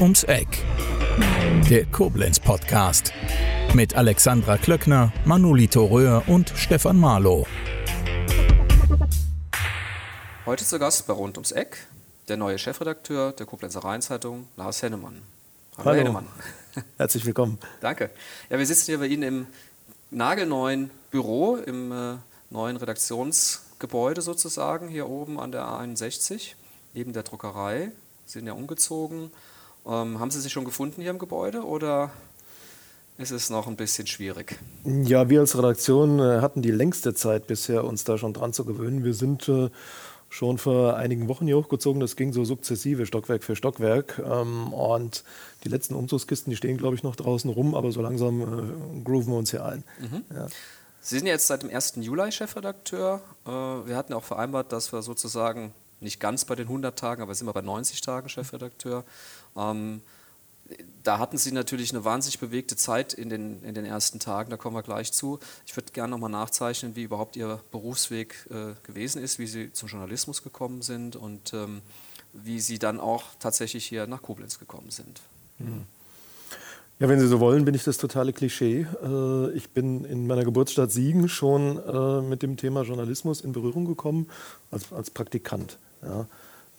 ums Eck. Der Koblenz Podcast mit Alexandra Klöckner, Manolito Röhr und Stefan Marlow. Heute zu Gast bei Rund ums Eck der neue Chefredakteur der Koblenzer Rheinzeitung, Lars Hennemann. Hallo, Hallo. Hennemann. Herzlich willkommen. Danke. Ja, wir sitzen hier bei Ihnen im nagelneuen Büro, im äh, neuen Redaktionsgebäude sozusagen, hier oben an der A61, neben der Druckerei. Sie sind ja umgezogen. Ähm, haben Sie sich schon gefunden hier im Gebäude oder ist es noch ein bisschen schwierig? Ja, wir als Redaktion äh, hatten die längste Zeit bisher, uns da schon dran zu gewöhnen. Wir sind äh, schon vor einigen Wochen hier hochgezogen. Das ging so sukzessive, Stockwerk für Stockwerk. Ähm, und die letzten Umzugskisten, die stehen, glaube ich, noch draußen rum, aber so langsam äh, grooven wir uns hier ein. Mhm. Ja. Sie sind jetzt seit dem 1. Juli Chefredakteur. Äh, wir hatten auch vereinbart, dass wir sozusagen nicht ganz bei den 100 Tagen, aber sind wir bei 90 Tagen Chefredakteur. Ähm, da hatten Sie natürlich eine wahnsinnig bewegte Zeit in den, in den ersten Tagen, da kommen wir gleich zu. Ich würde gerne nochmal nachzeichnen, wie überhaupt Ihr Berufsweg äh, gewesen ist, wie Sie zum Journalismus gekommen sind und ähm, wie Sie dann auch tatsächlich hier nach Koblenz gekommen sind. Mhm. Ja, wenn Sie so wollen, bin ich das totale Klischee. Äh, ich bin in meiner Geburtsstadt Siegen schon äh, mit dem Thema Journalismus in Berührung gekommen, als, als Praktikant. Ja.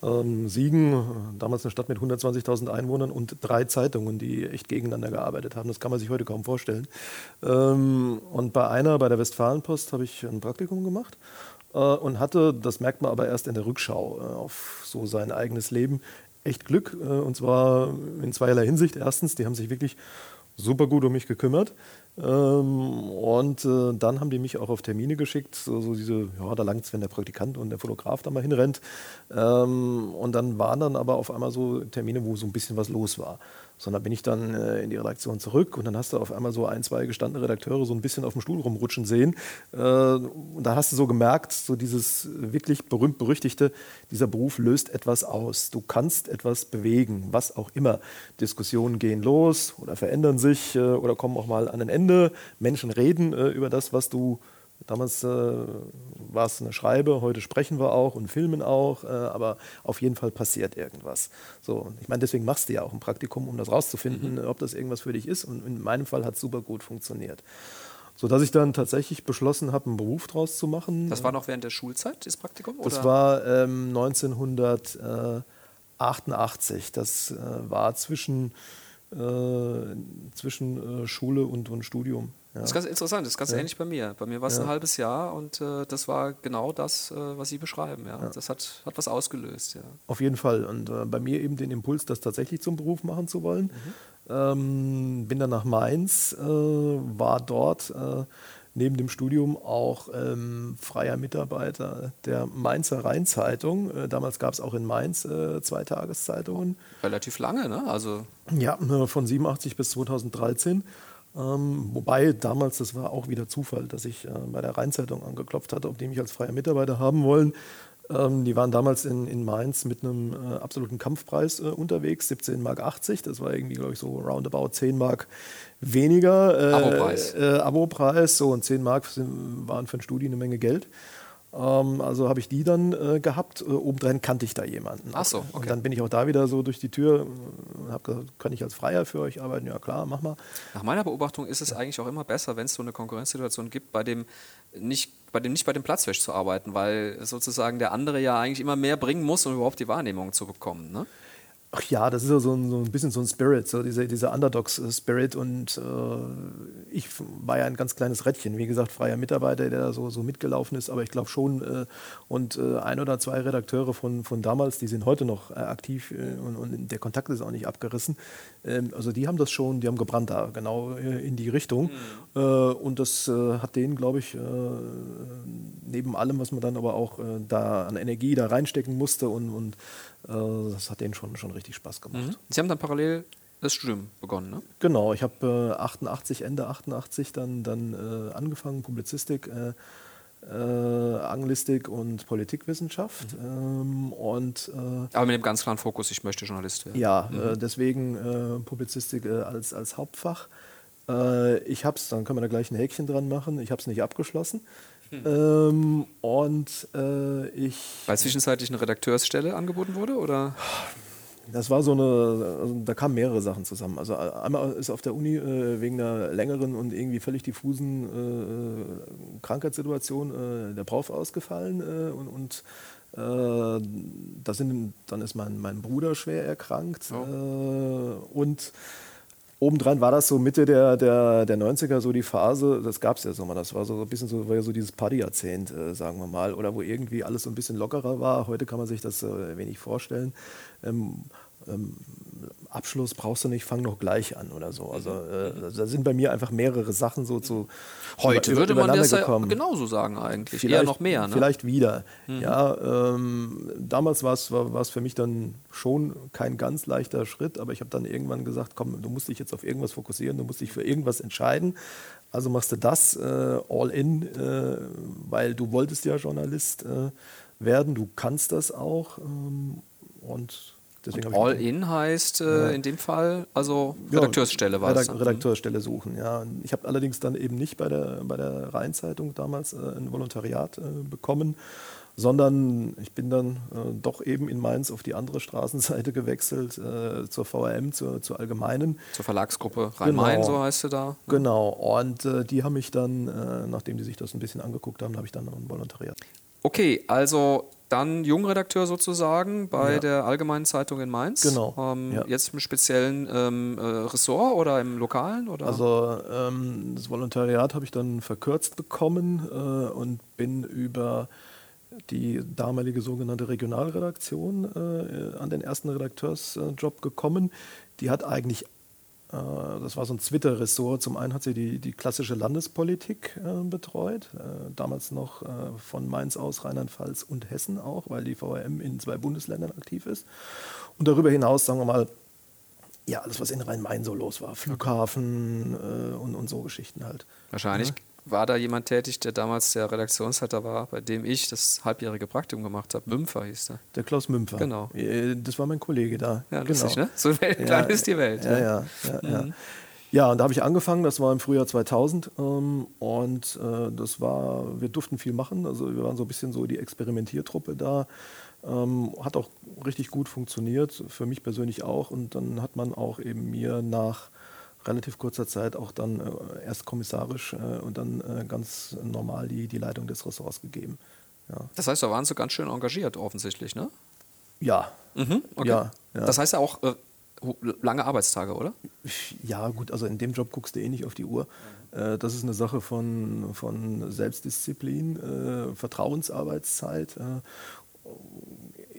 Ähm, Siegen, damals eine Stadt mit 120.000 Einwohnern und drei Zeitungen, die echt gegeneinander gearbeitet haben. Das kann man sich heute kaum vorstellen. Ähm, und bei einer, bei der Westfalenpost, habe ich ein Praktikum gemacht äh, und hatte, das merkt man aber erst in der Rückschau äh, auf so sein eigenes Leben, echt Glück. Äh, und zwar in zweierlei Hinsicht. Erstens, die haben sich wirklich super gut um mich gekümmert. Ähm, und äh, dann haben die mich auch auf Termine geschickt, so, so diese, ja, da langt es, wenn der Praktikant und der Fotograf da mal hinrennt. Ähm, und dann waren dann aber auf einmal so Termine, wo so ein bisschen was los war. Sondern bin ich dann äh, in die Redaktion zurück und dann hast du auf einmal so ein, zwei gestandene Redakteure so ein bisschen auf dem Stuhl rumrutschen sehen. Äh, und da hast du so gemerkt, so dieses wirklich berühmt-berüchtigte, dieser Beruf löst etwas aus. Du kannst etwas bewegen, was auch immer. Diskussionen gehen los oder verändern sich äh, oder kommen auch mal an ein Ende. Menschen reden äh, über das, was du Damals äh, war es eine Schreibe, heute sprechen wir auch und filmen auch, äh, aber auf jeden Fall passiert irgendwas. So, ich meine, deswegen machst du ja auch ein Praktikum, um das rauszufinden, mhm. ob das irgendwas für dich ist. Und in meinem Fall hat es super gut funktioniert. So dass ich dann tatsächlich beschlossen habe, einen Beruf draus zu machen. Das war noch während der Schulzeit, das Praktikum? Das oder? war ähm, 1988. Das äh, war zwischen, äh, zwischen äh, Schule und, und Studium. Ja. Das ist ganz interessant, das ist ganz ja. ähnlich bei mir. Bei mir war es ja. ein halbes Jahr und äh, das war genau das, äh, was Sie beschreiben. Ja. Das hat, hat was ausgelöst. Ja. Auf jeden Fall. Und äh, bei mir eben den Impuls, das tatsächlich zum Beruf machen zu wollen. Mhm. Ähm, bin dann nach Mainz, äh, war dort äh, neben dem Studium auch ähm, freier Mitarbeiter der Mainzer Rheinzeitung. Äh, damals gab es auch in Mainz zwei Tageszeitungen. Relativ lange, ne? Also ja, von 87 bis 2013. Ähm, wobei damals, das war auch wieder Zufall, dass ich äh, bei der Rheinzeitung angeklopft hatte, ob die mich als freier Mitarbeiter haben wollen. Ähm, die waren damals in, in Mainz mit einem äh, absoluten Kampfpreis äh, unterwegs, 17,80 Mark. Das war irgendwie, glaube ich, so roundabout 10 Mark weniger. Äh, Abopreis. Äh, Abopreis, so und 10 Mark sind, waren für ein Studi eine Menge Geld. Ähm, also habe ich die dann äh, gehabt. Äh, obendrein kannte ich da jemanden. Ach so, okay. Und dann bin ich auch da wieder so durch die Tür und habe gesagt, kann ich als Freier für euch arbeiten? Ja klar, mach mal. Nach meiner Beobachtung ist es ja. eigentlich auch immer besser, wenn es so eine Konkurrenzsituation gibt, bei dem nicht bei dem nicht bei dem Platzwäsch zu arbeiten, weil sozusagen der andere ja eigentlich immer mehr bringen muss, um überhaupt die Wahrnehmung zu bekommen. Ne? Ach ja, das ist ja so ein, so ein bisschen so ein Spirit, so diese, dieser Underdogs-Spirit. Und äh, ich war ja ein ganz kleines Rädchen, wie gesagt, freier Mitarbeiter, der da so, so mitgelaufen ist. Aber ich glaube schon, äh, und äh, ein oder zwei Redakteure von, von damals, die sind heute noch äh, aktiv äh, und, und, der Kontakt ist auch nicht abgerissen. Ähm, also die haben das schon, die haben gebrannt da, genau äh, in die Richtung. Mhm. und das hat denen, glaube ich, neben allem, was man dann aber auch da an Energie da reinstecken musste und, und das hat denen schon, schon richtig Spaß gemacht. Mhm. Sie haben dann parallel das Studium begonnen, ne? Genau, ich habe äh, 88, Ende 88 dann, dann äh, angefangen, Publizistik, äh, äh Anglistik und Politikwissenschaft. Mhm. Ähm, und, äh, Aber mit dem ganz klaren Fokus, ich möchte Journalist werden. Ja, mhm. deswegen Publizistik als, als Hauptfach. ich habe es, dann können wir da gleich ein Häkchen dran machen, ich habe es nicht abgeschlossen. Hm. Ähm, und äh, ich. Weil zwischenzeitlich eine Redakteursstelle angeboten wurde, oder? Das war so eine, also da kamen mehrere Sachen zusammen. Also einmal ist auf der Uni äh, wegen einer längeren und irgendwie völlig diffusen äh, Krankheitssituation äh, der Prof ausgefallen äh, und, und äh, da sind, dann ist mein, mein Bruder schwer erkrankt Oh. äh, und Obendrein war das so Mitte der, der, der 90er so die Phase, das gab es ja so mal, das war so ein bisschen so, war ja so dieses Partyjahrzehnt, äh, sagen wir mal, oder wo irgendwie alles so ein bisschen lockerer war. Heute kann man sich das äh, wenig vorstellen. Ähm, ähm, Abschluss brauchst du nicht, fang doch gleich an oder so. Also äh, da sind bei mir einfach mehrere Sachen so zu Heute über- würde man das ja übereinandergekommen. genauso sagen eigentlich. Eher noch mehr. Ne? Vielleicht wieder. Ja, ähm, damals war es für mich dann schon kein ganz leichter Schritt, aber ich habe dann irgendwann gesagt, komm, du musst dich jetzt auf irgendwas fokussieren, du musst dich für irgendwas entscheiden. Also machst du das äh, all in, äh, weil du wolltest ja Journalist äh, werden, du kannst das auch ähm, und deswegen habe ich All in heißt äh, in dem Fall, also Redakteursstelle war Redak es. ne? Redakteurstelle suchen, ja. Ich habe allerdings dann eben nicht bei der, bei der Rheinzeitung damals äh, ein Volontariat äh, bekommen, sondern ich bin dann äh, doch eben in Mainz auf die andere Straßenseite gewechselt, äh, zur VRM, zur, zur Allgemeinen. Zur Verlagsgruppe Rhein-Main, Genau. so heißt sie da. Genau, und äh, die haben mich dann, nachdem die sich das ein bisschen angeguckt haben, habe ich dann noch ein Volontariat. Okay, also dann Jungredakteur sozusagen bei Ja. der Allgemeinen Zeitung in Mainz. Genau, Ähm, ja. Jetzt im speziellen ähm, äh, Ressort oder im Lokalen? Oder? Also ähm, das Volontariat habe ich dann verkürzt bekommen äh, und bin über die damalige sogenannte Regionalredaktion äh, an den ersten Redakteursjob gekommen. Die hat eigentlich, das war so ein Twitter-Ressort, zum einen hat sie die, die klassische Landespolitik äh, betreut, äh, damals noch äh, von Mainz aus, Rheinland-Pfalz und Hessen auch, weil die VRM in zwei Bundesländern aktiv ist. Und darüber hinaus, sagen wir mal, ja, alles, was in Rhein-Main so los war. Flughafen äh, und, und so Geschichten halt. Wahrscheinlich war da jemand tätig, der damals der Redaktionsleiter war, bei dem ich das halbjährige Praktikum gemacht habe. Mümpfer hieß der. Der Klaus Mümpfer. Genau. Äh, Das war mein Kollege da. Ja, genau. lustig, ne? So klein ist die Welt. Ja, ne? ja, ja. ja. Ja, und da habe ich angefangen, das war im Frühjahr 2000 ähm, und äh, das war, wir durften viel machen, also wir waren so ein bisschen so die Experimentiertruppe da, ähm, hat auch richtig gut funktioniert, für mich persönlich auch und dann hat man auch eben mir nach relativ kurzer Zeit auch dann äh, erst kommissarisch äh, und dann äh, ganz normal die, die Leitung des Ressorts gegeben. Ja, Das heißt, da waren sie ganz schön engagiert, offensichtlich, ne? ja. Mhm, okay. Ja, ja. Das heißt ja auch äh, lange Arbeitstage, oder? Ja, gut, also in dem Job guckst du eh nicht auf die Uhr. Äh, Das ist eine Sache von, von Selbstdisziplin, äh, Vertrauensarbeitszeit.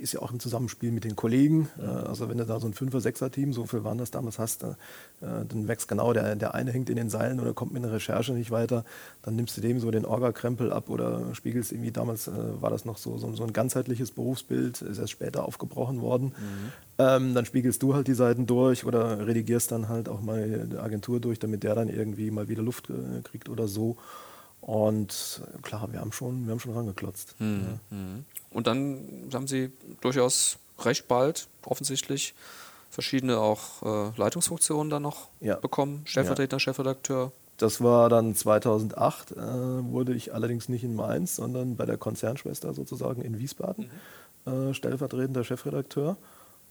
Äh, Ist ja auch im Zusammenspiel mit den Kollegen. Äh, Also wenn du da so ein Fünfer-, Sechser-Team, so viel waren das damals hast, äh, dann merkst genau, der, der eine hängt in den Seilen oder kommt mit einer Recherche nicht weiter. Dann nimmst du dem so den Orga-Krempel ab oder spiegelst irgendwie, damals äh, war das noch so, so, so ein ganzheitliches Berufsbild, ist erst später aufgebrochen worden. Ähm, dann spiegelst du halt die Seiten durch oder redigierst dann halt auch mal die Agentur durch, damit der dann irgendwie mal wieder Luft äh, kriegt oder so. Und klar, wir haben schon, wir haben schon rangeklotzt. Mhm. Ja. Und dann haben sie durchaus recht bald, offensichtlich, verschiedene auch äh, Leitungsfunktionen dann noch Ja. bekommen. Stellvertretender Chefredakteur. Das war dann 2008, äh, wurde ich allerdings nicht in Mainz, sondern bei der Konzernschwester sozusagen in Wiesbaden, äh, stellvertretender Chefredakteur.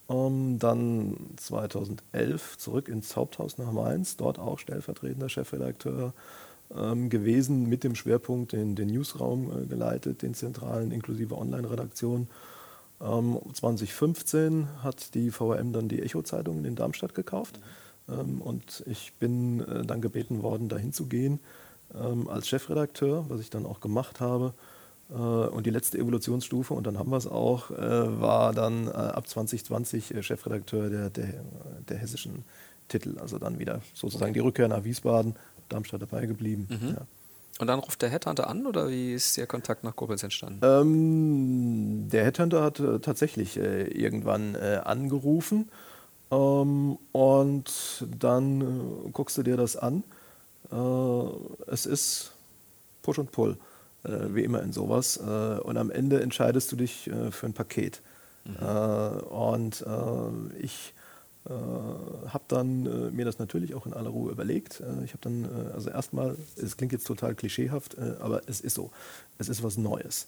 Ähm, dann 2011 zurück ins Haupthaus nach Mainz, dort auch stellvertretender Chefredakteur gewesen, mit dem Schwerpunkt den, den Newsraum äh, geleitet, den zentralen inklusive Online-Redaktion. Ähm, 2015 hat die VRM dann die Echo-Zeitung in Darmstadt gekauft. Ähm, und ich bin äh, dann gebeten worden, dahin zu gehen ähm, als Chefredakteur, was ich dann auch gemacht habe. Äh, und die letzte Evolutionsstufe, und dann haben wir es auch, war dann ab 2020 äh, Chefredakteur der, der, der hessischen Titel. Also dann wieder sozusagen die Rückkehr nach Wiesbaden, Darmstadt dabei geblieben. Ja. Und dann ruft der Headhunter an oder wie ist der Kontakt nach Koblenz entstanden? Ähm, der Headhunter hat äh, tatsächlich äh, irgendwann äh, angerufen ähm, und dann äh, guckst du dir das an. Äh, es ist Push und Pull, wie immer in sowas. Und am Ende entscheidest du dich für ein Paket. Äh, und ich äh, habe dann äh, mir das natürlich auch in aller Ruhe überlegt. Äh, ich habe dann, äh, also erstmal, es klingt jetzt total klischeehaft, äh, aber es ist so, es ist was Neues.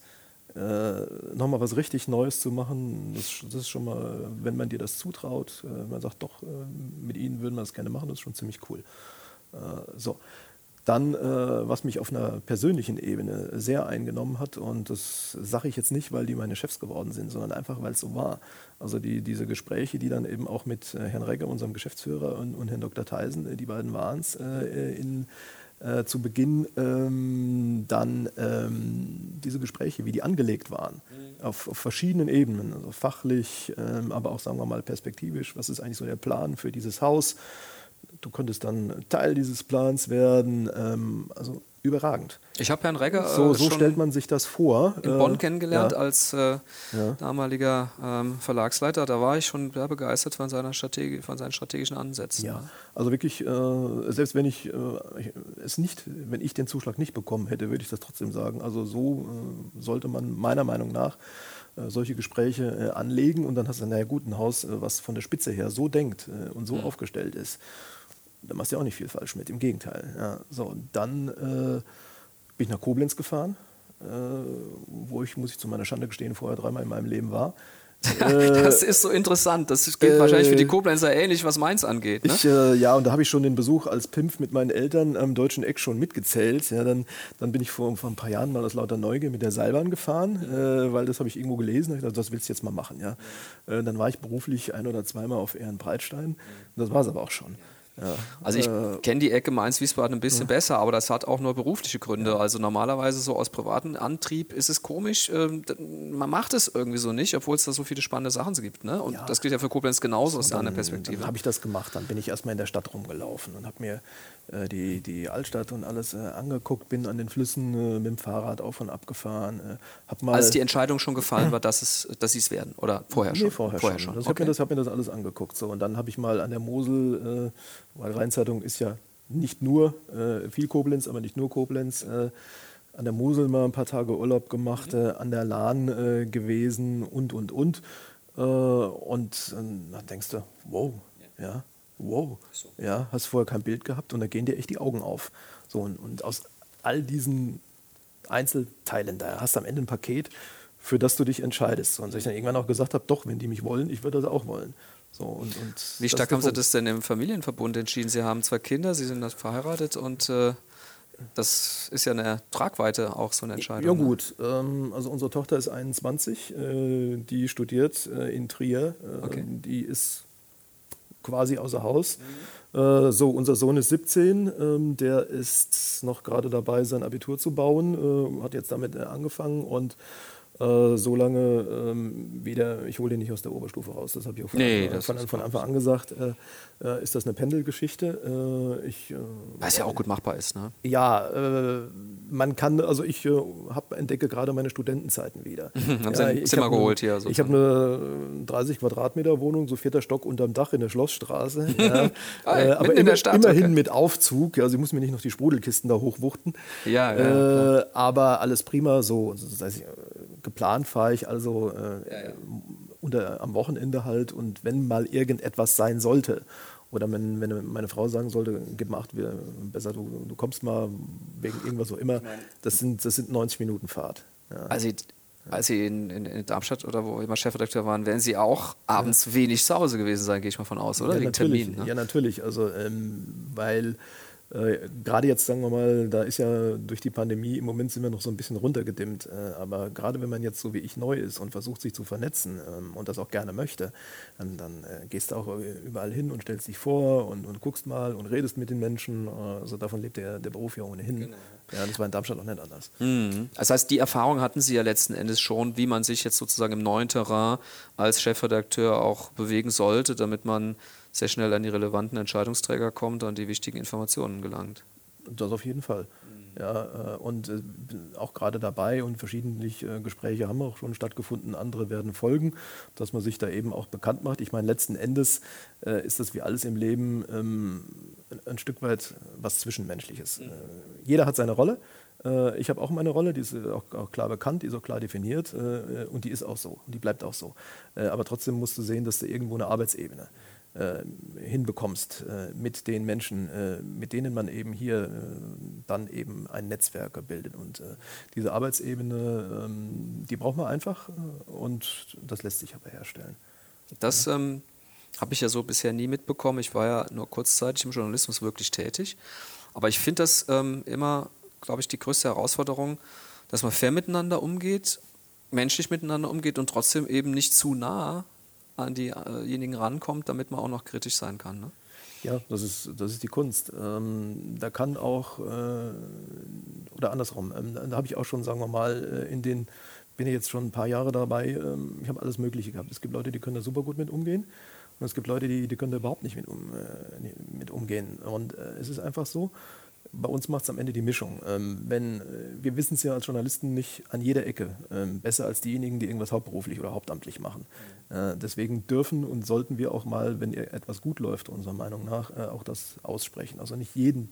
äh, nochmal was richtig Neues zu machen, das, das, ist schon mal, wenn man dir das zutraut, man sagt, doch, mit ihnen würden wir das gerne machen, das ist schon ziemlich cool. So. Dann, äh, was mich auf einer persönlichen Ebene sehr eingenommen hat, und das sage ich jetzt nicht, weil die meine Chefs geworden sind, sondern einfach, weil es so war. Also die, diese Gespräche, die dann eben auch mit äh, Herrn Regger, unserem Geschäftsführer, und, und Herrn Dr. Theisen, die beiden waren es, in äh, zu Beginn ähm, dann ähm, diese Gespräche, wie die angelegt waren, mhm. auf, auf, verschiedenen Ebenen, also fachlich, ähm, aber auch sagen wir mal perspektivisch, was ist eigentlich so der Plan für dieses Haus. Du konntest dann Teil dieses Plans werden, ähm, also überragend. Ich habe Herrn Regger so, äh, so stellt man sich das vor. In Bonn äh, kennengelernt ja. als äh, ja. damaliger ähm, Verlagsleiter. Da war ich schon sehr begeistert von, seiner Strategie, von seinen strategischen Ansätzen. Ja, also wirklich, äh, selbst wenn ich, äh, es nicht, wenn ich den Zuschlag nicht bekommen hätte, würde ich das trotzdem sagen. Also so äh, sollte man meiner Meinung nach solche Gespräche anlegen und dann hast du, naja gut, ein Haus, was von der Spitze her so denkt und so mhm. aufgestellt ist da machst du ja auch nicht viel falsch mit, im Gegenteil. Ja, so, und dann äh, bin ich nach Koblenz gefahren, äh, wo ich, muss ich zu meiner Schande gestehen, vorher dreimal in meinem Leben war. das ist so interessant. Das geht äh, wahrscheinlich für die Koblenzer ähnlich, was Mainz angeht. Ne? Ich, äh, ja, und da habe ich schon den Besuch als Pimp mit meinen Eltern am deutschen Eck schon mitgezählt. Ja, dann, dann bin ich vor, vor ein paar Jahren mal aus lauter Neugier mit der Seilbahn gefahren, äh, weil das habe ich irgendwo gelesen. Ich dachte, das willst du jetzt mal machen. Ja. Äh, dann war ich beruflich ein oder zweimal auf Ehrenbreitstein. Das war es aber auch schon. Ja. Also ich äh, kenne die Ecke Mainz-Wiesbaden ein bisschen ja. besser, aber das hat auch nur berufliche Gründe. Ja. Also normalerweise so aus privatem Antrieb ist es komisch. Ähm, man macht es irgendwie so nicht, obwohl es da so viele spannende Sachen gibt. Ne? Und das gilt ja für Koblenz genauso aus deiner Perspektive. Dann habe ich das gemacht. Dann bin ich erstmal in der Stadt rumgelaufen und habe mir äh, die, die Altstadt und alles äh, angeguckt, bin an den Flüssen äh, mit dem Fahrrad auf und ab gefahren. Mal Als die Entscheidung schon gefallen war, dass, es, dass sie es werden? Oder vorher schon? Nee, vorher, vorher schon. schon. Ich habe mir, hab mir, das alles angeguckt. So. Und dann habe ich mal an der Mosel, weil Rheinzeitung ist ja nicht nur viel Koblenz, aber nicht nur Koblenz, an der Mosel mal ein paar Tage Urlaub gemacht, mhm. an der Lahn gewesen und, und, und. und dann denkst du, wow, ja wow, ja, hast vorher kein Bild gehabt und da gehen dir echt die Augen auf. So, und, und aus all diesen Einzelteilen, da hast du am Ende ein Paket, für das du dich entscheidest. Und ich dann irgendwann auch gesagt habe, doch, wenn die mich wollen, ich würde das auch wollen. So, und, und Wie stark haben Sie das denn im Familienverbund entschieden? Sie haben zwei Kinder, Sie sind verheiratet und äh, das ist ja eine Tragweite auch so eine Entscheidung. Ja ne? gut, ähm, also unsere Tochter ist 21, äh, die studiert äh, in Trier, äh, okay. die ist quasi außer Haus. Mhm. So, unser Sohn ist 17, ähm, der ist noch gerade dabei, sein Abitur zu bauen, äh, hat jetzt damit angefangen und äh, so lange ähm, wieder, ich hole den nicht aus der Oberstufe raus, das habe ich auch von, nee, Anfang, von, von Anfang an gesagt, äh, äh, ist das eine Pendelgeschichte. Äh, ich, äh, Was ja auch gut machbar ist, ne? Ja, äh, man kann, also ich hab, entdecke gerade meine Studentenzeiten wieder. Haben ja, Sie ein Zimmer geholt hier? Sozusagen. Ich habe eine 30 Quadratmeter Wohnung, so vierter Stock unterm Dach in der Schlossstraße. ja. ah, aber im, Stadt, immerhin okay. mit Aufzug, also ich muss mir nicht noch die Sprudelkisten da hochwuchten. Ja, ja aber alles prima, so, das heißt, geplant fahre ich also äh, ja, ja. Unter, am Wochenende halt und wenn mal irgendetwas sein sollte oder wenn, wenn meine Frau sagen sollte, gib mal acht, wir, besser du, du kommst mal wegen irgendwas so immer, das sind, das sind 90 Minuten Fahrt. Ja. Also als Sie in, in, in, Darmstadt oder wo immer Chefredakteur waren, werden Sie auch abends ja. wenig zu Hause gewesen sein, gehe ich mal von aus, oder? Ja, Wegen natürlich. Terminen, ne? Ja, natürlich. Also, ähm, weil äh, gerade jetzt, sagen wir mal, da ist ja durch die Pandemie, im Moment sind wir noch so ein bisschen runtergedimmt. Äh, aber gerade wenn man jetzt so wie ich neu ist und versucht, sich zu vernetzen ähm, und das auch gerne möchte, dann, dann äh, gehst du auch überall hin und stellst dich vor und, und guckst mal und redest mit den Menschen. Also davon lebt der, der Beruf ja ohnehin. Genau. Ja, das war in Darmstadt auch nicht anders. Mhm. Das heißt, die Erfahrung hatten Sie ja letzten Endes schon, wie man sich jetzt sozusagen im neuen Terrain als Chefredakteur auch bewegen sollte, damit man sehr schnell an die relevanten Entscheidungsträger kommt und an die wichtigen Informationen gelangt. Das auf jeden Fall. Ja, äh, und äh, auch gerade dabei und verschiedentlich äh, Gespräche haben auch schon stattgefunden, andere werden folgen, dass man sich da eben auch bekannt macht. Ich meine, letzten Endes ist das wie alles im Leben ähm, ein Stück weit was Zwischenmenschliches. Mhm. Jeder hat seine Rolle. Ich habe auch meine Rolle, die ist auch klar bekannt, die ist auch klar definiert und die ist auch so und die bleibt auch so. Aber trotzdem musst du sehen, dass du irgendwo eine Arbeitsebene hinbekommst äh, mit den Menschen, äh, mit denen man eben hier äh, dann eben ein Netzwerk bildet. Und äh, diese Arbeitsebene, ähm, die braucht man einfach äh, und das lässt sich aber herstellen. Das ähm, habe ich ja so bisher nie mitbekommen. Ich war ja nur kurzzeitig im Journalismus wirklich tätig. Aber ich finde das ähm, immer, glaube ich, die größte Herausforderung, dass man fair miteinander umgeht, menschlich miteinander umgeht und trotzdem eben nicht zu nah an diejenigen rankommt, damit man auch noch kritisch sein kann. Ne? Ja, das ist, das ist die Kunst. Ähm, da kann auch, äh, oder andersrum, ähm, da habe ich auch schon, sagen wir mal, äh, in den, bin ich jetzt schon ein paar Jahre dabei, ähm, ich habe alles Mögliche gehabt. Es gibt Leute, die können da super gut mit umgehen und es gibt Leute, die, die können da überhaupt nicht mit, um, äh, mit umgehen. Und äh, es ist einfach so, bei uns macht es am Ende die Mischung. Ähm, wenn, äh, wir wissen es ja als Journalisten nicht an jeder Ecke ähm, besser als diejenigen, die irgendwas hauptberuflich oder hauptamtlich machen. Mhm. Äh, deswegen dürfen und sollten wir auch mal, wenn etwas gut läuft, unserer Meinung nach, äh, auch das aussprechen. Also nicht jeden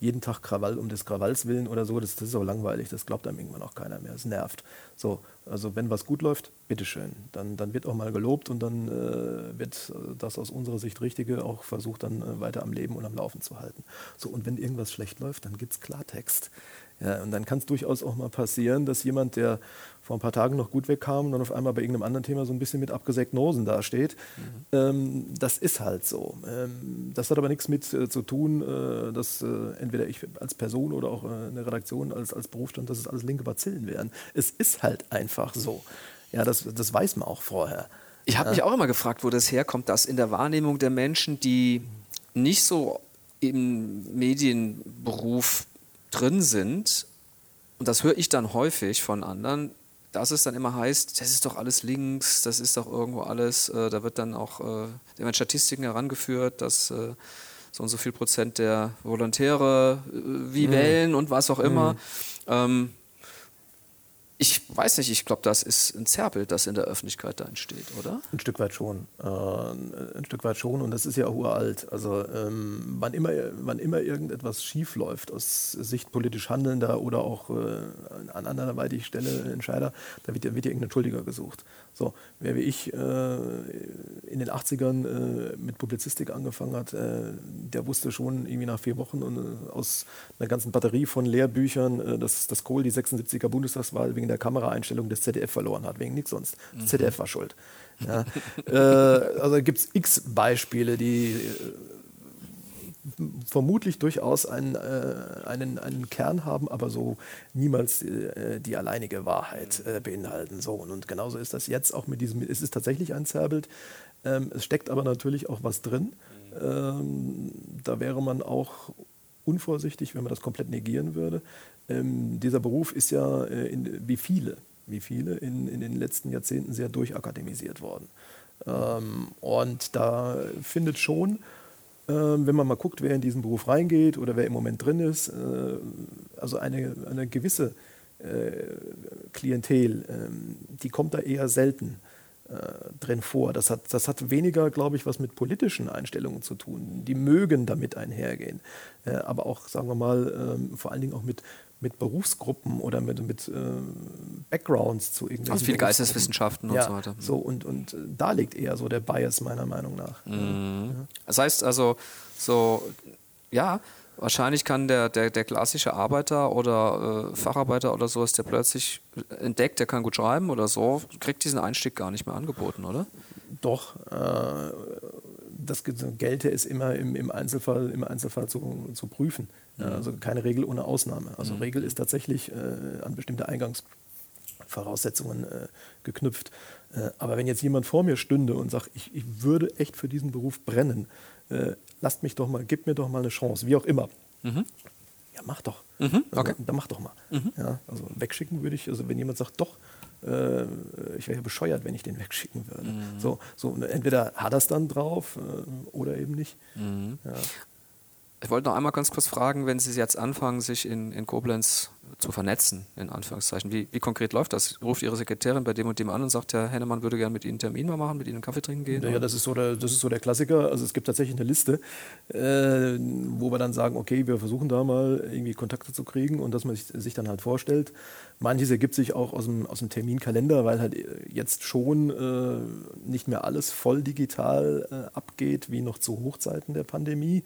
jeden Tag Krawall um des Krawalls willen oder so, das, das ist auch langweilig, das glaubt einem irgendwann auch keiner mehr, es nervt. So, also wenn was gut läuft, bitteschön, dann, dann wird auch mal gelobt und dann äh, wird das aus unserer Sicht Richtige auch versucht, dann äh, weiter am Leben und am Laufen zu halten. So, und wenn irgendwas schlecht läuft, dann gibt es Klartext. Ja, und dann kann es durchaus auch mal passieren, dass jemand, der vor ein paar Tagen noch gut wegkam und dann auf einmal bei irgendeinem anderen Thema so ein bisschen mit abgesägten Hosen dasteht. Mhm. Ähm, das ist halt so. Ähm, das hat aber nichts mit äh, zu tun, äh, dass äh, entweder ich als Person oder auch äh, eine Redaktion als, als Berufsstand, dass es alles linke Bazillen wären. Es ist halt einfach so. Ja, das, das weiß man auch vorher. Ich habe mich auch immer gefragt, wo das herkommt, dass in der Wahrnehmung der Menschen, die nicht so im Medienberuf drin sind, und das höre ich dann häufig von anderen, dass es dann immer heißt, das ist doch alles links, das ist doch irgendwo alles, äh, da wird dann auch äh, werden Statistiken herangeführt, dass äh, so und so viel Prozent der Volontäre äh, wie mhm. wählen und was auch immer. Mhm. Ähm, ich weiß nicht, ich glaube, das ist ein Zerrbild, das in der Öffentlichkeit da entsteht, oder? Ein Stück weit schon. Äh, ein Stück weit schon und das ist ja auch uralt. Also ähm, wann, immer, wann immer irgendetwas schief läuft aus Sicht politisch Handelnder oder auch äh, an anderweitig Stelle Entscheider, da wird ja, wird ja irgendein Schuldiger gesucht. So, wer wie ich äh, in den 80ern äh, mit Publizistik angefangen hat, äh, der wusste schon irgendwie nach vier Wochen und, äh, aus einer ganzen Batterie von Lehrbüchern, äh, dass, dass Kohl die 76er Bundestagswahl wegen der Kameraeinstellung des ZDF verloren hat, wegen nichts sonst. Das mhm. ZDF war schuld. Ja. Äh, also gibt es x Beispiele, die vermutlich durchaus einen, äh, einen, einen Kern haben, aber so niemals äh, die alleinige Wahrheit äh, beinhalten. So, und genauso ist das jetzt auch mit diesem, es ist tatsächlich ein Zerrbild, ähm, es steckt aber natürlich auch was drin. Ähm, da wäre man auch unvorsichtig, wenn man das komplett negieren würde. Ähm, dieser Beruf ist ja äh, in, wie viele, wie viele in, in den letzten Jahrzehnten sehr durchakademisiert worden. Ähm, und da findet schon wenn man mal guckt, wer in diesen Beruf reingeht oder wer im Moment drin ist, äh, also eine, eine gewisse äh, Klientel, ähm, die kommt da eher selten äh, drin vor. Das hat, das hat weniger, glaube ich, was mit politischen Einstellungen zu tun. Die mögen damit einhergehen. aber auch, sagen wir mal, ähm, vor allen Dingen auch mit, mit Berufsgruppen oder mit, mit äh, Backgrounds zu irgendwelchen. Also viele Geisteswissenschaften ja, und so weiter. So, und, und äh, da liegt eher so der Bias meiner Meinung nach. Mhm. Ja. Das heißt also, so, ja, wahrscheinlich kann der, der, der klassische Arbeiter oder äh, Facharbeiter oder so, ist der plötzlich entdeckt, der kann gut schreiben oder so, kriegt diesen Einstieg gar nicht mehr angeboten, oder? Doch. Äh, das gelte es immer im, im, Einzelfall, im Einzelfall zu, zu prüfen. Mhm. Also keine Regel ohne Ausnahme. Also mhm. Regel ist tatsächlich äh, an bestimmte Eingangsvoraussetzungen äh, geknüpft. Äh, aber wenn jetzt jemand vor mir stünde und sagt, ich, ich würde echt für diesen Beruf brennen, äh, lasst mich doch mal, gib mir doch mal eine Chance, wie auch immer. Mhm. Ja, mach doch. Mhm. Okay. Also, dann mach doch mal. Mhm. Ja, also wegschicken würde ich, also wenn jemand sagt, doch, äh, ich wäre ja bescheuert, wenn ich den wegschicken würde. Mhm. So, so, entweder hat er es dann drauf äh, oder eben nicht. Mhm. Ja. Ich wollte noch einmal ganz kurz fragen, wenn Sie jetzt anfangen, sich in, in Koblenz zu vernetzen, in Anführungszeichen. Wie, wie konkret läuft das? Ruft Ihre Sekretärin bei dem und dem an und sagt, Herr Hennemann würde gerne mit Ihnen einen Termin mal machen, mit Ihnen einen Kaffee trinken gehen? Ja, das ist, so der, das ist so der Klassiker. Also es gibt tatsächlich eine Liste, äh, wo wir dann sagen, okay, wir versuchen da mal irgendwie Kontakte zu kriegen und dass man sich, sich dann halt vorstellt. Manches ergibt sich auch aus dem, aus dem Terminkalender, weil halt jetzt schon äh, nicht mehr alles voll digital äh, abgeht, wie noch zu Hochzeiten der Pandemie.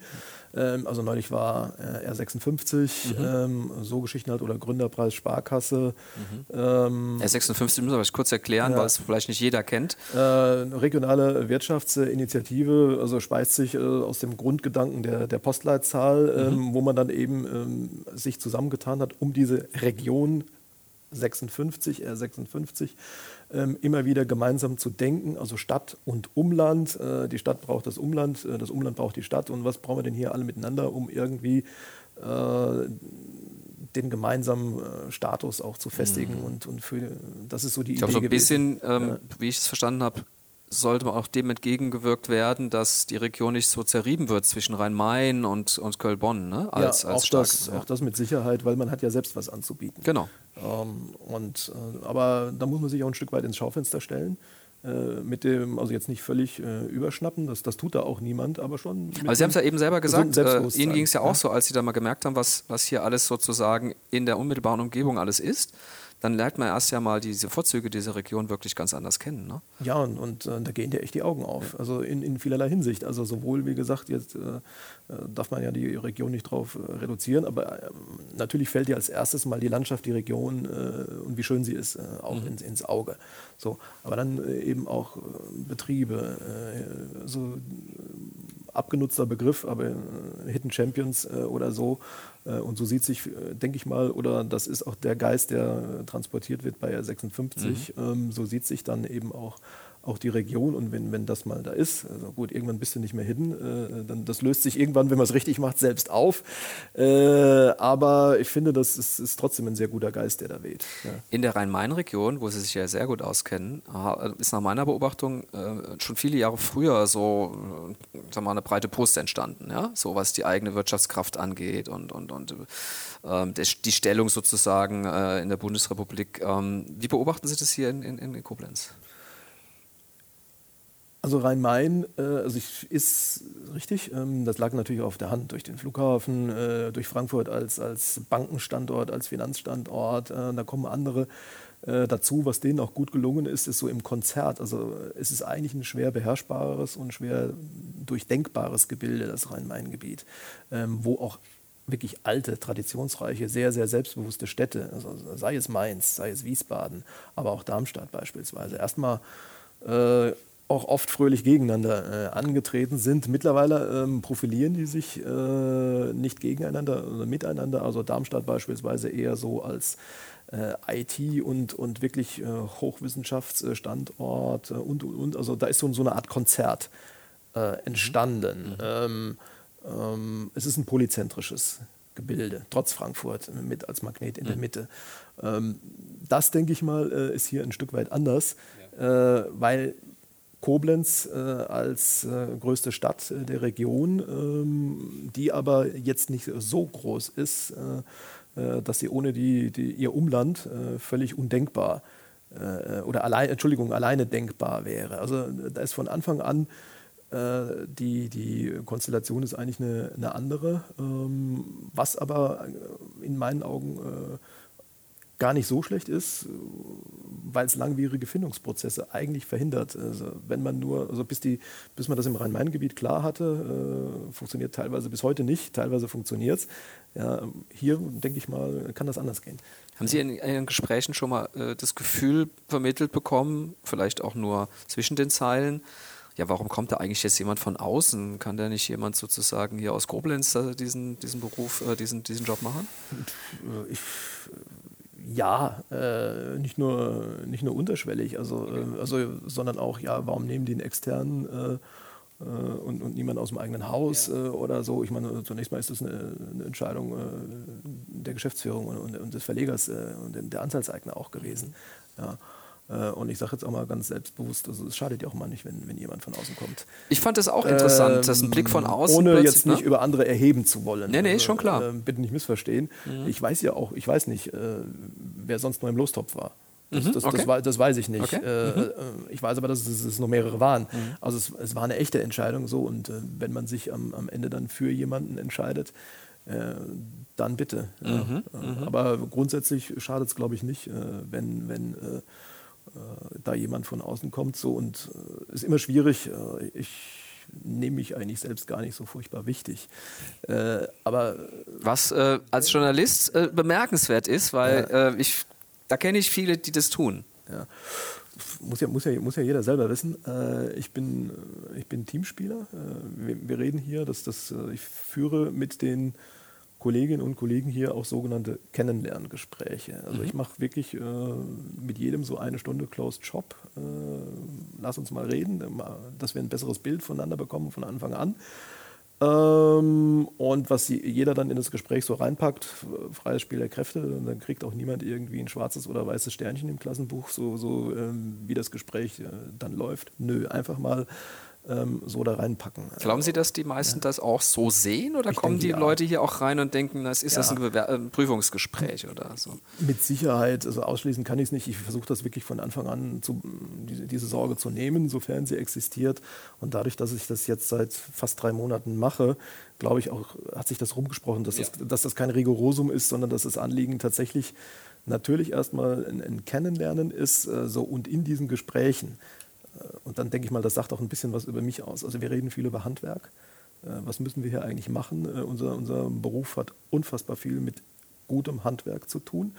Ähm, also neulich war äh, R56, mhm. ähm, so Geschichten halt, oder Gründerpreis Sparkasse. Mhm. Ähm, R56 müssen wir kurz erklären, ja. weil es vielleicht nicht jeder kennt. Äh, regionale Wirtschaftsinitiative, also speist sich äh, aus dem Grundgedanken der, der Postleitzahl, mhm. Ähm, wo man dann eben ähm, sich zusammengetan hat, um diese Region 56, R56, ähm, immer wieder gemeinsam zu denken, also Stadt und Umland. Äh, die Stadt braucht das Umland, äh, das Umland braucht die Stadt. Und was brauchen wir denn hier alle miteinander, um irgendwie äh, den gemeinsamen äh, Status auch zu festigen? Mhm. Und, und für, das ist so die ich Idee. Ich glaube, so ein bisschen, ähm, ja. wie ich es verstanden habe, sollte man auch dem entgegengewirkt werden, dass die Region nicht so zerrieben wird zwischen Rhein-Main und, und Köln-Bonn. Ne? Als, ja, als auch, das, ja. auch das mit Sicherheit, weil man hat ja selbst was anzubieten. Genau. Ähm, und, äh, aber da muss man sich auch ein Stück weit ins Schaufenster stellen. Äh, mit dem, also jetzt nicht völlig äh, überschnappen, das, das tut da auch niemand, aber schon. Also Sie haben es ja eben selber gesagt, äh, Ihnen ging es ja auch ja. so, als Sie da mal gemerkt haben, was, was hier alles sozusagen in der unmittelbaren Umgebung alles ist dann lernt man erst ja mal diese Vorzüge dieser Region wirklich ganz anders kennen. Ne? Ja, und, und äh, da gehen dir echt die Augen auf. Also in, in vielerlei Hinsicht. Also sowohl, wie gesagt, jetzt äh, äh darf man ja die Region nicht drauf äh, reduzieren, aber ähm, natürlich fällt dir als erstes mal die Landschaft, die Region äh, und wie schön sie ist, äh, auch mhm. ins, ins Auge. So, aber dann eben auch Betriebe, so abgenutzter Begriff, aber Hidden Champions oder so und so sieht sich, äh, denke ich mal, oder das ist auch der Geist, der transportiert wird bei R56, mhm. Ähm, so sieht sich dann eben auch auch die Region und wenn, wenn das mal da ist, also gut, irgendwann bist du nicht mehr hidden, äh, dann das löst sich irgendwann, wenn man es richtig macht, selbst auf. Äh, aber ich finde, das ist, ist, trotzdem ein sehr guter Geist, der da weht. Ja. In der Rhein-Main-Region, wo Sie sich ja sehr gut auskennen, ist nach meiner Beobachtung äh, schon viele Jahre früher so äh, wir mal, eine breite Brust entstanden, ja? so was die eigene Wirtschaftskraft angeht und, und, und ähm, die Stellung sozusagen äh, in der Bundesrepublik. Ähm, wie beobachten Sie das hier in, in, in Koblenz? Also Rhein-Main äh, also ich, ist richtig, ähm, das lag natürlich auf der Hand durch den Flughafen, äh, durch Frankfurt als, als Bankenstandort, als Finanzstandort. Äh, da kommen andere äh, dazu. Was denen auch gut gelungen ist, ist so im Konzert. Also es ist eigentlich ein schwer beherrschbares und schwer durchdenkbares Gebilde, das Rhein-Main-Gebiet, ähm, wo auch wirklich alte, traditionsreiche, sehr, sehr selbstbewusste Städte, also sei es Mainz, sei es Wiesbaden, aber auch Darmstadt beispielsweise, erstmal äh, auch oft fröhlich gegeneinander äh, angetreten sind. Mittlerweile ähm, profilieren die sich äh, nicht gegeneinander, sondern miteinander. Also Darmstadt beispielsweise eher so als äh, IT und, und wirklich äh, Hochwissenschaftsstandort äh, und, und, und. Also da ist so, so eine Art Konzert äh, entstanden. Mhm. Ähm, ähm, es ist ein polyzentrisches Gebilde, trotz Frankfurt mit als Magnet in mhm. der Mitte. Ähm, das, denke ich mal, ist hier ein Stück weit anders, ja. weil Koblenz äh, als äh, größte Stadt äh, der Region, ähm, die aber jetzt nicht so groß ist, äh, äh, dass sie ohne die, die ihr Umland völlig undenkbar oder allein, Entschuldigung, alleine denkbar wäre. Also da ist von Anfang an die, die Konstellation ist eigentlich eine, eine andere, ähm, was aber in meinen Augen gar nicht so schlecht ist, weil es langwierige Findungsprozesse eigentlich verhindert. Also wenn man nur, also bis, die, bis man das im Rhein-Main-Gebiet klar hatte, äh, funktioniert teilweise bis heute nicht, teilweise funktioniert es. Ja, hier, denke ich mal, kann das anders gehen. Haben Sie in Ihren Gesprächen schon mal äh, das Gefühl vermittelt bekommen, vielleicht auch nur zwischen den Zeilen, ja, warum kommt da eigentlich jetzt jemand von außen? Kann da nicht jemand sozusagen hier aus Koblenz äh, diesen, diesen Beruf, äh, diesen, diesen Job machen? Ich ja, äh, nicht, nur, nicht nur unterschwellig, also, äh, also, sondern auch, ja, warum nehmen die einen externen äh, äh und, und niemand aus dem eigenen Haus ja. Äh, oder so? Ich meine, zunächst mal ist das eine, eine Entscheidung äh, der Geschäftsführung und, und, des Verlegers und der Anteilseigner auch gewesen. Ja. Äh, und ich sage jetzt auch mal ganz selbstbewusst, also es schadet ja auch mal nicht, wenn, wenn jemand von außen kommt. Ich fand das auch interessant, ähm, dass ein Blick von außen. Ohne jetzt nicht ne? über andere erheben zu wollen. Nee, nee, also, schon klar. Äh, bitte nicht missverstehen. Mhm. Ich weiß ja auch, ich weiß nicht, äh, wer sonst noch im Lostopf war. Das, mhm, das, okay. das, das, weiß ich nicht. Okay. Äh, mhm. Äh, ich weiß aber, dass es, es noch mehrere waren. Mhm. Also es, es, war eine echte Entscheidung so. Und äh, wenn man sich am, am, Ende dann für jemanden entscheidet, äh, dann bitte. Ja. Mhm, mhm. Aber grundsätzlich schadet es, glaube ich, nicht, wenn, wenn da jemand von außen kommt. So und äh, ist immer schwierig. Äh, ich nehme mich eigentlich selbst gar nicht so furchtbar wichtig. Äh, aber was äh, als Journalist äh, bemerkenswert ist, weil ja. Äh, ich da kenne ich viele, die das tun. Ja. Muss ja, muss, ja, muss ja jeder selber wissen. ich, bin, ich bin Teamspieler. Wir, wir, reden hier, dass das, ich führe mit den Kolleginnen und Kollegen hier auch sogenannte Kennenlerngespräche. Also mhm. ich mache wirklich äh, mit jedem so eine Stunde Closed Shop. Äh, lass uns mal reden, dass wir ein besseres Bild voneinander bekommen von Anfang an. Ähm, und was sie, jeder dann in das Gespräch so reinpackt, freies Spiel der Kräfte, und dann kriegt auch niemand irgendwie ein schwarzes oder weißes Sternchen im Klassenbuch, so, so ähm, wie das Gespräch äh, dann läuft. Nö, einfach mal ähm, so da reinpacken. Glauben Sie, dass die meisten ja. das auch so sehen oder ich kommen denke, die ja. Leute hier auch rein und denken, das ist ja. das ein, Bewer ein Prüfungsgespräch oder so? Mit Sicherheit, also ausschließen kann ich es nicht. Ich versuche das wirklich von Anfang an, zu, diese, diese, Sorge zu nehmen, sofern sie existiert. Und dadurch, dass ich das jetzt seit fast drei Monaten mache, glaube ich auch, hat sich das rumgesprochen, dass, das, dass das kein Rigorosum ist, sondern dass das Anliegen tatsächlich natürlich erstmal ein, ein Kennenlernen ist äh, so, und in diesen Gesprächen und dann denke ich mal, das sagt auch ein bisschen was über mich aus. Also wir reden viel über Handwerk. Äh, was müssen wir hier eigentlich machen? Äh, unser, unser Beruf hat unfassbar viel mit gutem Handwerk zu tun.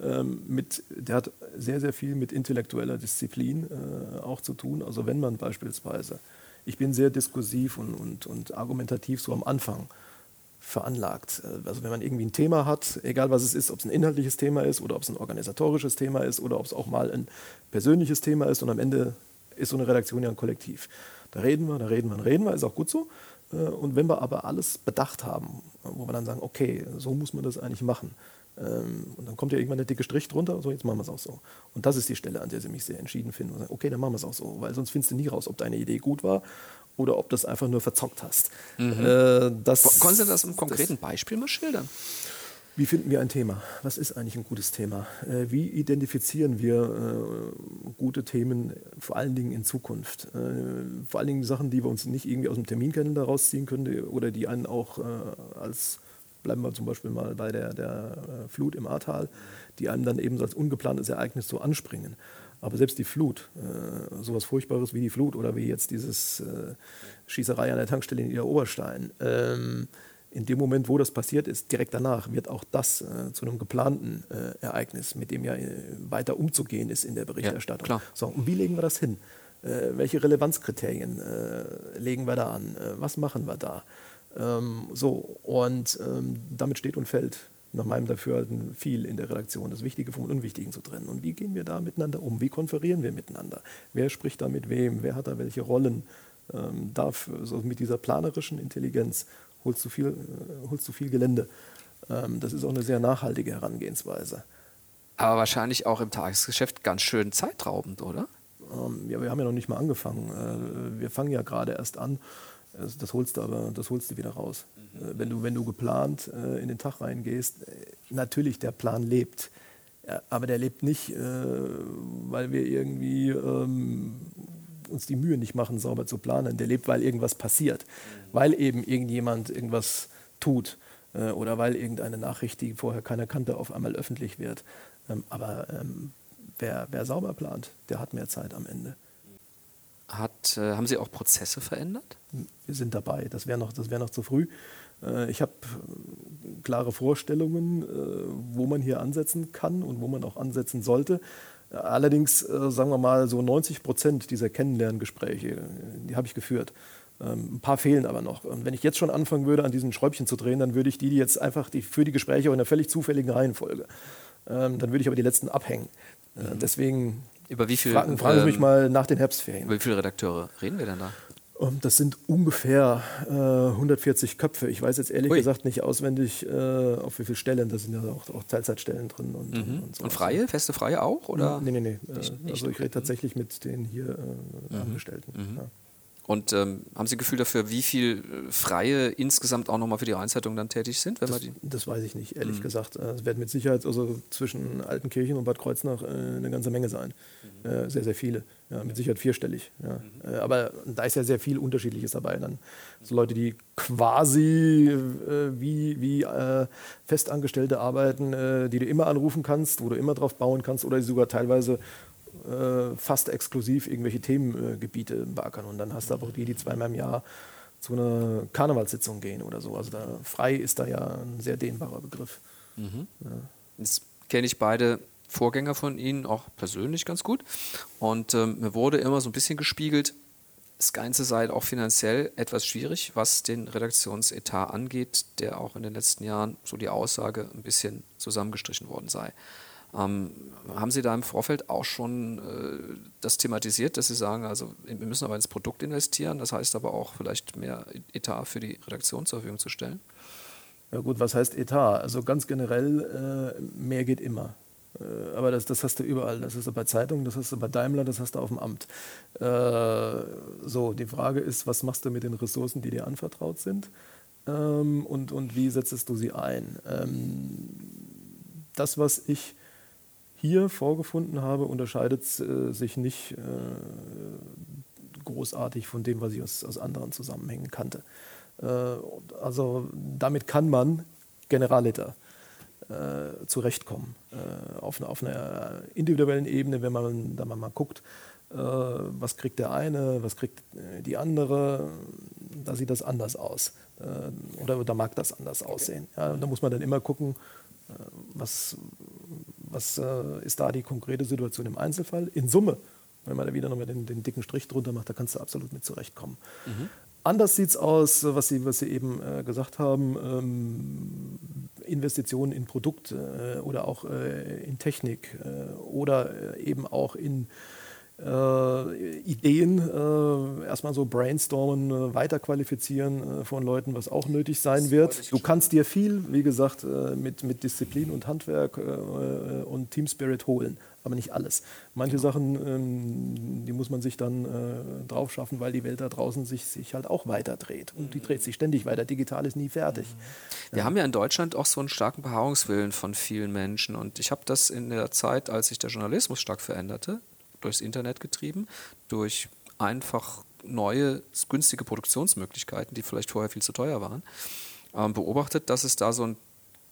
Ähm, mit, der hat sehr, sehr viel mit intellektueller Disziplin äh, auch zu tun. Also wenn man beispielsweise, ich bin sehr diskursiv und, und, und argumentativ so am Anfang veranlagt. Also wenn man irgendwie ein Thema hat, egal was es ist, ob es ein inhaltliches Thema ist oder ob es ein organisatorisches Thema ist oder ob es auch mal ein persönliches Thema ist und am Ende ist so eine Redaktion ja ein Kollektiv. Da reden wir, da reden wir, da reden wir, ist auch gut so. Äh, und wenn wir aber alles bedacht haben, wo wir dann sagen, okay, so muss man das eigentlich machen. Ähm, und dann kommt ja irgendwann der dicke Strich drunter, so jetzt machen wir es auch so. Und das ist die Stelle, an der sie mich sehr entschieden finden. Und sagen, okay, dann machen wir es auch so, weil sonst findest du nie raus, ob deine Idee gut war oder ob du das einfach nur verzockt hast. Mhm. Äh, das, Konntest du das im konkreten das, Beispiel mal schildern? Wie finden wir ein Thema? Was ist eigentlich ein gutes Thema? Äh, wie identifizieren wir äh, gute Themen, vor allen Dingen in Zukunft? Äh, vor allen Dingen Sachen, die wir uns nicht irgendwie aus dem Terminkalender rausziehen können oder die einen auch als, bleiben wir zum Beispiel mal bei der, der Flut im Ahrtal, die einem dann eben als ungeplantes Ereignis so anspringen. Aber selbst die Flut, äh, sowas Furchtbares wie die Flut oder wie jetzt dieses äh, Schießerei an der Tankstelle in Oberstein, ähm, in dem Moment, wo das passiert ist, direkt danach, wird auch das äh, zu einem geplanten äh, Ereignis, mit dem ja äh, weiter umzugehen ist in der Berichterstattung. Ja, so, und wie legen wir das hin? Äh, welche Relevanzkriterien äh, legen wir da an? Äh, was machen wir da? Ähm, so, und ähm, damit steht und fällt nach meinem Dafürhalten viel in der Redaktion, das Wichtige vom Unwichtigen zu trennen. Und wie gehen wir da miteinander um? Wie konferieren wir miteinander? Wer spricht da mit wem? Wer hat da welche Rollen? Ähm, darf so mit dieser planerischen Intelligenz holst du viel, äh, holst du viel Gelände. Ähm, das ist auch eine sehr nachhaltige Herangehensweise. Aber wahrscheinlich auch im Tagesgeschäft ganz schön zeitraubend, oder? Ähm, ja, wir haben ja noch nicht mal angefangen. Äh, wir fangen ja gerade erst an. Das holst du aber, das holst du wieder raus. Mhm. Äh, wenn, du, wenn du geplant äh, in den Tag reingehst, äh, natürlich der Plan lebt. aber der lebt nicht, äh, weil wir irgendwie ähm, uns die Mühe nicht machen, sauber zu planen. Der lebt, weil irgendwas passiert, weil eben irgendjemand irgendwas tut äh, oder weil irgendeine Nachricht, die vorher keiner kannte, auf einmal öffentlich wird. Ähm, aber ähm, wer, wer sauber plant, der hat mehr Zeit am Ende. Hat, äh, haben Sie auch Prozesse verändert? Wir sind dabei. Das wäre noch, wär noch zu früh. Äh, ich habe äh, klare Vorstellungen, äh, wo man hier ansetzen kann und wo man auch ansetzen sollte. Allerdings, äh, sagen wir mal, so 90 Prozent dieser Kennenlerngespräche, die habe ich geführt. Ähm, ein paar fehlen aber noch. Und wenn ich jetzt schon anfangen würde, an diesen Schräubchen zu drehen, dann würde ich die jetzt einfach die, für die Gespräche auch in einer völlig zufälligen Reihenfolge. Ähm, dann würde ich aber die letzten abhängen. Äh, mhm. Deswegen über wie viel, fragen, fragen Sie mich ähm, mal nach den Herbstferien. Über wie viele Redakteure reden wir denn da? Ähm, das sind ungefähr äh, 140 Köpfe. Ich weiß jetzt ehrlich Ui. gesagt nicht auswendig, äh, auf wie viele Stellen. Da sind ja auch, auch Teilzeitstellen drin. Und, mhm. und, so. und, freie, feste Freie auch? Oder? Nee, nee, nee. Nicht, äh, also ich rede tatsächlich mit den hier äh, mhm. Angestellten. Mhm. Ja. Und ähm, haben Sie ein Gefühl dafür, wie viel äh, Freie insgesamt auch nochmal für die Rheinzeitung dann tätig sind? Das, das, weiß ich nicht, ehrlich mhm. gesagt. Äh, es werden mit Sicherheit also zwischen Altenkirchen und Bad Kreuznach äh, eine ganze Menge sein. Mhm. Äh, sehr, sehr viele. Ja, mit Sicherheit vierstellig. Ja. Mhm. Äh, aber da ist ja sehr viel Unterschiedliches dabei. Dann so Leute, die quasi äh, wie, wie Festangestellte arbeiten, die du immer anrufen kannst, wo du immer drauf bauen kannst oder die sogar teilweise äh, fast exklusiv irgendwelche Themengebiete äh, beackern. Und dann hast du aber auch die, die zweimal im Jahr zu einer Karnevalssitzung gehen oder so. Also da, frei ist da ja ein sehr dehnbarer Begriff. Mhm. Ja. Jetzt kenne ich beide Vorgänger von Ihnen auch persönlich ganz gut. Und ähm, mir wurde immer so ein bisschen gespiegelt, das Ganze sei auch finanziell etwas schwierig, was den Redaktionsetat angeht, der auch in den letzten Jahren, so die Aussage, ein bisschen zusammengestrichen worden sei. Ähm, haben Sie da im Vorfeld auch schon äh, das thematisiert, dass Sie sagen, also wir müssen aber ins Produkt investieren, das heißt aber auch vielleicht mehr Etat für die Redaktion zur Verfügung zu stellen? Ja gut, was heißt Etat? Also ganz generell, äh, mehr geht immer. Äh, aber das, das hast du überall. Das hast du bei Zeitungen, das hast du bei Daimler, das hast du auf dem Amt. Äh, so, die Frage ist, was machst du mit den Ressourcen, die dir anvertraut sind? Ähm, und, und wie setzt du sie ein? Ähm, das, was ich hier vorgefunden habe, unterscheidet äh, sich nicht äh, großartig von dem, was ich aus, aus anderen Zusammenhängen kannte. Äh, also damit kann man Generaliter äh, zurechtkommen. Äh, auf, auf, einer individuellen Ebene, wenn man da mal guckt, äh, was kriegt der eine, was kriegt die andere, da sieht das anders aus. oder da mag das anders aussehen. Ja, da muss man dann immer gucken, was, was äh, ist da die konkrete Situation im Einzelfall. In Summe, wenn man da wieder nochmal den, den dicken Strich drunter macht, da kannst du absolut mit zurechtkommen. Mhm. Anders sieht es aus, was Sie, was Sie eben äh, gesagt haben, ähm, Investitionen in Produkt äh, oder auch äh, in Technik äh, oder eben auch in äh, Ideen, äh, erstmal so brainstormen, äh, weiterqualifizieren von Leuten, was auch nötig sein wird. Du kannst dir viel, wie gesagt, mit, mit Disziplin und Handwerk und Team Spirit holen, aber nicht alles. Manche Sachen, ähm, die muss man sich dann drauf schaffen, weil die Welt da draußen sich, sich halt auch weiter dreht. Und die dreht sich ständig weiter. Digital ist nie fertig. Wir ja. haben ja in Deutschland auch so einen starken Beharrungswillen von vielen Menschen. Und ich habe das in der Zeit, als sich der Journalismus stark veränderte, durchs Internet getrieben, durch einfach neue, günstige Produktionsmöglichkeiten, die vielleicht vorher viel zu teuer waren, ähm, beobachtet, dass es da so ein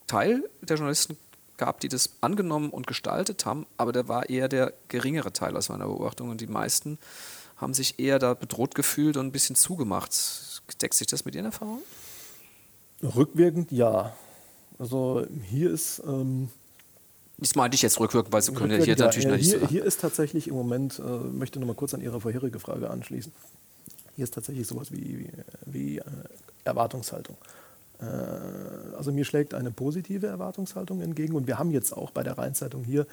Teil der Journalisten gab, die das angenommen und gestaltet haben, aber der war eher der geringere Teil aus meiner Beobachtung und die meisten haben sich eher da bedroht gefühlt und ein bisschen zugemacht. Deckt sich das mit Ihren Erfahrungen? Rückwirkend ja. Also hier ist ähm, das meinte ich jetzt rückwirkend, weil Sie können ja hier natürlich ja, noch nicht hier, hier ist tatsächlich im Moment, äh, möchte noch mal kurz an Ihre vorherige Frage anschließen. Hier ist tatsächlich sowas wie, wie, wie äh, Erwartungshaltung. Äh, also mir schlägt eine positive Erwartungshaltung entgegen und wir haben jetzt auch bei der Rheinzeitung hier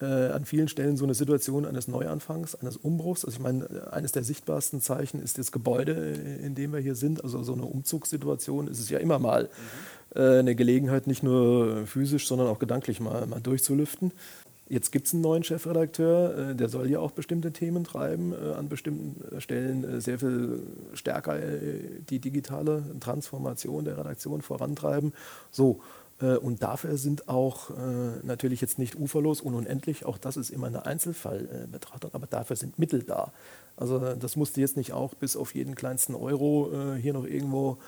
äh, an vielen Stellen so eine Situation eines Neuanfangs, eines Umbruchs. Also ich meine, eines der sichtbarsten Zeichen ist das Gebäude, in dem wir hier sind. Also so eine Umzugssituation ist es ja immer mal. Mhm äh, eine Gelegenheit, nicht nur physisch, sondern auch gedanklich mal, mal durchzulüften. Jetzt gibt es einen neuen Chefredakteur, äh, der soll ja auch bestimmte Themen treiben, äh, an bestimmten Stellen sehr viel stärker die digitale Transformation der Redaktion vorantreiben. So, und dafür sind auch natürlich jetzt nicht uferlos und unendlich, auch das ist immer eine Einzelfallbetrachtung, aber dafür sind Mittel da. Also das musste jetzt nicht auch bis auf jeden kleinsten Euro hier noch irgendwo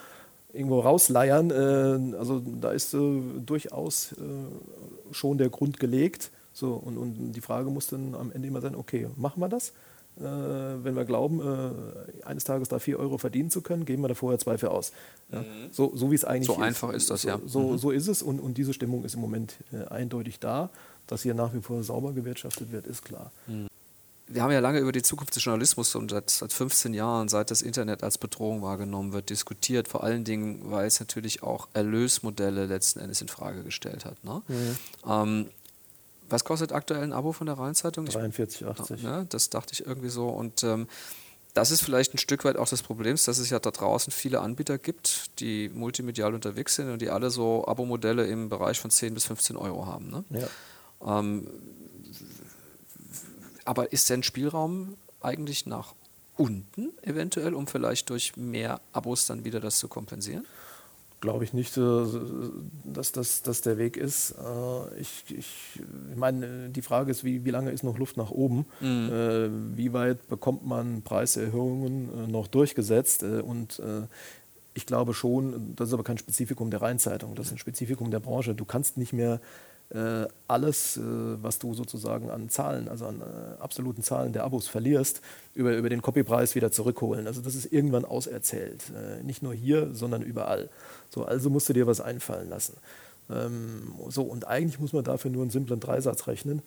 irgendwo rausleiern. Äh, also da ist äh, durchaus äh, schon der Grund gelegt. So, und, und die Frage muss dann am Ende immer sein, okay, machen wir das? Äh, wenn wir glauben, äh, eines Tages da vier Euro verdienen zu können, geben wir da vorher zwei für aus. Ja, mhm. so, so wie es eigentlich ist. So einfach ist das, ja. So, mhm. so ist es und, und diese Stimmung ist im Moment äh, eindeutig da. Dass hier nach wie vor sauber gewirtschaftet wird, ist klar. Mhm wir haben ja lange über die Zukunft des Journalismus und seit, seit 15 Jahren, seit das Internet als Bedrohung wahrgenommen wird, diskutiert. Vor allen Dingen, weil es natürlich auch Erlösmodelle letzten Endes in Frage gestellt hat. Ne? Mhm. Ähm, was kostet aktuell ein Abo von der Rheinzeitung? 43,80. Ja, das dachte ich irgendwie so. Und ähm, das ist vielleicht ein Stück weit auch das Problem, dass es ja da draußen viele Anbieter gibt, die multimedial unterwegs sind und die alle so Abo-Modelle im Bereich von 10 bis 15 Euro haben. Ne? Ja. Ähm, aber ist denn Spielraum eigentlich nach unten eventuell, um vielleicht durch mehr Abos dann wieder das zu kompensieren? Glaube ich nicht, äh, dass das dass der Weg ist. Äh, ich, ich, ich meine, die Frage ist, wie, wie lange ist noch Luft nach oben? Mhm. Äh, wie weit bekommt man Preiserhöhungen noch durchgesetzt? Und ich glaube schon, das ist aber kein Spezifikum der Rheinzeitung, das ist ein Spezifikum der Branche. Du kannst nicht mehr äh, alles, äh, was du sozusagen an Zahlen, also an äh, absoluten Zahlen der Abos verlierst, über, über den Copypreis wieder zurückholen. Also das ist irgendwann auserzählt. nicht nur hier, sondern überall. So, also musst du dir was einfallen lassen. Ähm, so, und eigentlich muss man dafür nur einen simplen Dreisatz rechnen.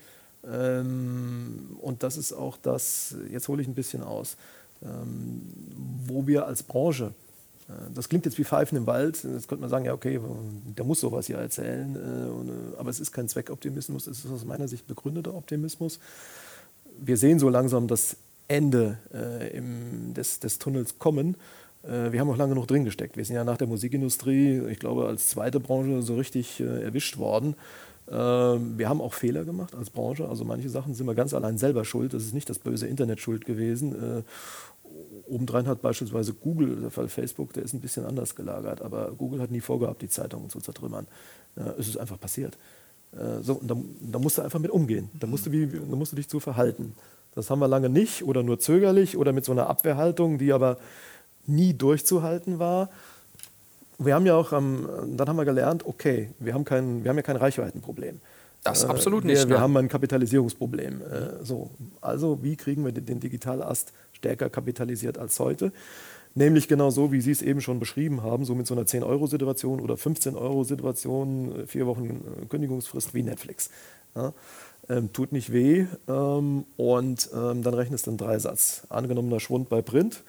Ähm, und das ist auch das, jetzt hole ich ein bisschen aus, ähm, wo wir als Branche äh, das klingt jetzt wie Pfeifen im Wald. Jetzt könnte man sagen, ja, okay, der muss sowas hier erzählen. Äh, äh, aber es ist kein Zweckoptimismus, es ist aus meiner Sicht begründeter Optimismus. Wir sehen so langsam das Ende des, des Tunnels kommen. Wir haben auch lange noch drin gesteckt. Wir sind ja nach der Musikindustrie, ich glaube, als zweite Branche so richtig erwischt worden. Wir haben auch Fehler gemacht als Branche. Also manche Sachen sind wir ganz allein selber schuld. Das ist nicht das böse Internet schuld gewesen obendrein hat beispielsweise Google, der Fall Facebook, der ist ein bisschen anders gelagert, aber Google hat nie vorgehabt, die Zeitungen zu zertrümmern. Ja, es ist einfach passiert. Äh, so, und da, da, musst du einfach mit umgehen. Da musst, du wie, da musst du dich zu verhalten. Das haben wir lange nicht oder nur zögerlich oder mit so einer Abwehrhaltung, die aber nie durchzuhalten war. Wir haben ja auch, ähm, dann haben wir gelernt, okay, wir haben, kein, wir haben ja kein Reichweitenproblem. Das äh, absolut nicht. Wir, wir haben ein Kapitalisierungsproblem. Äh, so, also wie kriegen wir den, den Digitalast stärker kapitalisiert als heute? Nämlich genau so, wie Sie es eben schon beschrieben haben, so mit so einer 10-Euro-Situation oder 15-Euro-Situation, äh, vier Wochen äh, Kündigungsfrist wie Netflix. Ja, ähm, tut nicht weh ähm, und ähm, dann rechnest du einen Dreisatz. Angenommener Schwund bei Print,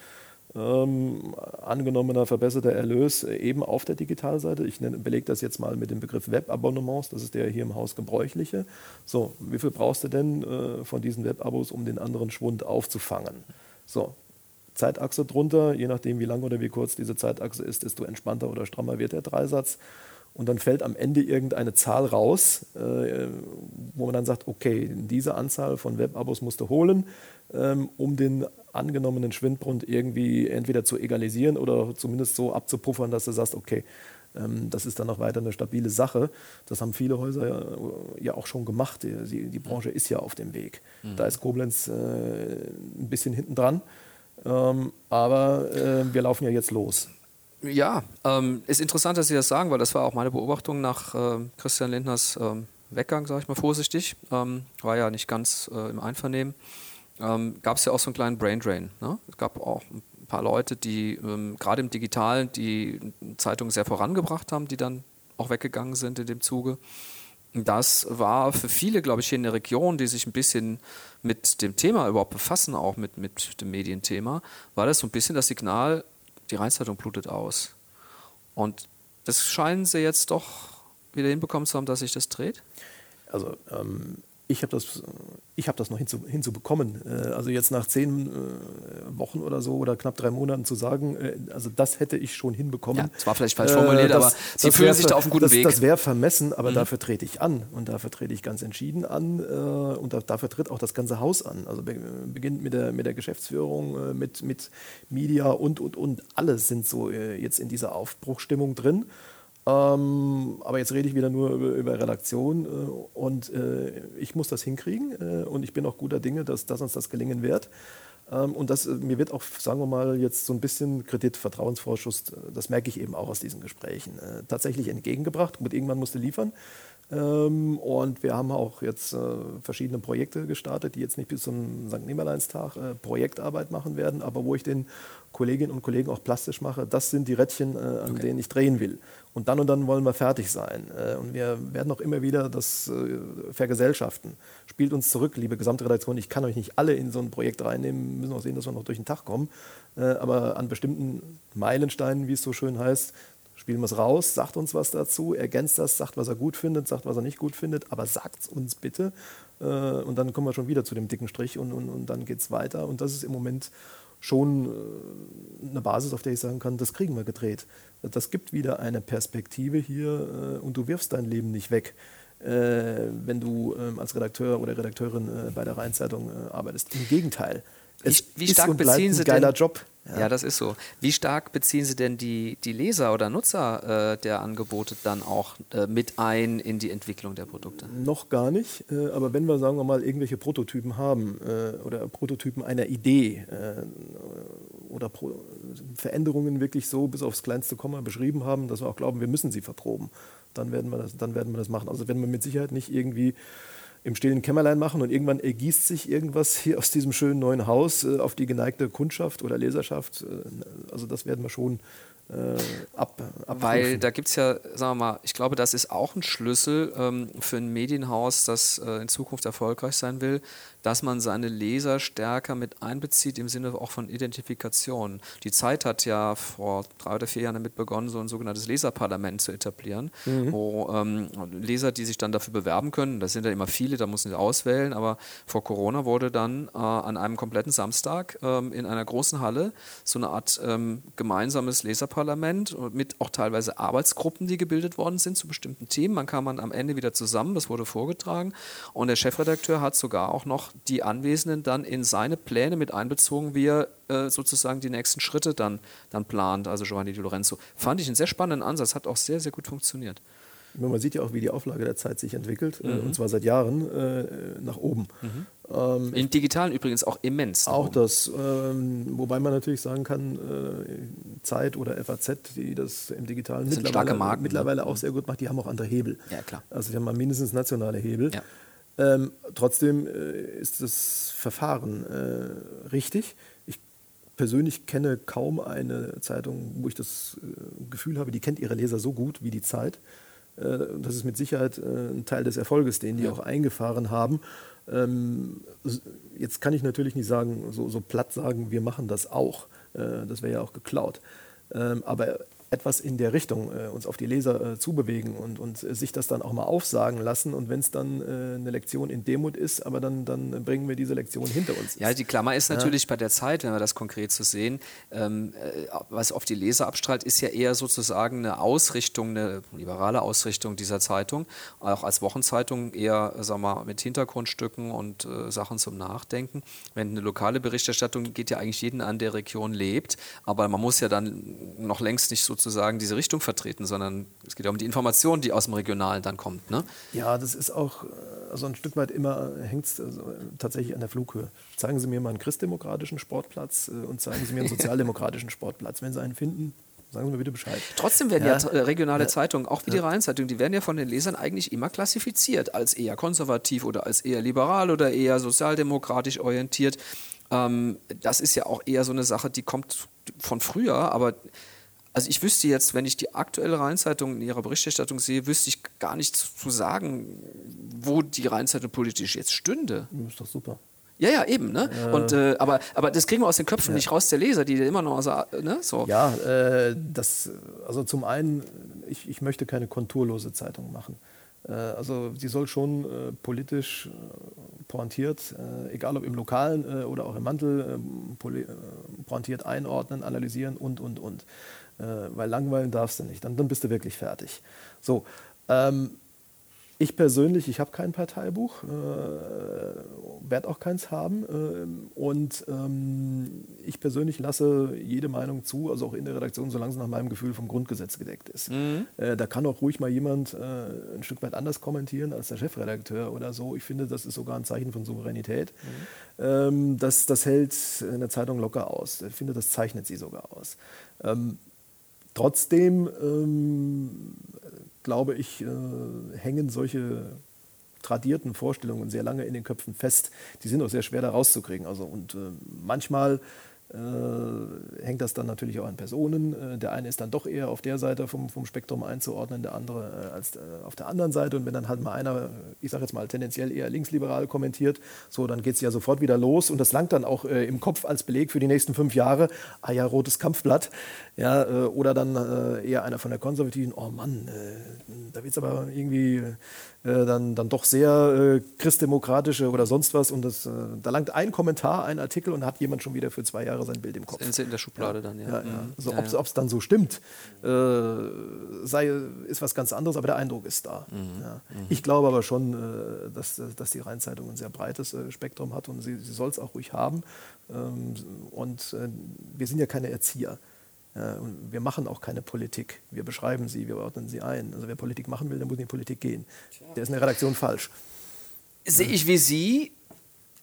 ähm, angenommener verbesserter Erlös eben auf der Digitalseite. Ich belege das jetzt mal mit dem Begriff Webabonnements, das ist der hier im Haus gebräuchliche. So, wie viel brauchst du denn äh, von diesen Webabos, um den anderen Schwund aufzufangen? So, Zeitachse drunter, je nachdem wie lang oder wie kurz diese Zeitachse ist, desto entspannter oder strammer wird der Dreisatz. Und dann fällt am Ende irgendeine Zahl raus, äh, wo man dann sagt, okay, diese Anzahl von Webabos musst du holen, ähm, um den angenommenen Schwindbrund irgendwie entweder zu egalisieren oder zumindest so abzupuffern, dass du sagst, okay, das ist dann auch weiter eine stabile Sache. Das haben viele Häuser ja, ja auch schon gemacht. Die, die, Branche ist ja auf dem Weg. Mhm. Da ist Koblenz äh, ein bisschen hinten dran. Ähm, aber äh, wir laufen ja jetzt los. Ja, ähm, ist interessant, dass Sie das sagen, weil das war auch meine Beobachtung nach äh, Christian Lindners ähm, Weggang, sage ich mal vorsichtig. Ähm, war ja nicht ganz äh, im Einvernehmen. Ähm, gab es ja auch so einen kleinen Braindrain. Ne? Es gab auch ein paar Leute, die ähm, gerade im Digitalen die Zeitung sehr vorangebracht haben, die dann auch weggegangen sind in dem Zuge. Das war für viele, glaube ich, hier in der Region, die sich ein bisschen mit dem Thema überhaupt befassen, auch mit, mit dem Medienthema, war das so ein bisschen das Signal, die Rheinzeitung blutet aus. Und das scheinen sie jetzt doch wieder hinbekommen zu haben, dass sich das dreht? Also ähm, ich habe das, ich hab das noch hinzu, hinzubekommen. Äh, also jetzt nach zehn äh, Wochen oder so oder knapp drei Monaten zu sagen, äh, also das hätte ich schon hinbekommen. Ja, das war vielleicht falsch formuliert, das, aber Sie fühlen sich da auf einem guten das, Weg. Das wäre vermessen, aber mhm. dafür trete ich an und dafür trete ich ganz entschieden an und dafür tritt auch das ganze Haus an. Also beginnt mit der, mit der Geschäftsführung, mit, mit Media und, und, und. Alles sind so jetzt in dieser Aufbruchstimmung drin. Ähm, aber jetzt rede ich wieder nur über, über Redaktion äh, und äh, ich muss das hinkriegen äh, und ich bin auch guter Dinge, dass, dass uns das gelingen wird. Ähm, und das, mir wird auch, sagen wir mal, jetzt so ein bisschen Kredit, Vertrauensvorschuss, äh, das merke ich eben auch aus diesen Gesprächen, äh, tatsächlich entgegengebracht. Gut, irgendwann musste liefern. Ähm, und wir haben auch jetzt äh, verschiedene Projekte gestartet, die jetzt nicht bis zum St. Nimmerleinstag Projektarbeit machen werden, aber wo ich den Kolleginnen und Kollegen auch plastisch mache, das sind die Rädchen, an okay. denen ich drehen will. Und dann und dann wollen wir fertig sein. Äh, und wir werden auch immer wieder das äh, vergesellschaften. Spielt uns zurück, liebe Gesamtredaktion. Ich kann euch nicht alle in so ein Projekt reinnehmen. Wir müssen auch sehen, dass wir noch durch den Tag kommen. Äh, aber an bestimmten Meilensteinen, wie es so schön heißt, spielen wir es raus, sagt uns was dazu, ergänzt das, sagt, was er gut findet, sagt, was er nicht gut findet, aber sagt es uns bitte. Und dann kommen wir schon wieder zu dem dicken Strich und, und, und dann geht es weiter. Und das ist im Moment schon eine Basis, auf der ich sagen kann, das kriegen wir gedreht. Das gibt wieder eine Perspektive hier äh, und du wirfst dein Leben nicht weg. Äh, wenn du ähm, als Redakteur oder Redakteurin äh, bei der Rheinzeitung äh, arbeitest. Im Gegenteil. Es wie, wie stark beziehen Sie ein geiler denn, Job. Ja. ja. das ist so. Wie stark beziehen Sie denn die, die Leser oder Nutzer äh, der Angebote dann auch äh, mit ein in die Entwicklung der Produkte? Noch gar nicht, äh, aber wenn wir, sagen wir mal, irgendwelche Prototypen haben äh, oder Prototypen einer Idee äh, oder Pro Veränderungen wirklich so bis aufs kleinste Komma beschrieben haben, dass wir auch glauben, wir müssen sie verproben, dann werden wir das, dann werden wir das machen. Also werden wir mit Sicherheit nicht irgendwie im stillen Kämmerlein machen und irgendwann ergießt sich irgendwas hier aus diesem schönen neuen Haus äh, auf die geneigte Kundschaft oder Leserschaft. Äh, also das werden wir schon äh, ab, Weil da gibt es ja, sagen wir mal, ich glaube, das ist auch ein Schlüssel ähm, für ein Medienhaus, das äh, in Zukunft erfolgreich sein will, dass man seine Leser stärker mit einbezieht im Sinne auch von Identifikation. Die Zeit hat ja vor drei oder vier Jahren damit begonnen, so ein sogenanntes Leserparlament zu etablieren, mhm. wo ähm, Leser, die sich dann dafür bewerben können, das sind ja immer viele, da muss man sie auswählen, aber vor Corona wurde dann äh, an einem kompletten Samstag ähm, in einer großen Halle so eine Art ähm, gemeinsames Leserparlament Parlament mit auch teilweise Arbeitsgruppen, die gebildet worden sind zu bestimmten Themen. Man kam dann am Ende wieder zusammen, das wurde vorgetragen und der Chefredakteur hat sogar auch noch die Anwesenden dann in seine Pläne mit einbezogen, wie er äh, sozusagen die nächsten Schritte dann, dann plant, also Giovanni Di Lorenzo. Fand ich einen sehr spannenden Ansatz, hat auch sehr, sehr gut funktioniert. Man sieht ja auch, wie die Auflage der Zeit sich entwickelt, äh, mhm. und zwar seit Jahren äh, nach oben. Mhm. Ähm, Im Digitalen übrigens auch immens. Auch oben. das, ähm, wobei man natürlich sagen kann, äh, Zeit oder FAZ, die das im Digitalen das mittlerweile, Marken, mittlerweile ne? auch sehr gut macht, die haben auch andere Hebel. Ja, klar. Also die haben mal mindestens nationale Hebel. Ja. Ähm, trotzdem äh, ist das Verfahren äh, richtig. Ich persönlich kenne kaum eine Zeitung, wo ich das äh, Gefühl habe, die kennt ihre Leser so gut wie die Zeit. Äh, das ist mit Sicherheit äh, ein Teil des Erfolges, den die ja. auch eingefahren haben. Ähm, jetzt kann ich natürlich nicht sagen, so, so platt sagen, wir machen das auch. Das wäre ja auch geklaut. Ähm, aber etwas in der Richtung äh, uns auf die Leser äh, zubewegen und, und äh, sich das dann auch mal aufsagen lassen. Und wenn es dann äh, eine Lektion in Demut ist, aber dann, dann bringen wir diese Lektion hinter uns. Ja, die Klammer ist natürlich ja. bei der Zeit, wenn wir das konkret zu so sehen, ähm, äh, was auf die Leser abstrahlt, ist ja eher sozusagen eine Ausrichtung, eine liberale Ausrichtung dieser Zeitung, auch als Wochenzeitung eher, wir mal, mit Hintergrundstücken und äh, Sachen zum Nachdenken. Wenn eine lokale Berichterstattung geht ja eigentlich jeden an, der Region lebt, aber man muss ja dann noch längst nicht so sozusagen diese Richtung vertreten, sondern es geht ja um die Information, die aus dem Regionalen dann kommt. Ne? Ja, das ist auch äh, also ein Stück weit immer, hängt es also tatsächlich an der Flughöhe. Zeigen Sie mir mal einen christdemokratischen Sportplatz äh, und zeigen Sie mir einen sozialdemokratischen Sportplatz. Wenn Sie einen finden, Sagen Sie mir bitte Bescheid. Trotzdem werden ja, ja regionale ja. Zeitungen, auch wie die Rheinzeitung, die werden ja von den Lesern eigentlich immer klassifiziert als eher konservativ oder als eher liberal oder eher sozialdemokratisch orientiert. Ähm, das ist ja auch eher so eine Sache, die kommt von früher, aber also ich wüsste jetzt, wenn ich die aktuelle Rheinzeitung in ihrer Berichterstattung sehe, wüsste ich gar nicht zu sagen, wo die Rheinzeitung politisch jetzt stünde. Das ist doch super. Ja, ja, eben. Ne? Äh, und, äh, aber, aber das kriegen wir aus den Köpfen ja. nicht raus, der Leser, die immer noch so. Ne? so. Ja, äh, das, also zum einen, ich, ich möchte keine konturlose Zeitung machen. Äh, also sie soll schon äh, politisch äh, pointiert, egal ob im Lokalen oder auch im Mantel, pointiert einordnen, analysieren und, und, und. Weil langweilen darfst du nicht, dann, dann bist du wirklich fertig. So, ähm, ich persönlich, ich habe kein Parteibuch, äh, werde auch keins haben. Äh, und ähm, ich persönlich lasse jede Meinung zu, also auch in der Redaktion, solange sie nach meinem Gefühl vom Grundgesetz gedeckt ist. Mhm. Äh, da kann auch ruhig mal jemand äh, ein Stück weit anders kommentieren als der Chefredakteur oder so. Ich finde, das ist sogar ein Zeichen von Souveränität. Mhm. Ähm, das, das hält eine Zeitung locker aus. Ich finde, das zeichnet sie sogar aus. Ähm, trotzdem ähm, glaube ich, äh, hängen solche tradierten Vorstellungen sehr lange in den Köpfen fest. Die sind auch sehr schwer da rauszukriegen. Also, und äh, manchmal äh, hängt das dann natürlich auch an Personen. Äh, der eine ist dann doch eher auf der Seite vom, vom Spektrum einzuordnen, der andere äh, als äh, auf der anderen Seite. Und wenn dann halt mal einer, ich sage jetzt mal tendenziell eher linksliberal kommentiert, so dann geht es ja sofort wieder los und das langt dann auch äh, im Kopf als Beleg für die nächsten fünf Jahre. Ah ja, rotes Kampfblatt. Ja, oder dann eher einer von der Konservativen, oh Mann, da wird es aber irgendwie äh, dann, dann doch sehr äh, christdemokratische oder sonst was. Und das, äh, da langt ein Kommentar, ein Artikel und hat jemand schon wieder für zwei Jahre sein Bild im Kopf. Sie in der Schublade ja. dann, ja. ja, ja. Mhm. Ja, ob es dann so stimmt, äh, sei, ist was ganz anderes, aber der Eindruck ist da. Mhm. Ja. Ich glaube aber schon, äh, dass, dass die Rheinzeitung ein sehr breites äh, Spektrum hat und sie, sie soll es auch ruhig haben. Ähm, und äh, wir sind ja keine Erzieher. Und wir machen auch keine Politik. Wir beschreiben sie, wir ordnen sie ein. Also wer Politik machen will, der muss in die Politik gehen. Der ist in der Redaktion falsch. Sehe ich wie Sie,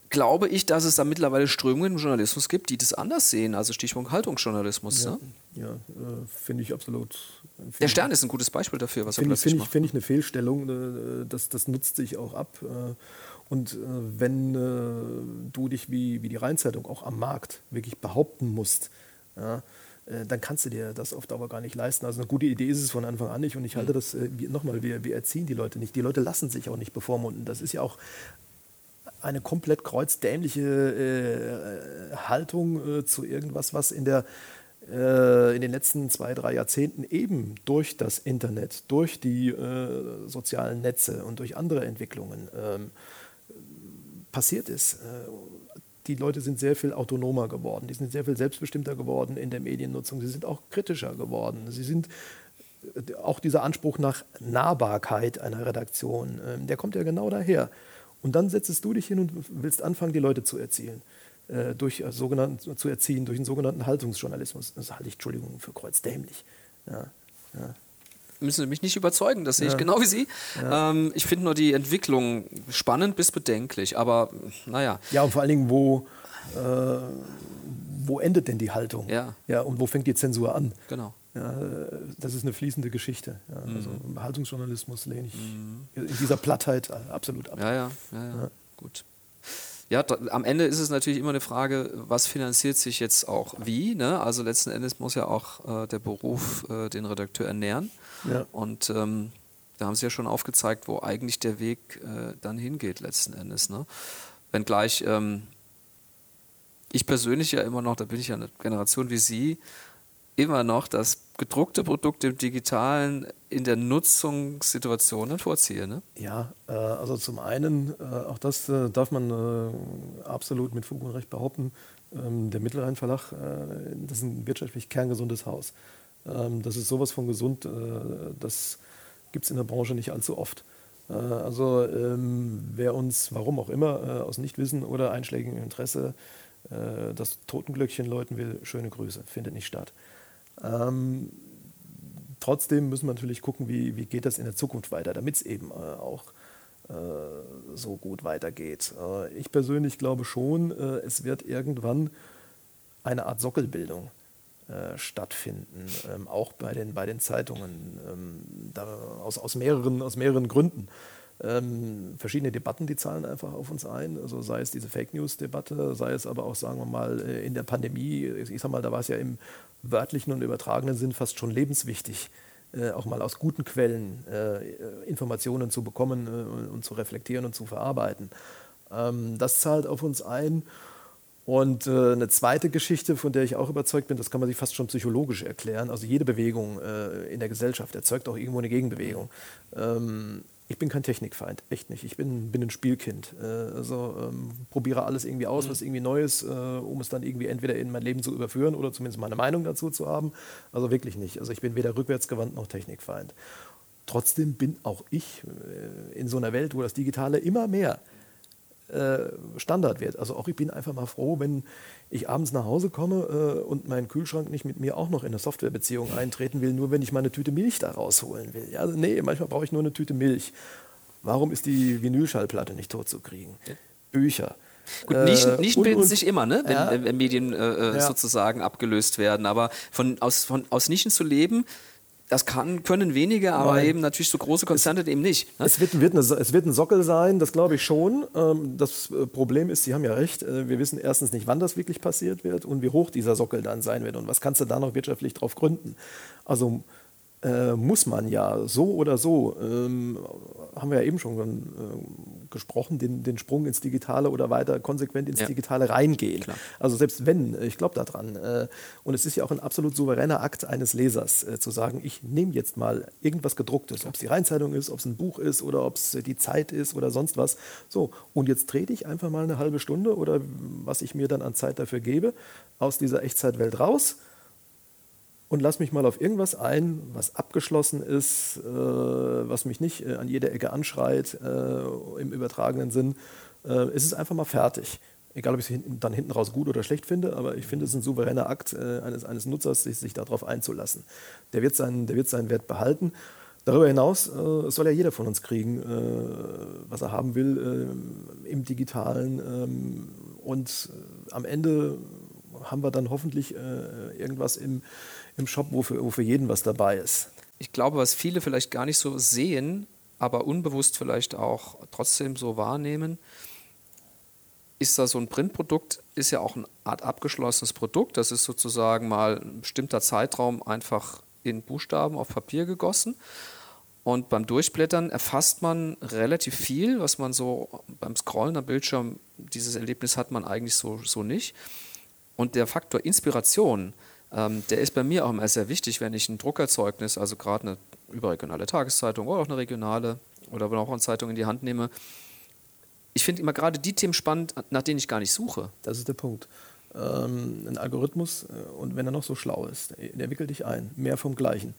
glaube ich, dass es da mittlerweile Strömungen im Journalismus gibt, die das anders sehen. Also Stichwort Haltungsjournalismus. Ja, ne? ja äh, finde ich absolut. Find Der Stern ist ein gutes Beispiel dafür, was er Finde ich, plötzlich find ich, macht. find ich eine Fehlstellung. äh, Das, das nutzt sich auch ab. äh, Und äh, wenn äh, du dich wie, wie die Rheinzeitung auch am Markt wirklich behaupten musst, ja, äh, dann kannst du dir das auf Dauer gar nicht leisten. Also eine gute Idee ist es von Anfang an nicht. Und ich halte das, äh, nochmal, wir, wir erziehen die Leute nicht. Die Leute lassen sich auch nicht bevormunden. Das ist ja auch eine komplett kreuzdämliche äh, Haltung äh, zu irgendwas, was in, der, äh, in den letzten zwei, drei Jahrzehnten eben durch das Internet, durch die äh, sozialen Netze und durch andere Entwicklungen ähm, passiert ist. Die Leute sind sehr viel autonomer geworden, die sind sehr viel selbstbestimmter geworden in der Mediennutzung, sie sind auch kritischer geworden, sie sind äh, auch dieser Anspruch nach Nahbarkeit einer Redaktion, ähm, der kommt ja genau daher. Und dann setzt du dich hin und willst anfangen, die Leute zu erzielen. Äh, durch äh, sogenannten, zu erziehen, durch einen sogenannten Haltungsjournalismus. Das halte ich, Entschuldigung, für kreuzdämlich. Ja, ja. Müssen Sie mich nicht überzeugen, das sehe ich Ja. genau wie Sie. Ähm, ich finde nur die Entwicklung spannend bis bedenklich, aber naja. ja, und vor allen Dingen, wo, äh, wo endet denn die Haltung? Ja. ja. Und wo fängt die Zensur an? Genau. Ja, das ist eine fließende Geschichte. Ja, also Mhm. Haltungsjournalismus lehne ich in dieser Plattheit äh, absolut ab. Ja, ja, ja, ja. gut. Ja, da, am Ende ist es natürlich immer eine Frage, was finanziert sich jetzt auch wie. Ne? Also letzten Endes muss ja auch äh, der Beruf äh, den Redakteur ernähren. Ja. Und ähm, da haben Sie ja schon aufgezeigt, wo eigentlich der Weg äh, dann hingeht letzten Endes. Ne? Wenngleich ähm, ich persönlich ja immer noch, da bin ich ja eine Generation wie Sie, immer noch das gedruckte Produkt im Digitalen in der Nutzungssituation vorziehe. Ne? Ja, äh, also zum einen, äh, auch das äh, darf man äh, absolut mit Fug und Recht behaupten, ähm, der Mittelrhein Verlag, äh, das ist ein wirtschaftlich kerngesundes Haus. Ähm, das ist sowas von gesund, äh, das gibt es in der Branche nicht allzu oft. Äh, also ähm, wer uns, warum auch immer, äh, aus Nichtwissen oder einschlägigem Interesse äh, das Totenglöckchen läuten will, schöne Grüße, findet nicht statt. Ähm, trotzdem müssen wir natürlich gucken, wie, wie geht das in der Zukunft weiter, damit es eben äh, auch äh, so gut weitergeht. Ich persönlich glaube schon, es wird irgendwann eine Art Sockelbildung äh, stattfinden, ähm, auch bei den, bei den Zeitungen, ähm, aus, aus, mehreren, aus mehreren Gründen. Ähm, verschiedene Debatten, die zahlen einfach auf uns ein. Also sei es diese Fake News-Debatte, sei es aber auch, sagen wir mal, äh, in der Pandemie. Ich sag mal, da war es ja im wörtlichen und übertragenen Sinn fast schon lebenswichtig, äh, auch mal aus guten Quellen äh, Informationen zu bekommen äh, und zu reflektieren und zu verarbeiten. Ähm, das zahlt auf uns ein. Und äh, eine zweite Geschichte, von der ich auch überzeugt bin, das kann man sich fast schon psychologisch erklären. Also jede Bewegung äh, in der Gesellschaft erzeugt auch irgendwo eine Gegenbewegung. Ähm, ich bin kein Technikfeind, echt nicht. Ich bin, bin ein Spielkind. Äh, also ähm, probiere alles irgendwie aus, was irgendwie Neues, äh, um es dann irgendwie entweder in mein Leben zu überführen oder zumindest meine Meinung dazu zu haben. Also wirklich nicht. Also ich bin weder rückwärtsgewandt noch Technikfeind. Trotzdem bin auch ich äh, in so einer Welt, wo das Digitale immer mehr äh, Standard wird. Also auch ich bin einfach mal froh, wenn ich abends nach Hause komme äh, und mein Kühlschrank nicht mit mir auch noch in eine Softwarebeziehung eintreten will, nur wenn ich meine Tüte Milch da rausholen will. Ja, also nee, manchmal brauche ich nur eine Tüte Milch. Warum ist die Vinylschallplatte nicht totzukriegen? Bücher. Gut, Nischen, Äh, Nischen bilden und- sich immer, ne? wenn, Ja. Medien äh, Ja. sozusagen abgelöst werden. Aber von, aus, von, aus Nischen zu leben, das kann, können wenige, aber Nein. eben natürlich so große Konzerne eben nicht. Ne? Es wird, wird eine, es wird ein Sockel sein, das glaube ich schon. Ähm, Das äh, Problem ist, Sie haben ja recht, äh, wir wissen erstens nicht, wann das wirklich passiert wird und wie hoch dieser Sockel dann sein wird und was kannst du da noch wirtschaftlich drauf gründen. Also äh, muss man ja so oder so, ähm, haben wir ja eben schon äh, gesprochen, den, den Sprung ins Digitale oder weiter konsequent ins ja. Digitale reingehen. Klar. Also selbst wenn, äh, ich glaube daran. Äh, und es ist ja auch ein absolut souveräner Akt eines Lesers, äh, zu sagen, ich nehme jetzt mal irgendwas gedrucktes, ob es die Rheinzeitung ist, ob es ein Buch ist oder ob es die Zeit ist oder sonst was. So, und jetzt trete ich einfach mal eine halbe Stunde oder was ich mir dann an Zeit dafür gebe, aus dieser Echtzeitwelt raus und lass mich mal auf irgendwas ein, was abgeschlossen ist, äh, was mich nicht äh, an jeder Ecke anschreit, äh, im übertragenen Sinn. Äh, es ist einfach mal fertig. Egal, ob ich es dann hinten raus gut oder schlecht finde, aber ich finde, es ist ein souveräner Akt äh, eines, eines Nutzers, sich, sich darauf einzulassen. Der wird, seinen, der wird seinen Wert behalten. Darüber hinaus äh, soll ja jeder von uns kriegen, was er haben will im digitalen. Ähm, und am Ende haben wir dann hoffentlich irgendwas im, im Shop, wo für, wo für jeden was dabei ist. Ich glaube, was viele vielleicht gar nicht so sehen, aber unbewusst vielleicht auch trotzdem so wahrnehmen, ist da so ein Printprodukt, ist ja auch eine Art abgeschlossenes Produkt. Das ist sozusagen mal ein bestimmter Zeitraum einfach in Buchstaben auf Papier gegossen. Und beim Durchblättern erfasst man relativ viel, was man so beim Scrollen am Bildschirm, dieses Erlebnis hat man eigentlich so, so nicht. Und der Faktor Inspiration, ähm, der ist bei mir auch immer sehr wichtig, wenn ich ein Druckerzeugnis, also gerade eine überregionale Tageszeitung oder auch eine regionale oder auch eine Zeitung in die Hand nehme. Ich finde immer gerade die Themen spannend, nach denen ich gar nicht suche. Das ist der Punkt. Ähm, ein Algorithmus, äh, und wenn er noch so schlau ist, der wickelt dich ein. Mehr vom Gleichen.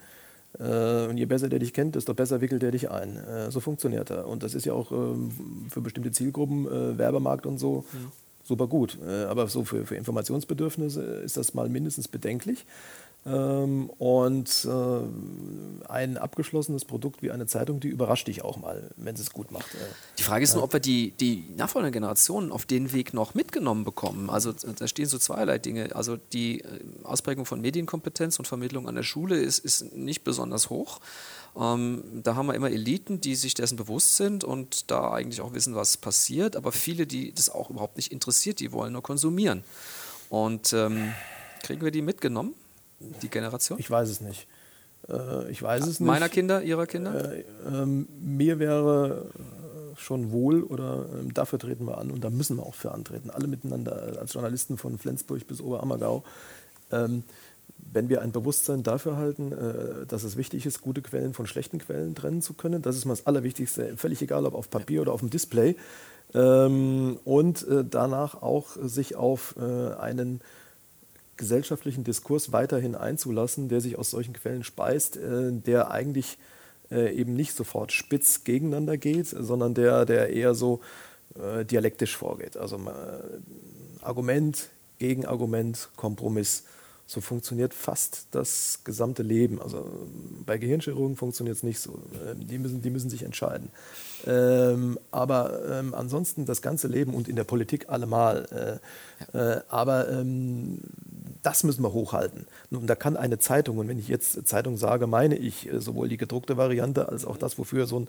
Äh, und je besser der dich kennt, desto besser wickelt er dich ein. Äh, so funktioniert er. Und das ist ja auch ähm, für bestimmte Zielgruppen, äh, Werbemarkt und so, mhm super gut. Äh, aber so für, für Informationsbedürfnisse ist das mal mindestens bedenklich. Ähm, und äh, ein abgeschlossenes Produkt wie eine Zeitung, die überrascht dich auch mal, wenn sie es gut macht. Äh. Die Frage ist nur, ob wir die, die nachfolgenden Generationen auf den Weg noch mitgenommen bekommen. Also da stehen so zweierlei Dinge. Also die Ausprägung von Medienkompetenz und Vermittlung an der Schule ist, ist nicht besonders hoch. Ähm, da haben wir immer Eliten, die sich dessen bewusst sind und da eigentlich auch wissen, was passiert, aber viele, die das auch überhaupt nicht interessiert, die wollen nur konsumieren. Und ähm, kriegen wir die mitgenommen, die Generation? Ich weiß es nicht. Äh, ich weiß es nicht. Meiner Kinder, Ihrer Kinder? Äh, äh, mir wäre schon wohl oder ähm, dafür treten wir an und da müssen wir auch für antreten, alle miteinander als Journalisten von Flensburg bis Oberammergau. Ähm, wenn wir ein Bewusstsein dafür halten, äh, dass es wichtig ist, gute Quellen von schlechten Quellen trennen zu können, das ist mal das Allerwichtigste, völlig egal, ob auf Papier oder auf dem Display, ähm, und äh, danach auch sich auf äh, einen gesellschaftlichen Diskurs weiterhin einzulassen, der sich aus solchen Quellen speist, der eigentlich eben nicht sofort spitz gegeneinander geht, sondern der, der eher so dialektisch vorgeht. Also Argument, Gegenargument, Kompromiss. So funktioniert fast das gesamte Leben. Also bei Gehirnchirurgen funktioniert es nicht so. Ähm, die müssen, die müssen sich entscheiden. Ähm, aber ähm, ansonsten das ganze Leben und in der Politik allemal. Äh, äh, aber ähm, das müssen wir hochhalten. Und da kann eine Zeitung, und wenn ich jetzt Zeitung sage, meine ich äh, sowohl die gedruckte Variante als auch das, wofür so ein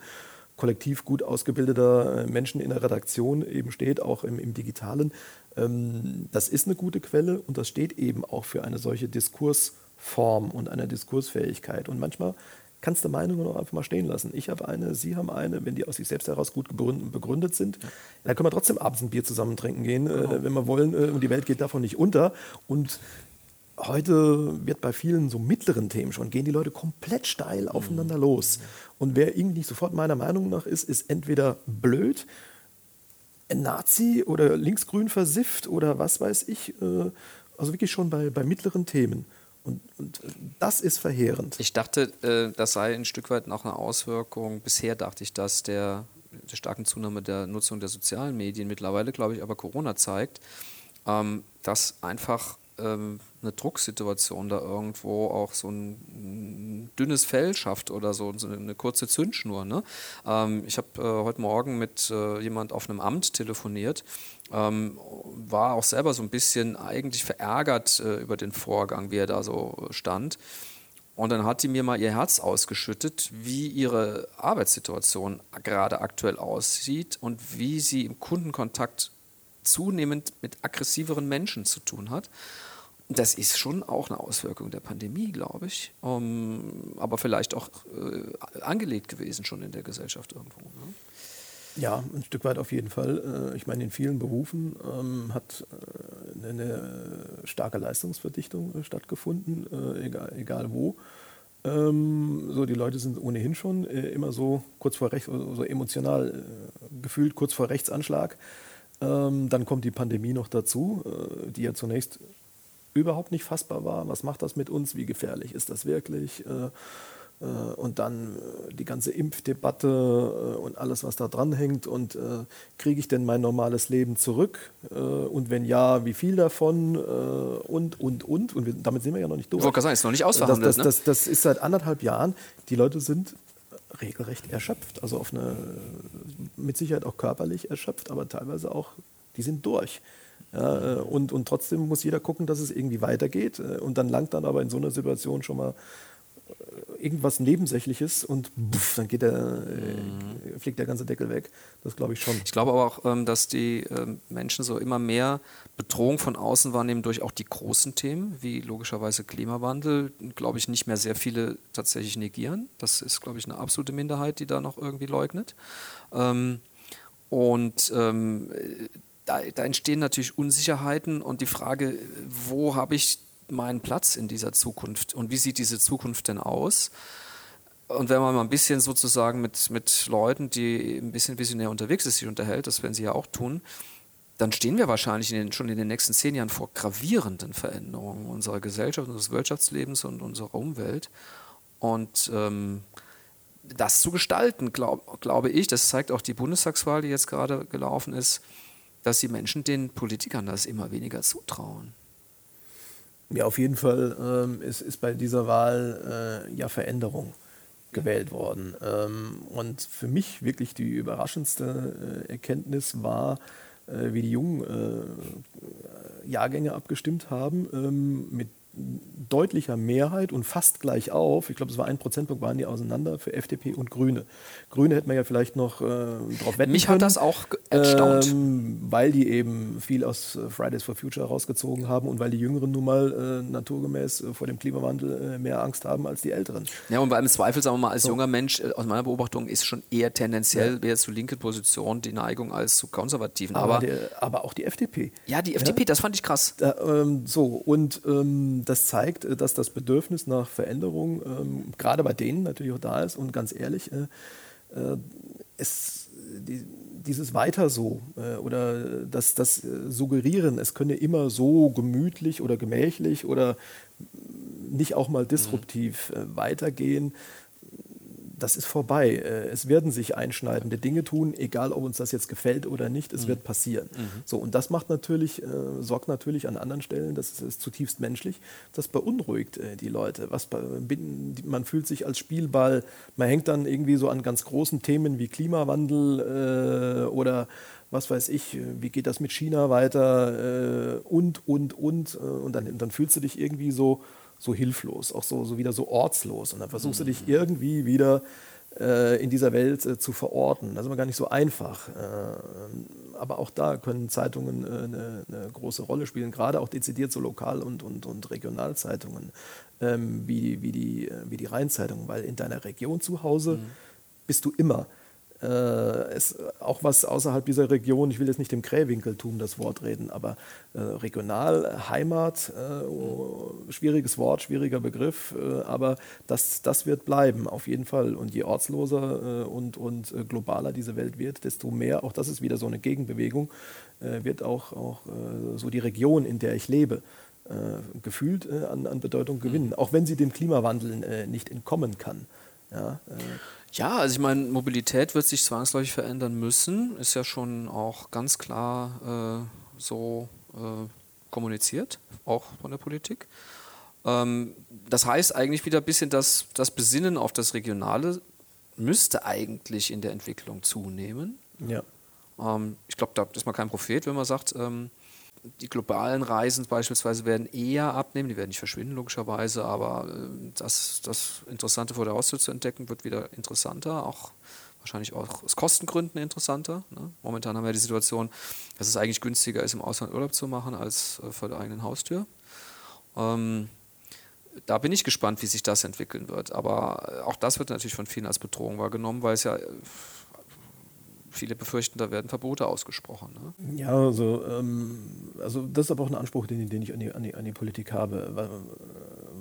kollektiv gut ausgebildeter äh, Menschen in der Redaktion eben steht, auch im, im Digitalen. Ähm, das ist eine gute Quelle und das steht eben auch für eine solche Diskursform und eine Diskursfähigkeit. Und manchmal kannst du Meinungen auch einfach mal stehen lassen. Ich habe eine, Sie haben eine, wenn die aus sich selbst heraus gut begründet sind, dann können wir trotzdem abends ein Bier zusammen trinken gehen, äh, genau. wenn wir wollen. Äh, und die Welt geht davon nicht unter. Und heute wird bei vielen so mittleren Themen schon, gehen die Leute komplett steil mhm. aufeinander los. Und wer irgendwie nicht sofort meiner Meinung nach ist, ist entweder blöd, ein Nazi oder linksgrün versifft oder was weiß ich. Äh, also wirklich schon bei, bei mittleren Themen. Und, und, das ist verheerend. Ich dachte, äh, das sei ein Stück weit noch eine Auswirkung. Bisher dachte ich, dass der, der starken Zunahme der Nutzung der sozialen Medien mittlerweile, glaube ich, aber Corona zeigt, ähm, dass einfach ähm, eine Drucksituation da irgendwo auch so ein dünnes Fell schafft oder so, so eine kurze Zündschnur. Ne? Ähm, ich habe äh, heute Morgen mit äh, jemand auf einem Amt telefoniert, ähm, war auch selber so ein bisschen eigentlich verärgert äh, über den Vorgang, wie er da so stand. Und dann hat die mir mal ihr Herz ausgeschüttet, wie ihre Arbeitssituation gerade aktuell aussieht und wie sie im Kundenkontakt zunehmend mit aggressiveren Menschen zu tun hat das ist schon auch eine Auswirkung der Pandemie, glaube ich. Um, aber vielleicht auch äh, angelegt gewesen schon in der Gesellschaft irgendwo. Ne? Ja, ein Stück weit auf jeden Fall. Äh, ich meine, in vielen Berufen ähm, hat äh, eine starke Leistungsverdichtung äh, stattgefunden, egal, egal wo. Ähm, so, die Leute sind ohnehin schon immer so kurz vor rechts, so emotional gefühlt kurz vor Rechtsanschlag. Ähm, dann kommt die Pandemie noch dazu, die ja zunächst überhaupt nicht fassbar war. Was macht das mit uns? Wie gefährlich ist das wirklich? Äh, und dann äh, die ganze Impfdebatte äh, und alles, was da dran hängt. Und kriege ich denn mein normales Leben zurück? Und wenn ja, wie viel davon? Und, und, und. Und wir, damit sind wir ja noch nicht durch. Ich wollte sagen, ist noch nicht ausverhandelt. Das, das, das, das, ist seit anderthalb Jahren. Die Leute sind regelrecht erschöpft. Also auf eine, mit Sicherheit auch körperlich erschöpft, aber teilweise auch, die sind durch. Ja, und, und trotzdem muss jeder gucken, dass es irgendwie weitergeht. Und dann langt dann aber in so einer Situation schon mal irgendwas Nebensächliches und buff, dann geht der, mhm. fliegt der ganze Deckel weg. Das glaube ich schon. Ich glaube aber auch, ähm, dass die ähm, Menschen so immer mehr Bedrohung von außen wahrnehmen durch auch die großen Themen, wie logischerweise Klimawandel, glaube ich, nicht mehr sehr viele tatsächlich negieren. Das ist, glaube ich, eine absolute Minderheit, die da noch irgendwie leugnet. Ähm, und da, da entstehen natürlich Unsicherheiten und die Frage, wo habe ich meinen Platz in dieser Zukunft und wie sieht diese Zukunft denn aus? Und wenn man mal ein bisschen sozusagen mit, mit Leuten, die ein bisschen visionär unterwegs sind, sich unterhält, das werden sie ja auch tun, dann stehen wir wahrscheinlich in den, schon in den nächsten zehn Jahren vor gravierenden Veränderungen unserer Gesellschaft, unseres Wirtschaftslebens und unserer Umwelt. Und ähm, das zu gestalten, glaube glaub ich, das zeigt auch die Bundestagswahl, die jetzt gerade gelaufen ist, dass die Menschen den Politikern das immer weniger zutrauen. Ja, auf jeden Fall ähm, ist, ist bei dieser Wahl äh, ja Veränderung gewählt worden. Ähm, und für mich wirklich die überraschendste äh, Erkenntnis war, äh, wie die jungen äh, Jahrgänge abgestimmt haben, ähm, mit deutlicher Mehrheit und fast gleich auf, ich glaube, es war ein Prozentpunkt, waren die auseinander für FDP und Grüne. Grüne hätten wir ja vielleicht noch äh, drauf wetten Mich können. hat das auch erstaunt. Ähm, weil die eben viel aus äh, Fridays for Future rausgezogen haben und weil die Jüngeren nun mal äh, naturgemäß äh, vor dem Klimawandel äh, mehr Angst haben als die Älteren. Ja, und beim Zweifel, sagen wir mal, als so. junger Mensch, äh, aus meiner Beobachtung, ist schon eher tendenziell ja. mehr zu linken Positionen die Neigung als zu konservativen. Aber, aber, der, aber auch die FDP. Ja, die FDP, ja? das fand ich krass. Da, ähm, so, und ähm, das zeigt, dass dass das Bedürfnis nach Veränderung ähm, gerade bei denen natürlich auch da ist. Und ganz ehrlich, äh, äh, es, die, dieses Weiter so äh, oder das, das Suggerieren, es könne immer so gemütlich oder gemächlich oder nicht auch mal disruptiv äh, weitergehen, das ist vorbei. Äh, es werden sich einschneidende Dinge tun, egal ob uns das jetzt gefällt oder nicht, es mhm. wird passieren. Mhm. So, und das macht natürlich, äh, sorgt natürlich an anderen Stellen, das ist zutiefst menschlich, das beunruhigt äh, die Leute. Was, man fühlt sich als Spielball, man hängt dann irgendwie so an ganz großen Themen wie Klimawandel äh, oder was weiß ich, wie geht das mit China weiter äh, und, und, und. Äh, und dann, dann fühlst du dich irgendwie so, so hilflos, auch so, so wieder so ortslos. Und dann versuchst du dich irgendwie wieder äh, in dieser Welt äh, zu verorten. Das ist immer gar nicht so einfach. Äh, aber auch da können Zeitungen äh, eine, eine, große Rolle spielen, gerade auch dezidiert so Lokal- und, und, und Regionalzeitungen ähm, wie, wie, die, äh, wie die Rheinzeitung, weil in deiner Region zu Hause mhm. bist du immer äh, ist auch was außerhalb dieser Region, ich will jetzt nicht im Krähwinkeltum das Wort reden, aber äh, regional, Heimat, äh, schwieriges Wort, schwieriger Begriff, äh, aber das, das wird bleiben, auf jeden Fall. Und je ortsloser äh, und, und äh, globaler diese Welt wird, desto mehr, auch das ist wieder so eine Gegenbewegung, wird auch, auch so die Region, in der ich lebe, gefühlt an, an Bedeutung gewinnen, mhm. auch wenn sie dem Klimawandel nicht entkommen kann. Ja, ja, also ich meine, Mobilität wird sich zwangsläufig verändern müssen, ist ja schon auch ganz klar äh, so äh, kommuniziert, auch von der Politik. Ähm, das heißt eigentlich wieder ein bisschen, dass das Besinnen auf das Regionale müsste eigentlich in der Entwicklung zunehmen. Ja. Ähm, ich glaube, da ist man kein Prophet, wenn man sagt, ähm, die globalen Reisen beispielsweise werden eher abnehmen, die werden nicht verschwinden logischerweise, aber äh, das, das Interessante vor der Haustür zu entdecken wird wieder interessanter, auch wahrscheinlich auch aus Kostengründen interessanter. Ne? Momentan haben wir die Situation, dass es eigentlich günstiger ist, im Ausland Urlaub zu machen als äh, vor der eigenen Haustür. Ähm, da bin ich gespannt, wie sich das entwickeln wird. Aber auch das wird natürlich von vielen als Bedrohung wahrgenommen, weil es ja viele befürchten, da werden Verbote ausgesprochen. Ne? Ja, also, ähm, also das ist aber auch ein Anspruch, den, den ich an die, an, die, an die Politik habe.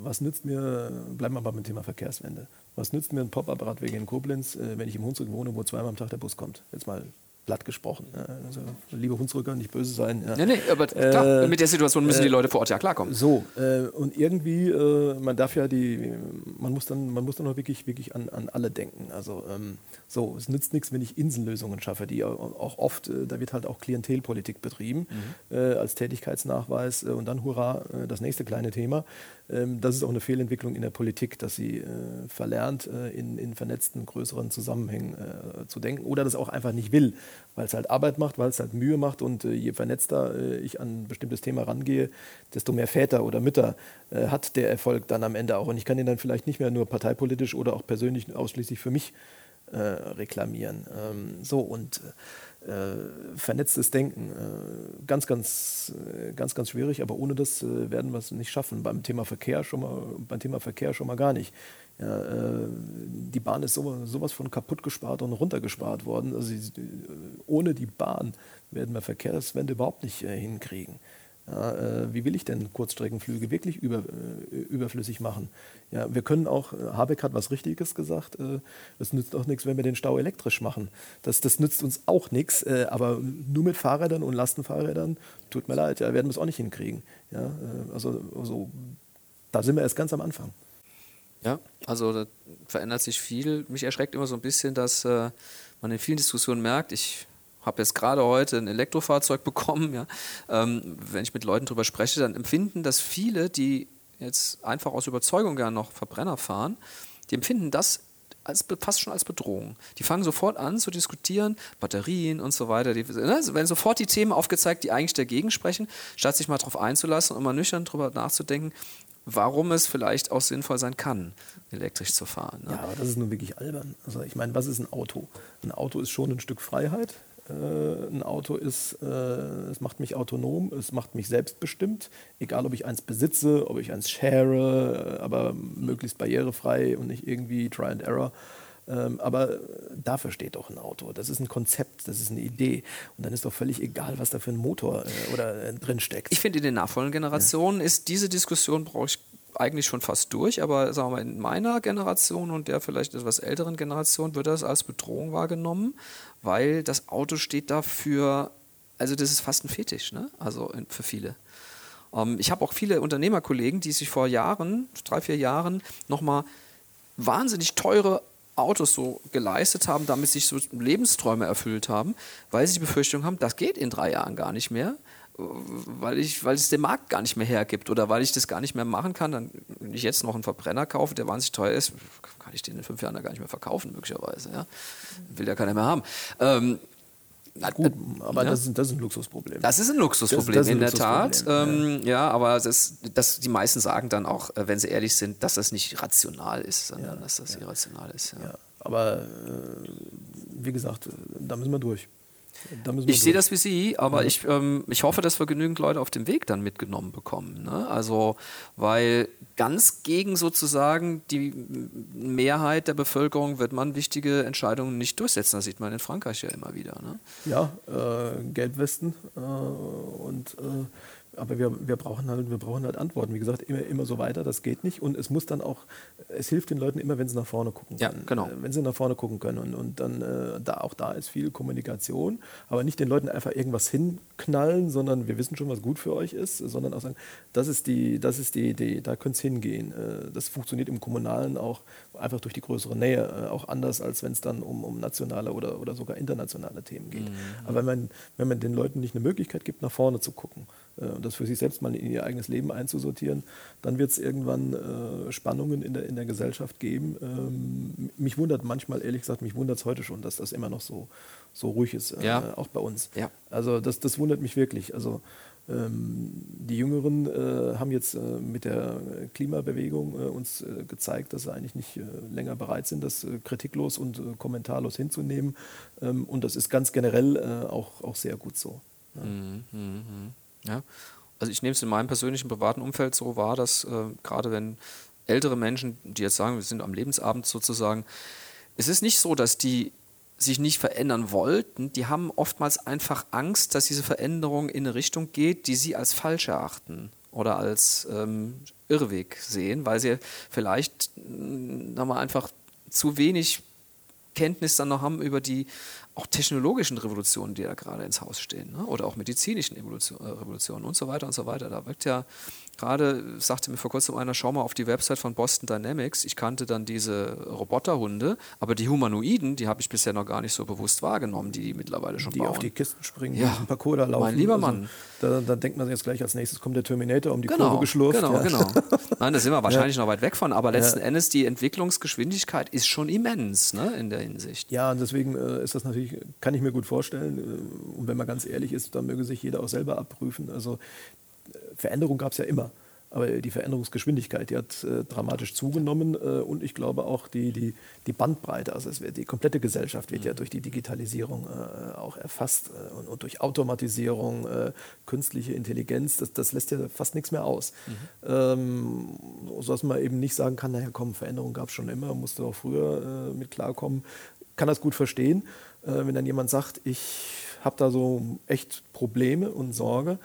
Was nützt mir, bleiben wir mal beim Thema Verkehrswende, was nützt mir ein Pop-Apparat wegen in Koblenz, äh, wenn ich im Hunsrück wohne, wo zweimal am Tag der Bus kommt? Jetzt mal platt gesprochen. Also, liebe Hunsrücker, nicht böse sein. Ja. Nee, nee, aber klar, äh, mit der Situation müssen äh, die Leute vor Ort ja klarkommen. So, äh, und irgendwie, äh, man darf ja die, man muss dann, man muss dann auch wirklich, wirklich an, an alle denken. Also ähm, so, es nützt nichts, wenn ich Insellösungen schaffe, die auch oft, äh, da wird halt auch Klientelpolitik betrieben mhm. Äh, als Tätigkeitsnachweis und dann hurra, das nächste kleine Thema. Ähm, das ist auch eine Fehlentwicklung in der Politik, dass sie verlernt, in, in vernetzten, größeren Zusammenhängen zu denken oder das auch einfach nicht will weil es halt Arbeit macht, weil es halt Mühe macht und äh, je vernetzter äh, ich an ein bestimmtes Thema rangehe, desto mehr Väter oder Mütter äh, hat der Erfolg dann am Ende auch. Und ich kann ihn dann vielleicht nicht mehr nur parteipolitisch oder auch persönlich ausschließlich für mich äh, reklamieren. Ähm, so und äh, vernetztes Denken, äh, ganz, ganz, ganz, ganz schwierig, aber ohne das werden wir es nicht schaffen. Beim Thema Verkehr schon mal, beim Thema Verkehr schon mal gar nicht. Ja, äh, die Bahn ist sowas, sowas von kaputt gespart und runtergespart worden. Also ohne die Bahn werden wir Verkehrswende überhaupt nicht äh, hinkriegen. Ja, äh, wie will ich denn Kurzstreckenflüge wirklich über, äh, überflüssig machen? Ja, wir können auch, äh, Habeck hat was Richtiges gesagt, äh, es nützt auch nichts, wenn wir den Stau elektrisch machen. Das, das nützt uns auch nichts, aber nur mit Fahrrädern und Lastenfahrrädern, tut mir leid, ja, werden wir es auch nicht hinkriegen. Ja, also, also da sind wir erst ganz am Anfang. Ja, also da verändert sich viel. Mich erschreckt immer so ein bisschen, dass äh, man in vielen Diskussionen merkt, ich habe jetzt gerade heute ein Elektrofahrzeug bekommen. Ja. Ähm, wenn ich mit Leuten darüber spreche, dann empfinden das viele, die jetzt einfach aus Überzeugung gerne noch Verbrenner fahren, die empfinden das als, fast schon als Bedrohung. Die fangen sofort an zu diskutieren, Batterien und so weiter. Die, ne, werden sofort die Themen aufgezeigt, die eigentlich dagegen sprechen, statt sich mal darauf einzulassen und mal nüchtern darüber nachzudenken, warum es vielleicht auch sinnvoll sein kann, elektrisch zu fahren. Ne? Ja, aber das ist nun wirklich albern. Also ich meine, was ist ein Auto? Ein Auto ist schon ein Stück Freiheit. Äh, ein Auto ist, äh, es macht mich autonom, es macht mich selbstbestimmt, egal ob ich eins besitze, ob ich eins share, äh, aber möglichst barrierefrei und nicht irgendwie Try and Error. Ähm, aber dafür steht doch ein Auto. Das ist ein Konzept, das ist eine Idee. Und dann ist doch völlig egal, was da für ein Motor äh, oder äh, drin steckt. Ich finde, in den nachfolgenden Generationen ja. ist diese Diskussion, brauche ich eigentlich schon fast durch, aber sagen wir mal, in meiner Generation und der vielleicht etwas älteren Generation wird das als Bedrohung wahrgenommen, weil das Auto steht dafür, also das ist fast ein Fetisch, ne? also für viele. Ähm, ich habe auch viele Unternehmerkollegen, die sich vor Jahren, drei, vier Jahren, nochmal wahnsinnig teure Autos so geleistet haben, damit sich so Lebensträume erfüllt haben, weil sie die Befürchtung haben, das geht in drei Jahren gar nicht mehr, weil, ich, weil es der Markt gar nicht mehr hergibt oder weil ich das gar nicht mehr machen kann. Dann, wenn ich jetzt noch einen Verbrenner kaufe, der wahnsinnig teuer ist, kann ich den in fünf Jahren gar nicht mehr verkaufen, möglicherweise. Ja? Will ja keiner mehr haben. Ähm, na gut, aber ja. das, ist, das ist ein Luxusproblem. Das ist ein Luxusproblem, das, das in der Tat. Ähm, ja. ja. aber das, das, die meisten sagen dann auch, äh, wenn sie ehrlich sind, dass das nicht rational ist, sondern ja, dass das irrational ist. Aber äh, wie gesagt, da müssen wir durch ich sehe das wie Sie, aber mhm. ich, ähm, ich hoffe, dass wir genügend Leute auf dem Weg dann mitgenommen bekommen. Ne? Also, weil ganz gegen sozusagen die Mehrheit der Bevölkerung wird man wichtige Entscheidungen nicht durchsetzen. Das sieht man in Frankreich ja immer wieder. Ne? Ja, äh, Gelbwesten äh, und äh, aber wir, wir, brauchen halt, wir brauchen halt Antworten. Wie gesagt, immer, immer so weiter, das geht nicht. Und es muss dann auch, es hilft den Leuten immer, wenn sie nach vorne gucken können. Ja, genau. Wenn sie nach vorne gucken können. Und, und dann, äh, da, auch da ist viel Kommunikation. Aber nicht den Leuten einfach irgendwas hinknallen, sondern wir wissen schon, was gut für euch ist, sondern auch sagen, das ist die, das ist die Idee, da könnte es hingehen. Äh, das funktioniert im Kommunalen auch einfach durch die größere Nähe, äh, auch anders, als wenn es dann um, um nationale oder, oder sogar internationale Themen geht. Mhm. Aber wenn man, wenn man den Leuten nicht eine Möglichkeit gibt, nach vorne zu gucken, äh, das für sich selbst mal in ihr eigenes Leben einzusortieren, dann wird es irgendwann äh, Spannungen in der, in der Gesellschaft geben. Ähm, mich wundert manchmal, ehrlich gesagt, mich wundert es heute schon, dass das immer noch so, so ruhig ist, äh, ja. auch bei uns. Ja. Also das, das wundert mich wirklich. Also ähm, die Jüngeren äh, haben jetzt äh, mit der Klimabewegung äh, uns gezeigt, dass sie eigentlich nicht länger bereit sind, das kritiklos und kommentarlos hinzunehmen. Ähm, und das ist ganz generell auch, auch sehr gut so. Ja. Mhm, mh, mh. Ja. Also ich nehme es in meinem persönlichen privaten Umfeld so wahr, dass äh, gerade wenn ältere Menschen, die jetzt sagen, wir sind am Lebensabend sozusagen, es ist nicht so, dass die sich nicht verändern wollten, die haben oftmals einfach Angst, dass diese Veränderung in eine Richtung geht, die sie als falsch erachten oder als ähm, Irrweg sehen, weil sie vielleicht äh, einfach zu wenig Kenntnis dann noch haben über die auch technologischen Revolutionen, die da gerade ins Haus stehen, ne? oder auch medizinischen Evolution, äh, Revolutionen und so weiter und so weiter. Da wirkt ja gerade, sagte mir vor kurzem einer, schau mal auf die Website von Boston Dynamics. Ich kannte dann diese Roboterhunde, aber die Humanoiden, die habe ich bisher noch gar nicht so bewusst wahrgenommen, die die mittlerweile schon die bauen. auf die Kisten springen, Ja. die Parcours da laufen. Mein lieber Also, Mann. da, da denkt man jetzt gleich, als nächstes kommt der Terminator um die Genau, Kurve geschlurft. genau, ja. genau. Nein, da sind wir wahrscheinlich noch weit weg von, aber letzten Endes die Entwicklungsgeschwindigkeit ist schon immens ne, in der Hinsicht. Ja, und deswegen äh, ist das natürlich, kann ich mir gut vorstellen. Äh, und wenn man ganz ehrlich ist, dann möge sich jeder auch selber abprüfen. Also äh, Veränderung gab es ja immer. Aber die Veränderungsgeschwindigkeit, die hat äh, dramatisch zugenommen äh, und ich glaube auch die, die, die Bandbreite, also es wird, die komplette Gesellschaft wird ja durch die Digitalisierung äh, auch erfasst äh, und, und durch Automatisierung, künstliche Intelligenz, das, das lässt ja fast nichts mehr aus. Ähm, so dass man eben nicht sagen kann, naja komm, Veränderung gab es schon immer, musste auch früher mit klarkommen. Kann das gut verstehen, wenn dann jemand sagt, ich habe da so echt Probleme und Sorge.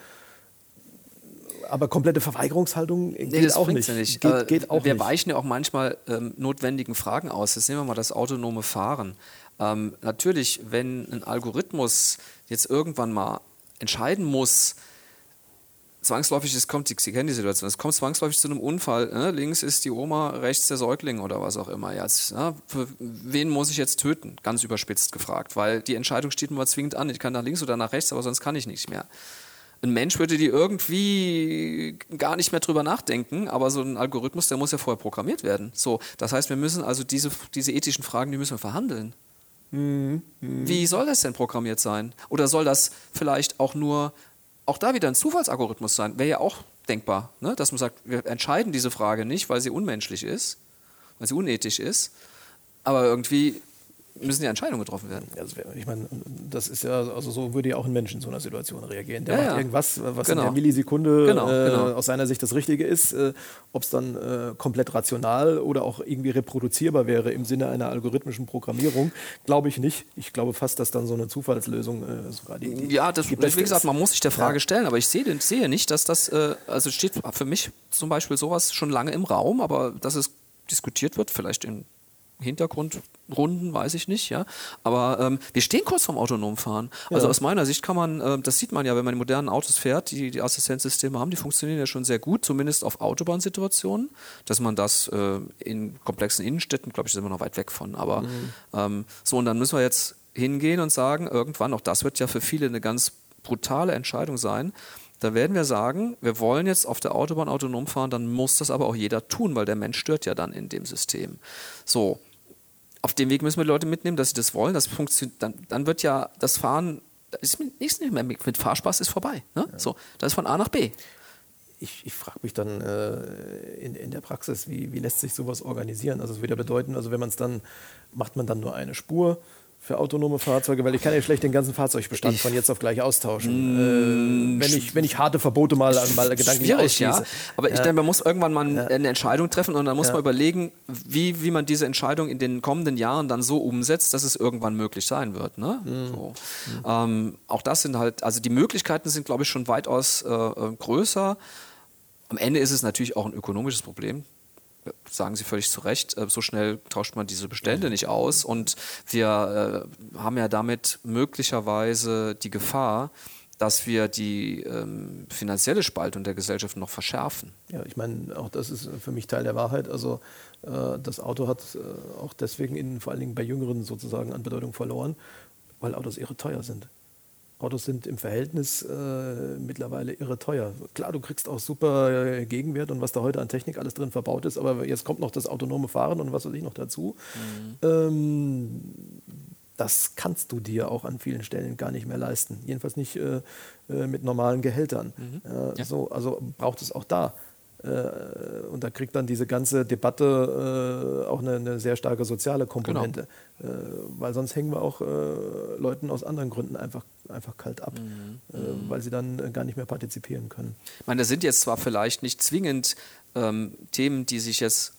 Aber komplette Verweigerungshaltung geht Nee, das auch nicht. ja nicht. Geht, Äh, geht auch wir nicht. weichen ja auch manchmal ähm, notwendigen Fragen aus. Jetzt nehmen wir mal das autonome Fahren. Ähm, natürlich, wenn ein Algorithmus jetzt irgendwann mal entscheiden muss, zwangsläufig, es kommt, Sie, kennen die Situation, es kommt zwangsläufig zu einem Unfall. Ne? Links ist die Oma, rechts der Säugling oder was auch immer jetzt. Ne? Für wen muss ich jetzt töten? Ganz überspitzt gefragt, weil die Entscheidung steht mir zwingend an. Ich kann nach links oder nach rechts, aber sonst kann ich nicht mehr. Ein Mensch würde die irgendwie gar nicht mehr drüber nachdenken, aber so ein Algorithmus, der muss ja vorher programmiert werden. So, das heißt, wir müssen also diese, diese ethischen Fragen, die müssen wir verhandeln. Wie soll das denn programmiert sein? Oder soll das vielleicht auch nur, auch da wieder ein Zufallsalgorithmus sein? Wäre ja auch denkbar, ne? dass man sagt, wir entscheiden diese Frage nicht, weil sie unmenschlich ist, weil sie unethisch ist, aber irgendwie müssen die Entscheidungen getroffen werden. Also, ich meine, das ist ja, also so würde ja auch ein Mensch in so einer Situation reagieren. Der Ja, macht ja. irgendwas, was Genau. in der Millisekunde Genau, äh, genau. aus seiner Sicht das Richtige ist. Äh, Ob es dann äh, komplett rational oder auch irgendwie reproduzierbar wäre im Sinne einer algorithmischen Programmierung, glaube ich nicht. Ich glaube fast, dass dann so eine Zufallslösung äh, sogar die, die Ja, das, die wie gesagt, ist. man muss sich der Frage Ja. stellen, aber ich sehe, sehe nicht, dass das, äh, also steht für mich zum Beispiel sowas schon lange im Raum, aber dass es diskutiert wird, vielleicht in Hintergrundrunden, weiß ich nicht, ja. Aber ähm, wir stehen kurz vorm autonomen Fahren. Also Ja. aus meiner Sicht kann man, äh, das sieht man ja, wenn man die modernen Autos fährt, die, die Assistenzsysteme haben, die funktionieren ja schon sehr gut, zumindest auf Autobahnsituationen. Dass man das äh, in komplexen Innenstädten, glaube ich, sind wir noch weit weg von. Aber ähm, so, und dann müssen wir jetzt hingehen und sagen, irgendwann, auch das wird ja für viele eine ganz brutale Entscheidung sein. Da werden wir sagen, wir wollen jetzt auf der Autobahn autonom fahren, dann muss das aber auch jeder tun, weil der Mensch stört ja dann in dem System. So, auf dem Weg müssen wir die Leute mitnehmen, dass sie das wollen. Das funktioniert, dann, dann wird ja das Fahren, da ist nichts nicht mehr mit, mit Fahrspaß ist vorbei. Ne? So, das ist von A nach B. ich, ich frage mich dann äh, in, in der Praxis, wie, wie lässt sich sowas organisieren? Also es würde ja bedeuten, also wenn man es dann, macht man dann nur eine Spur für autonome Fahrzeuge, weil ich kann ja schlecht den ganzen Fahrzeugbestand von jetzt auf gleich austauschen. äh, wenn, ich, wenn ich harte Verbote mal, mal gedanklich Schwierig, ja. Aber ich denke, man muss irgendwann mal eine Entscheidung treffen und dann muss man überlegen, wie, wie man diese Entscheidung in den kommenden Jahren dann so umsetzt, dass es irgendwann möglich sein wird. Ne? So. Ähm, auch das sind halt, also die Möglichkeiten sind, glaube ich, schon weitaus äh, äh, größer. Am Ende ist es natürlich auch ein ökonomisches Problem. Sagen Sie völlig zu Recht, äh, so schnell tauscht man diese Bestände nicht aus. Und wir äh, haben ja damit möglicherweise die Gefahr, dass wir die ähm, finanzielle Spaltung der Gesellschaft noch verschärfen. Ja, ich meine, auch das ist für mich Teil der Wahrheit. Also äh, das Auto hat auch deswegen in, vor allen Dingen bei Jüngeren sozusagen an Bedeutung verloren, weil Autos irre teuer sind. Autos sind im Verhältnis äh, mittlerweile irre teuer. Klar, du kriegst auch super äh, Gegenwert und was da heute an Technik alles drin verbaut ist, aber jetzt kommt noch das autonome Fahren und was weiß ich noch dazu. Ähm, das kannst du dir auch an vielen Stellen gar nicht mehr leisten. Jedenfalls nicht äh, äh, mit normalen Gehältern. Ja, So, also braucht es auch da Äh, und da kriegt dann diese ganze Debatte äh, auch eine, eine, sehr starke soziale Komponente. Genau. Äh, weil sonst hängen wir auch äh, Leuten aus anderen Gründen einfach, einfach kalt ab, mhm. Äh, weil sie dann gar nicht mehr partizipieren können. Ich meine, das sind jetzt zwar vielleicht nicht zwingend ähm, Themen, die sich jetzt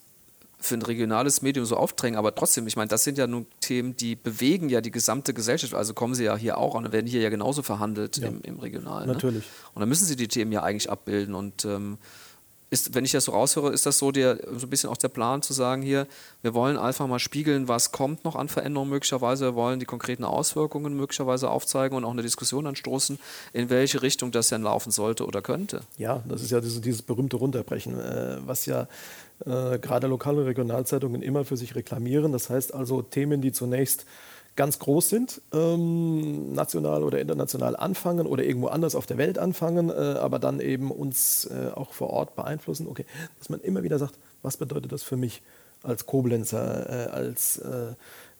für ein regionales Medium so aufdrängen, aber trotzdem, ich meine, das sind ja nun Themen, die bewegen ja die gesamte Gesellschaft. Also kommen sie ja hier auch an und werden hier ja genauso verhandelt ja. im, im Regionalen. Ne? Natürlich. Ne? Und dann müssen sie die Themen ja eigentlich abbilden und ähm, ist, wenn ich das so raushöre, ist das so, der, so ein bisschen auch der Plan zu sagen hier, wir wollen einfach mal spiegeln, was kommt noch an Veränderungen möglicherweise, wir wollen die konkreten Auswirkungen möglicherweise aufzeigen und auch eine Diskussion anstoßen, in welche Richtung das denn laufen sollte oder könnte. Ja, das ist ja dieses, dieses berühmte Runterbrechen, äh, was ja äh, gerade lokale Regionalzeitungen immer für sich reklamieren. Das heißt also Themen, die zunächst ganz groß sind, ähm, national oder international anfangen oder irgendwo anders auf der Welt anfangen, äh, aber dann eben uns äh, auch vor Ort beeinflussen. Okay, dass man immer wieder sagt, was bedeutet das für mich als Koblenzer, äh, als äh,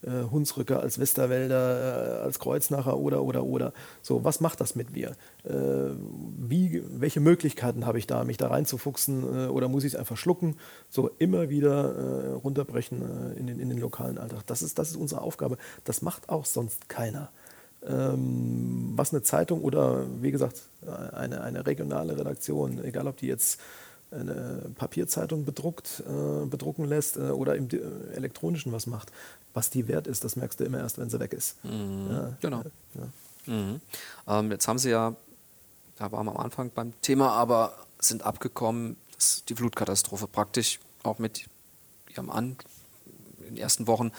äh, Hunsrücker, als Westerwälder, äh, als Kreuznacher oder, oder, oder. So, was macht das mit mir? Äh, wie, welche Möglichkeiten habe ich da, mich da reinzufuchsen äh, oder muss ich es einfach schlucken? So, immer wieder äh, runterbrechen in, den, in den lokalen Alltag. Das ist, das ist unsere Aufgabe. Das macht auch sonst keiner. Ähm, was eine Zeitung oder, wie gesagt, eine, eine regionale Redaktion, egal ob die jetzt eine Papierzeitung bedruckt, bedrucken lässt oder im elektronischen was macht. Was die wert ist, das merkst du immer erst, wenn sie weg ist. Mhm. Ja, genau. Ja. Mhm. Ähm, jetzt haben Sie ja, da waren wir am Anfang beim Thema, aber sind abgekommen, dass die Flutkatastrophe praktisch auch mit Ihrem An in den ersten Wochen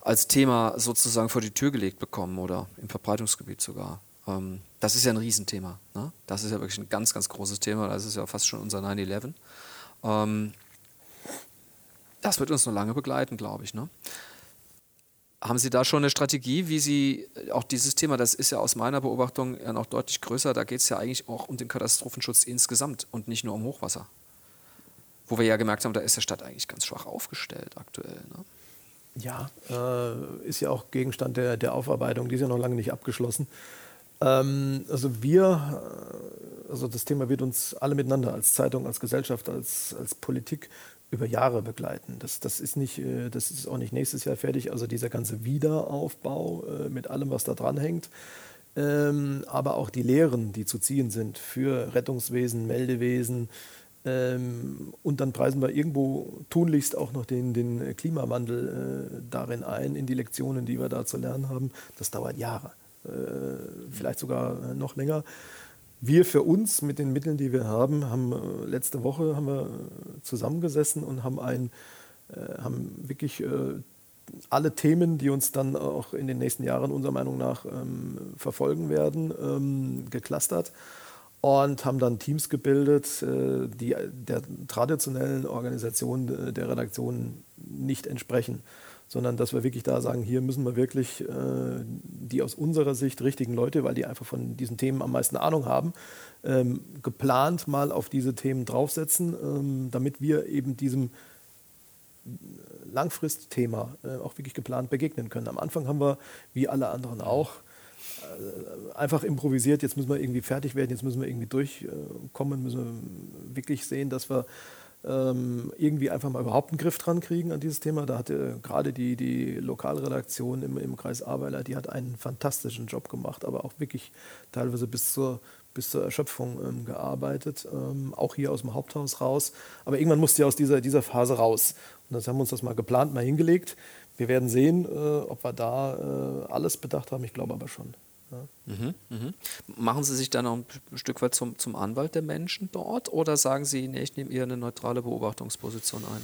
als Thema sozusagen vor die Tür gelegt bekommen oder im Verbreitungsgebiet sogar. Ähm, das ist ja ein Riesenthema. Ne? Das ist ja wirklich ein ganz, ganz großes Thema. Das ist ja fast schon unser 9-11. Ähm, das wird uns noch lange begleiten, glaube ich. Ne? Haben Sie da schon eine Strategie, wie Sie auch dieses Thema, das ist ja aus meiner Beobachtung ja noch deutlich größer, da geht es ja eigentlich auch um den Katastrophenschutz insgesamt und nicht nur um Hochwasser. Wo wir ja gemerkt haben, da ist der Stadt eigentlich ganz schwach aufgestellt aktuell. Ne? Ja, äh, ist ja auch Gegenstand der, der Aufarbeitung, die ist ja noch lange nicht abgeschlossen. Ähm, also wir, äh, also das Thema wird uns alle miteinander als Zeitung, als Gesellschaft, als, als Politik über Jahre begleiten. Das, das, ist nicht, äh, das ist auch nicht nächstes Jahr fertig. Also dieser ganze Wiederaufbau äh, mit allem, was da dran hängt. Ähm, aber auch die Lehren, die zu ziehen sind für Rettungswesen, Meldewesen. Ähm, und dann preisen wir irgendwo tunlichst auch noch den, den Klimawandel äh, darin ein, in die Lektionen, die wir da zu lernen haben. Das dauert Jahre. Vielleicht sogar noch länger. Wir für uns mit den Mitteln, die wir haben, haben äh, letzte Woche haben wir zusammengesessen und haben ein, äh, haben wirklich alle Themen, die uns dann auch in den nächsten Jahren unserer Meinung nach ähm, verfolgen werden, ähm, geclustert und haben dann Teams gebildet, die der traditionellen Organisation der Redaktion nicht entsprechen sondern dass wir wirklich da sagen, hier müssen wir wirklich äh, die aus unserer Sicht richtigen Leute, weil die einfach von diesen Themen am meisten Ahnung haben, ähm, geplant mal auf diese Themen draufsetzen, ähm, damit wir eben diesem Langfristthema äh, auch wirklich geplant begegnen können. Am Anfang haben wir, wie alle anderen auch, äh, einfach improvisiert, jetzt müssen wir irgendwie fertig werden, jetzt müssen wir irgendwie durchkommen, müssen wir wirklich sehen, dass wir irgendwie einfach mal überhaupt einen Griff dran kriegen an dieses Thema. Da hatte gerade die, die Lokalredaktion im, im Kreis Ahrweiler, die hat einen fantastischen Job gemacht, aber auch wirklich teilweise bis zur, bis zur Erschöpfung ähm, gearbeitet, ähm, auch hier aus dem Haupthaus raus. Aber irgendwann musste ja aus dieser, dieser Phase raus. Und das haben wir uns das mal geplant, mal hingelegt. Wir werden sehen, äh, ob wir da äh, alles bedacht haben. Ich glaube aber schon. Mhm, mhm. Machen Sie sich dann noch ein Stück weit zum, zum Anwalt der Menschen dort oder sagen Sie, nee, ich nehme eher eine neutrale Beobachtungsposition ein?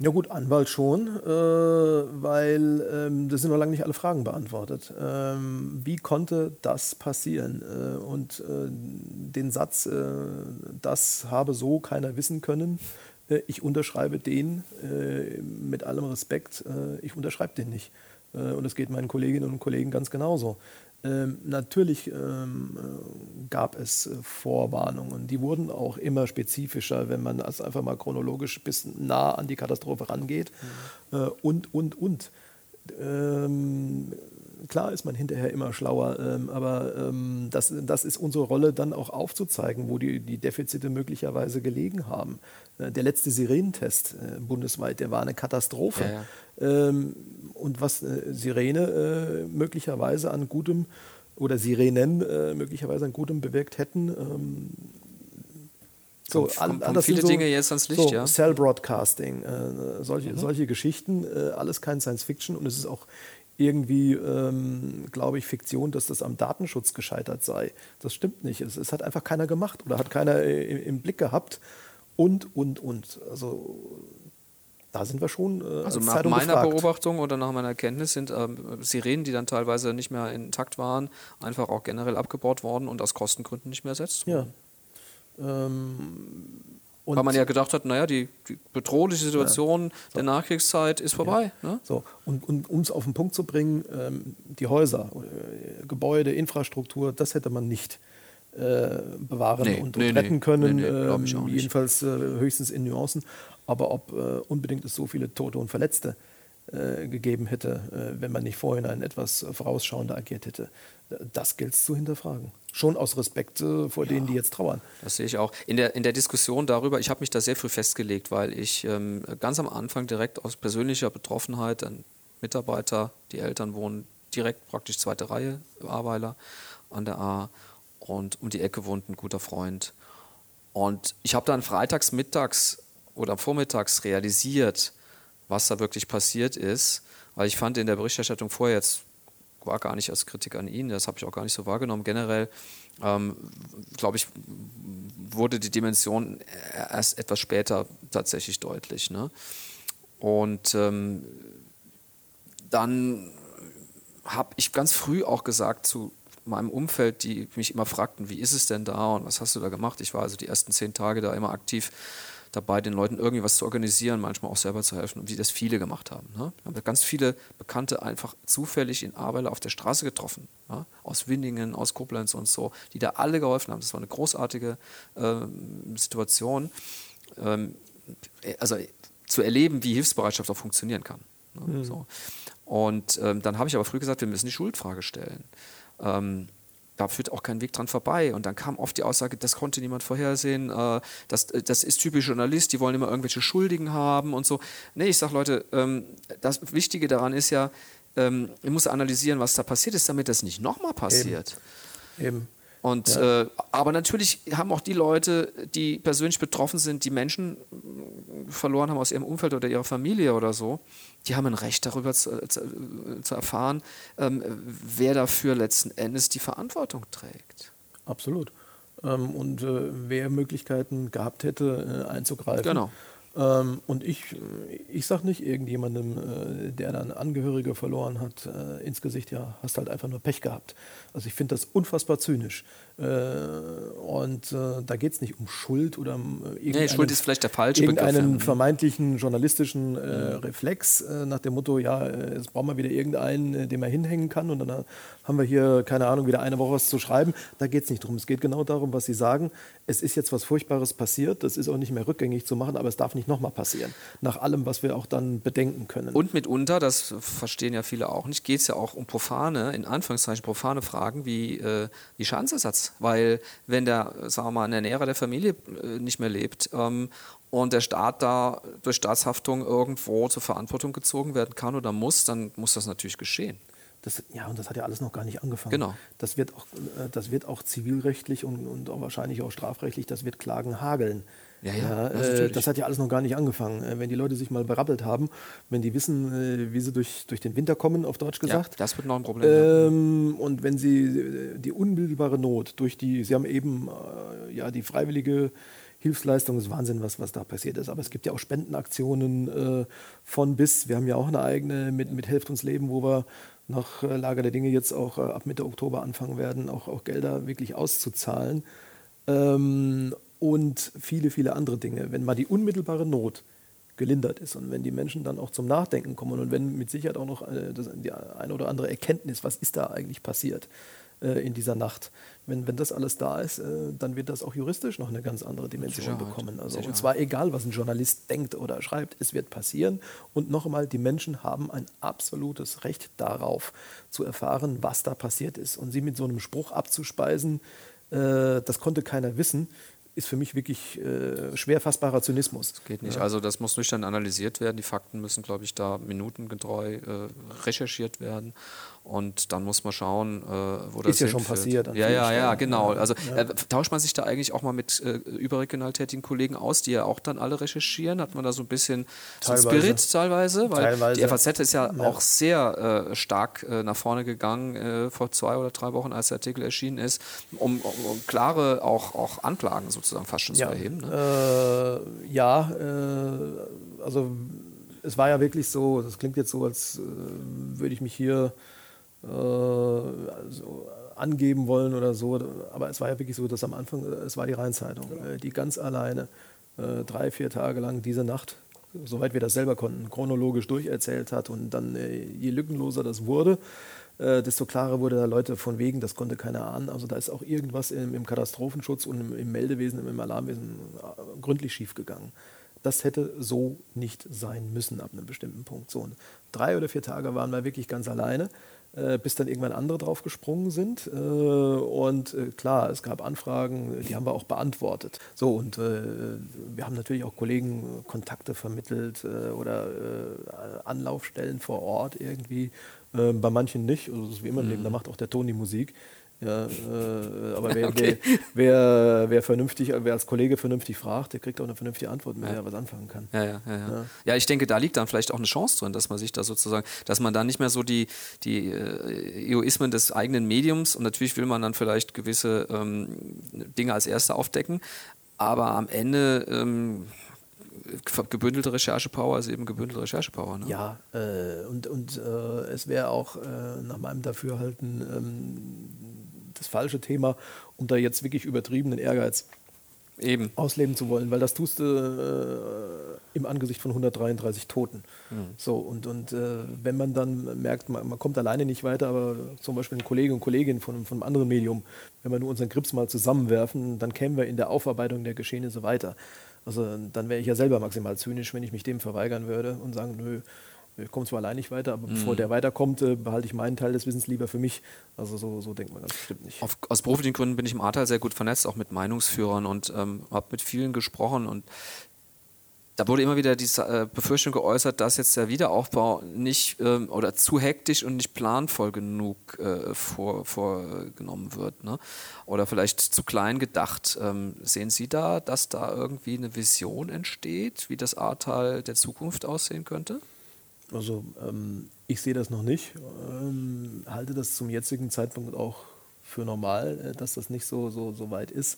Ja gut, Anwalt schon, äh, weil ähm, das sind noch lange nicht alle Fragen beantwortet. Ähm, wie konnte das passieren? Äh, und äh, den Satz, äh, das habe so keiner wissen können, äh, ich unterschreibe den äh, mit allem Respekt, ich unterschreibe den nicht. und es geht meinen Kolleginnen und Kollegen ganz genauso. Ähm, natürlich ähm, äh, gab es äh, Vorwarnungen. Die wurden auch immer spezifischer, wenn man also einfach mal chronologisch bis nah an die Katastrophe rangeht. Mhm. Äh, und, und, und. Ähm, klar ist man hinterher immer schlauer, ähm, aber ähm, das, das ist unsere Rolle, dann auch aufzuzeigen, wo die, die Defizite möglicherweise gelegen haben. Äh, der letzte Sirenentest äh, bundesweit, der war eine Katastrophe. Ja, ja. Ähm, und was äh, Sirene äh, möglicherweise an gutem oder Sirenen äh, möglicherweise an gutem bewirkt hätten, ähm, so, kommt, kommt viele so, Dinge jetzt ans Licht, so, ja. Cell Broadcasting, äh, solche, mhm. solche Geschichten, äh, alles kein Science Fiction und es ist auch irgendwie, ähm, glaube ich, Fiktion, dass das am Datenschutz gescheitert sei. Das stimmt nicht. Es, es hat einfach keiner gemacht oder hat keiner äh, im, im, Blick gehabt und, und, und. Also da sind wir schon. Äh, also nach Zeitung meiner gefragt. Beobachtung oder nach meiner Kenntnis sind ähm, Sirenen, die dann teilweise nicht mehr intakt waren, einfach auch generell abgebaut worden und aus Kostengründen nicht mehr ersetzt worden. Ja. Ähm, Weil man ja gedacht hat, naja, die, die bedrohliche Situation ja, so. der Nachkriegszeit ist vorbei. Ja. Ne? So. Und, und um es auf den Punkt zu bringen, ähm, die Häuser, äh, Gebäude, Infrastruktur, das hätte man nicht äh, bewahren nee, und, und nee, retten nee, können. Ähm, jedenfalls äh, höchstens in Nuancen. Aber ob äh, unbedingt es so viele Tote und Verletzte äh, gegeben hätte, äh, wenn man nicht vorhin etwas vorausschauender agiert hätte. Das gilt es zu hinterfragen. Schon aus Respekt äh, vor ja, denen, die jetzt trauern. Das sehe ich auch. In der, in der Diskussion darüber, ich habe mich da sehr früh festgelegt, weil ich ähm, ganz am Anfang direkt aus persönlicher Betroffenheit, ein Mitarbeiter, die Eltern wohnen direkt praktisch zweite Reihe, Aweiler an der A und um die Ecke wohnt ein guter Freund. Und ich habe dann freitags mittags oder vormittags realisiert, was da wirklich passiert ist. Weil ich fand in der Berichterstattung vorher jetzt war gar nicht als Kritik an ihn, das habe ich auch gar nicht so wahrgenommen. Generell, ähm, glaube ich, wurde die Dimension erst etwas später tatsächlich deutlich. Ne? Und ähm, dann habe ich ganz früh auch gesagt zu meinem Umfeld, die mich immer fragten, wie ist es denn da und was hast du da gemacht? Ich war also die ersten zehn Tage da immer aktiv dabei, den Leuten irgendwie was zu organisieren, manchmal auch selber zu helfen, und wie das viele gemacht haben. Ne? Wir haben ganz viele Bekannte einfach zufällig in Ahrweiler auf der Straße getroffen, ja? aus Winningen, aus Koblenz und so, die da alle geholfen haben. Das war eine großartige äh, Situation. Ähm, also zu erleben, wie Hilfsbereitschaft auch funktionieren kann. Ne? Mhm. So. Und ähm, dann habe ich aber früh gesagt, wir müssen die Schuldfrage stellen. Ähm, da führt auch kein Weg dran vorbei. Und dann kam oft die Aussage, das konnte niemand vorhersehen, äh, das, das ist typisch Journalist, die wollen immer irgendwelche Schuldigen haben und so. Nee, ich sage Leute, ähm, das Wichtige daran ist ja, ähm, ich muss analysieren, was da passiert ist, damit das nicht nochmal passiert. Eben. Eben. Und, ja. äh, aber natürlich haben auch die Leute, die persönlich betroffen sind, die Menschen verloren haben aus ihrem Umfeld oder ihrer Familie oder so, die haben ein Recht darüber zu, zu, zu erfahren, ähm, wer dafür letzten Endes die Verantwortung trägt. Absolut. Ähm, und äh, wer Möglichkeiten gehabt hätte, äh, einzugreifen. Genau. Ähm, und ich, ich sage nicht irgendjemandem, äh, der dann Angehörige verloren hat, äh, ins Gesicht, ja, hast halt einfach nur Pech gehabt. Also ich finde das unfassbar zynisch. Äh, und äh, da geht es nicht um Schuld oder um äh, nee, Schuld ist vielleicht der falsche irgendeinen Begriff. vermeintlichen journalistischen äh, mhm. Reflex nach dem Motto, ja, jetzt brauchen wir wieder irgendeinen, den man hinhängen kann und dann haben wir hier, keine Ahnung, wieder eine Woche was zu schreiben. Da geht es nicht drum. Es geht genau darum, was Sie sagen. Es ist jetzt was Furchtbares passiert. Das ist auch nicht mehr rückgängig zu machen, aber es darf nicht nochmal passieren. Nach allem, was wir auch dann bedenken können. Und mitunter, das verstehen ja viele auch nicht, geht es ja auch um profane, in Anführungszeichen profane Fragen wie, äh, wie Schadensersatz. Weil wenn der, sagen wir mal, Ernährer der Familie äh, nicht mehr lebt ähm, und der Staat da durch Staatshaftung irgendwo zur Verantwortung gezogen werden kann oder muss, dann muss das natürlich geschehen. Das, ja, und das hat ja alles noch gar nicht angefangen. Genau. Das wird auch, äh, das wird auch zivilrechtlich und, und auch wahrscheinlich auch strafrechtlich, das wird Klagen hageln. Ja, ja, ja äh, das hat ja alles noch gar nicht angefangen. Äh, wenn die Leute sich mal berappelt haben, wenn die wissen, äh, wie sie durch, durch den Winter kommen, auf Deutsch gesagt. Ja, das wird noch ein Problem. Ähm, und wenn sie die unmittelbare Not durch die, sie haben eben ja die freiwillige Hilfsleistung, das ist Wahnsinn, was, was da passiert ist. Aber es gibt ja auch Spendenaktionen äh, von bis. Wir haben ja auch eine eigene mit, mit Helft uns Leben, wo wir nach Lage der Dinge jetzt auch ab Mitte Oktober anfangen werden, auch, auch Gelder wirklich auszuzahlen. Ähm, und viele, viele andere Dinge. Wenn mal die unmittelbare Not gelindert ist und wenn die Menschen dann auch zum Nachdenken kommen und wenn mit Sicherheit auch noch eine, äh, das, die eine oder andere Erkenntnis, was ist da eigentlich passiert, äh, in dieser Nacht. Wenn, wenn das alles da ist, äh, dann wird das auch juristisch noch eine ganz andere Dimension Sicherheit. bekommen. Also, Sicherheit. und zwar egal, was ein Journalist denkt oder schreibt, es wird passieren. Und noch einmal, die Menschen haben ein absolutes Recht darauf, zu erfahren, was da passiert ist. Und sie mit so einem Spruch abzuspeisen, äh, das konnte keiner wissen, ist für mich wirklich äh, schwer fassbarer Zynismus. Geht nicht. Also das muss nüchtern analysiert werden. Die Fakten müssen, glaube ich, da minutengetreu äh, recherchiert werden. Und dann muss man schauen, äh, wo das Ist ja schon passiert Ja, ja, ja, genau. Ja. Also äh, tauscht man sich da eigentlich auch mal mit äh, überregional tätigen Kollegen aus, die ja auch dann alle recherchieren? Hat man da so ein bisschen so Teilweise. Spirit teilweise? Weil Teilweise. die FAZ ist ja, Ja. auch sehr äh, stark nach vorne gegangen vor zwei oder drei Wochen, als der Artikel erschienen ist, um, um, um klare auch, auch Anklagen sozusagen fast schon zu Ja, erheben. Ne? äh, ja äh, also es war ja wirklich so, das klingt jetzt so, als äh, würde ich mich hier also angeben wollen oder so, aber es war ja wirklich so, dass am Anfang, äh, es war die Rheinzeitung, äh, die ganz alleine drei, vier Tage lang diese Nacht, soweit wir das selber konnten, chronologisch durcherzählt hat und dann, je lückenloser das wurde, äh, desto klarer wurde da Leute von wegen, das konnte keiner ahnen. Also da ist auch irgendwas im, im Katastrophenschutz und im, im Meldewesen, im Alarmwesen äh, gründlich schiefgegangen. Das hätte so nicht sein müssen ab einem bestimmten Punkt. So, drei oder vier Tage waren wir wirklich ganz alleine, äh, bis dann irgendwann andere drauf gesprungen sind. Äh, und äh, klar, es gab Anfragen, die haben wir auch beantwortet. So, und äh, wir haben natürlich auch Kollegen Kontakte vermittelt äh, oder Anlaufstellen vor Ort irgendwie. Äh, bei manchen nicht. Also, das ist wie immer im Leben, da macht auch der Ton die Musik. Ja, äh, aber wer, Okay. wer, wer, wer vernünftig, wer als Kollege vernünftig fragt, der kriegt auch eine vernünftige Antwort, mit der er was anfangen kann. Ja, ja, ja, ja. Ja, ich denke, da liegt dann vielleicht auch eine Chance drin, dass man sich da sozusagen, dass man da nicht mehr so die, die äh, Egoismen des eigenen Mediums und natürlich will man dann vielleicht gewisse ähm, Dinge als Erste aufdecken, aber am Ende ähm, gebündelte Recherchepower ist eben gebündelte Recherchepower. Ne? Ja, äh, und, und äh, es wäre auch äh, nach meinem Dafürhalten ähm, das falsche Thema, um da jetzt wirklich übertriebenen Ehrgeiz Eben. ausleben zu wollen, weil das tust du äh, im Angesicht von 133 Toten. So, und, und äh, wenn man dann merkt, man, man kommt alleine nicht weiter, aber zum Beispiel ein Kollege und Kollegin von, von einem anderen Medium, wenn wir nur unseren Grips mal zusammenwerfen, dann kämen wir in der Aufarbeitung der Geschehnisse weiter. Also dann wäre ich ja selber maximal zynisch, wenn ich mich dem verweigern würde und sagen, nö, ich komme zwar allein nicht weiter, aber bevor der weiterkommt, äh, behalte ich meinen Teil des Wissens lieber für mich. Also so, so denkt man ganz bestimmt nicht. Auf, aus beruflichen Gründen bin ich im Ahrtal sehr gut vernetzt, auch mit Meinungsführern und ähm, habe mit vielen gesprochen und da wurde immer wieder diese äh, Befürchtung geäußert, dass jetzt der Wiederaufbau nicht ähm, oder zu hektisch und nicht planvoll genug äh, vor, vorgenommen wird. Ne? Oder vielleicht zu klein gedacht. Ähm, sehen Sie da, dass da irgendwie eine Vision entsteht, wie das Ahrtal der Zukunft aussehen könnte? Also ähm, ich sehe das noch nicht, ähm, halte das zum jetzigen Zeitpunkt auch für normal, äh, dass das nicht so, so, so weit ist.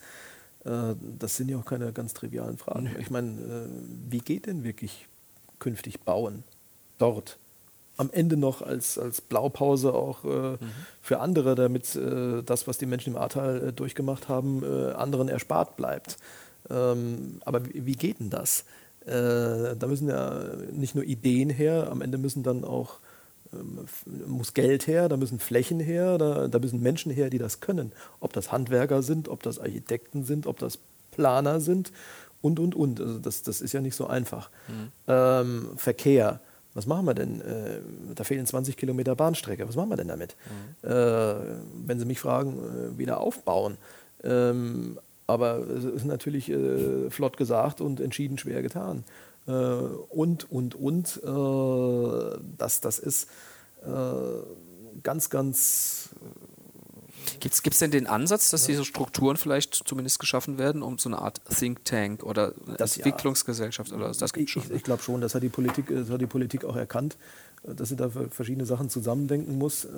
Äh, das sind ja auch keine ganz trivialen Fragen. Ich meine, äh, wie geht denn wirklich künftig bauen dort? Am Ende noch als, als Blaupause auch äh, für andere, damit das, was die Menschen im Ahrtal durchgemacht haben, anderen erspart bleibt. Ähm, aber wie, geht denn das? Da müssen ja nicht nur Ideen her, am Ende müssen dann auch muss Geld her, da müssen Flächen her, da, da müssen Menschen her, die das können. Ob das Handwerker sind, ob das Architekten sind, ob das Planer sind und, und, und. Also das, das ist ja nicht so einfach. Ähm, Verkehr, was machen wir denn? Äh, da fehlen 20 Kilometer Bahnstrecke, was machen wir denn damit? Äh, wenn Sie mich fragen, äh, wieder aufbauen. Ähm, aber es ist natürlich äh, flott gesagt und entschieden schwer getan. Äh, und, und, und, äh, das, das ist äh, ganz, ganz Gibt es denn den Ansatz, dass diese Strukturen vielleicht zumindest geschaffen werden, um so eine Art Think Tank oder Das ja. Entwicklungsgesellschaft oder das gibt Ich, schon? ich, ne? ich glaube schon, das hat, die Politik, das hat die Politik auch erkannt, äh, dass sie da verschiedene Sachen zusammendenken muss. Äh,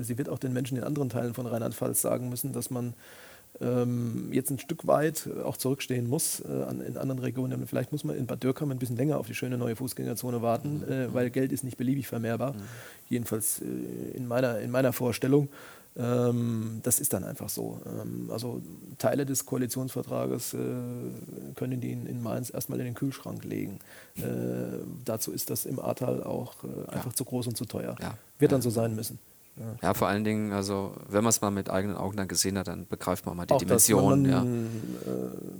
Sie wird auch den Menschen in anderen Teilen von Rheinland-Pfalz sagen müssen, dass man ähm, jetzt ein Stück weit äh, auch zurückstehen muss äh, an, in anderen Regionen. Vielleicht muss man in Bad Dürkheim ein bisschen länger auf die schöne neue Fußgängerzone warten, äh, weil Geld ist nicht beliebig vermehrbar. Jedenfalls äh, in, meiner, in meiner Vorstellung. Ähm, das ist dann einfach so. Ähm, also Teile des Koalitionsvertrages äh, können die in, in Mainz erstmal in den Kühlschrank legen. Äh, dazu ist das im Ahrtal auch einfach zu groß und zu teuer. Ja. Wird dann so sein müssen. Ja. ja. vor allen Dingen, also wenn man es mal mit eigenen Augen dann gesehen hat, dann begreift man mal die auch Dimension. Das ja. Äh,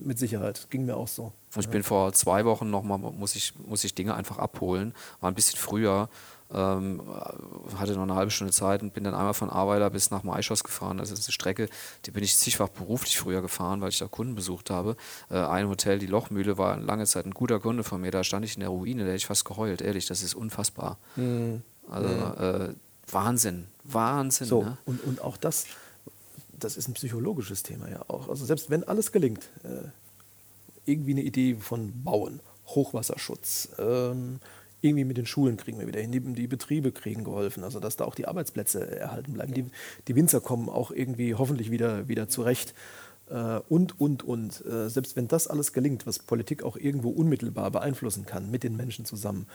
mit Sicherheit, ging mir auch so. Und ich bin vor zwei Wochen nochmal, muss ich, muss ich Dinge einfach abholen, war ein bisschen früher ähm, hatte noch eine halbe Stunde Zeit und bin dann einmal von Arbeiter bis nach Maischoss gefahren. Das ist eine Strecke, die bin ich zigfach beruflich früher gefahren, weil ich da Kunden besucht habe. Äh, ein Hotel, die Lochmühle, war lange Zeit ein guter Kunde von mir. Da stand ich in der Ruine, da hätte ich fast geheult. Ehrlich, das ist unfassbar. Mhm. Also äh, Wahnsinn, Wahnsinn. So, ne? und, und auch das, das ist ein psychologisches Thema ja auch. Also selbst wenn alles gelingt, äh, irgendwie eine Idee von Bauen, Hochwasserschutz, ähm, irgendwie mit den Schulen kriegen wir wieder hin, die, die, Betriebe kriegen geholfen, also dass da auch die Arbeitsplätze erhalten bleiben. Die, die Winzer kommen auch irgendwie hoffentlich wieder, wieder zurecht. Äh, und, und, und. Äh, selbst wenn das alles gelingt, was Politik auch irgendwo unmittelbar beeinflussen kann, mit den Menschen zusammen,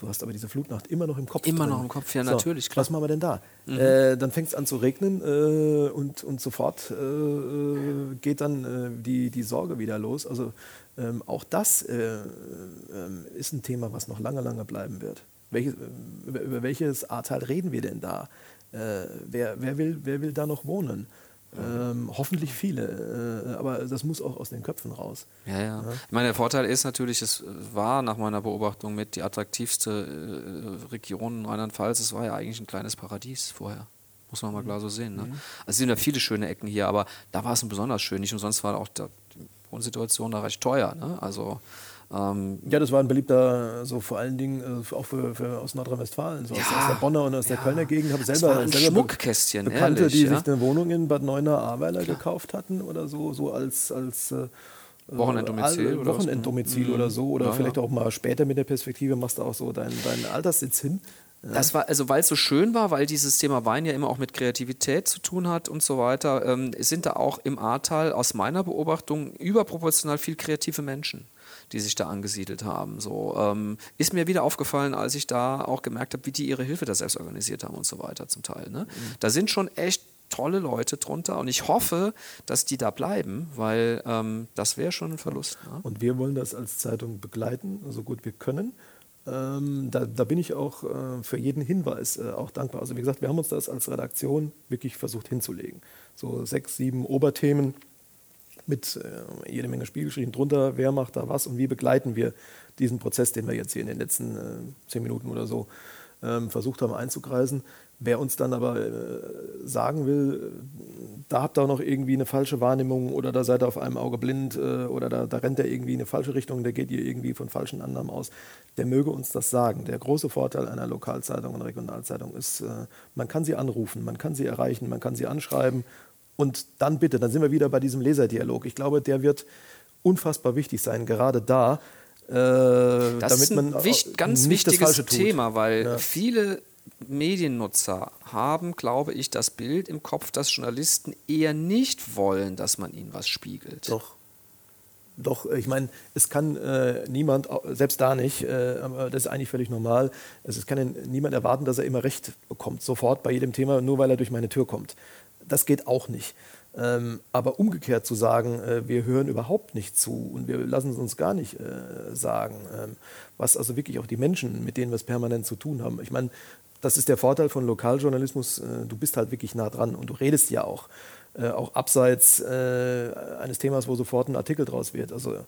Du hast aber diese Flutnacht immer noch im Kopf. Immer drin. noch im Kopf, ja, so, natürlich. Klar. Was machen wir denn da? Mhm. Äh, dann fängt es an zu regnen äh, und, und sofort äh, geht dann äh, die, die Sorge wieder los. Also ähm, auch das äh, ähm, ist ein Thema, was noch lange, lange bleiben wird. Welches, über, über, welches Ahrtal reden wir denn da? Äh, wer, wer, will, wer will da noch wohnen? Ähm, hoffentlich viele, äh, aber das muss auch aus den Köpfen raus. Ja, ja, ja. Ich meine, der Vorteil ist natürlich, es war nach meiner Beobachtung mit die attraktivste äh, Region Rheinland-Pfalz. Es war ja eigentlich ein kleines Paradies vorher. Muss man mal klar so sehen. Ne? Mhm. Also es sind ja viele schöne Ecken hier, aber da war es besonders schön. Nicht umsonst war auch die Wohnsituation da recht teuer. Ne? Also ähm, ja, das war ein beliebter, so vor allen Dingen äh, auch für, für aus Nordrhein-Westfalen, so ja, aus, der Bonner und aus ja, der Kölner Gegend. habe selber, ein selber Schmuckkästchen, Bekannte, ehrlich, die ja? sich eine Wohnung in Bad Neuenahr-Ahrweiler gekauft hatten oder so, so als, als äh, Wochenenddomizil, oder, Wochenenddomizil oder so. Oder ja, vielleicht auch mal später mit der Perspektive machst du auch so deinen, deinen Alterssitz hin. Ja. Das war, also weil es so schön war, weil dieses Thema Wein ja immer auch mit Kreativität zu tun hat und so weiter, ähm, sind da auch im Ahrtal aus meiner Beobachtung überproportional viel kreative Menschen die sich da angesiedelt haben. So ähm, ist mir wieder aufgefallen, als ich da auch gemerkt habe, wie die ihre Hilfe da selbst organisiert haben und so weiter zum Teil. Ne? Mhm. Da sind schon echt tolle Leute drunter und ich hoffe, dass die da bleiben, weil ähm, das wäre schon ein Verlust. Ne? Und wir wollen das als Zeitung begleiten, so gut wir können. Ähm, da, da, bin ich auch äh, für jeden Hinweis äh, auch dankbar. Also wie gesagt, wir haben uns das als Redaktion wirklich versucht hinzulegen. So sechs, sieben Oberthemen, mit äh, jede Menge Spiegelstrichen drunter, wer macht da was und wie begleiten wir diesen Prozess, den wir jetzt hier in den letzten äh, zehn Minuten oder so ähm, versucht haben einzukreisen. Wer uns dann aber äh, sagen will, da habt ihr auch noch irgendwie eine falsche Wahrnehmung oder da seid ihr auf einem Auge blind äh, oder da, da rennt er irgendwie in eine falsche Richtung, der geht ihr irgendwie von falschen Annahmen aus, der möge uns das sagen. Der große Vorteil einer Lokalzeitung und Regionalzeitung ist, äh, man kann sie anrufen, man kann sie erreichen, man kann sie anschreiben und dann bitte, dann sind wir wieder bei diesem Leserdialog. Ich glaube, der wird unfassbar wichtig sein, gerade da. Äh, das ist ein ganz wichtiges Thema, weil ja. viele Mediennutzer haben, glaube ich, das Bild im Kopf, dass Journalisten eher nicht wollen, dass man ihnen was spiegelt. Doch. Doch, ich meine, es kann äh, niemand, selbst da nicht, äh, das ist eigentlich völlig normal, es kann niemand erwarten, dass er immer Recht bekommt, sofort bei jedem Thema, nur weil er durch meine Tür kommt das geht auch nicht. Ähm, aber umgekehrt zu sagen, äh, wir hören überhaupt nicht zu und wir lassen es uns gar nicht äh, sagen, ähm, was also wirklich auch die Menschen, mit denen wir es permanent zu tun haben. Ich meine, das ist der Vorteil von Lokaljournalismus, äh, du bist halt wirklich nah dran und du redest ja auch. Äh, auch abseits äh, eines Themas, wo sofort ein Artikel draus wird. Also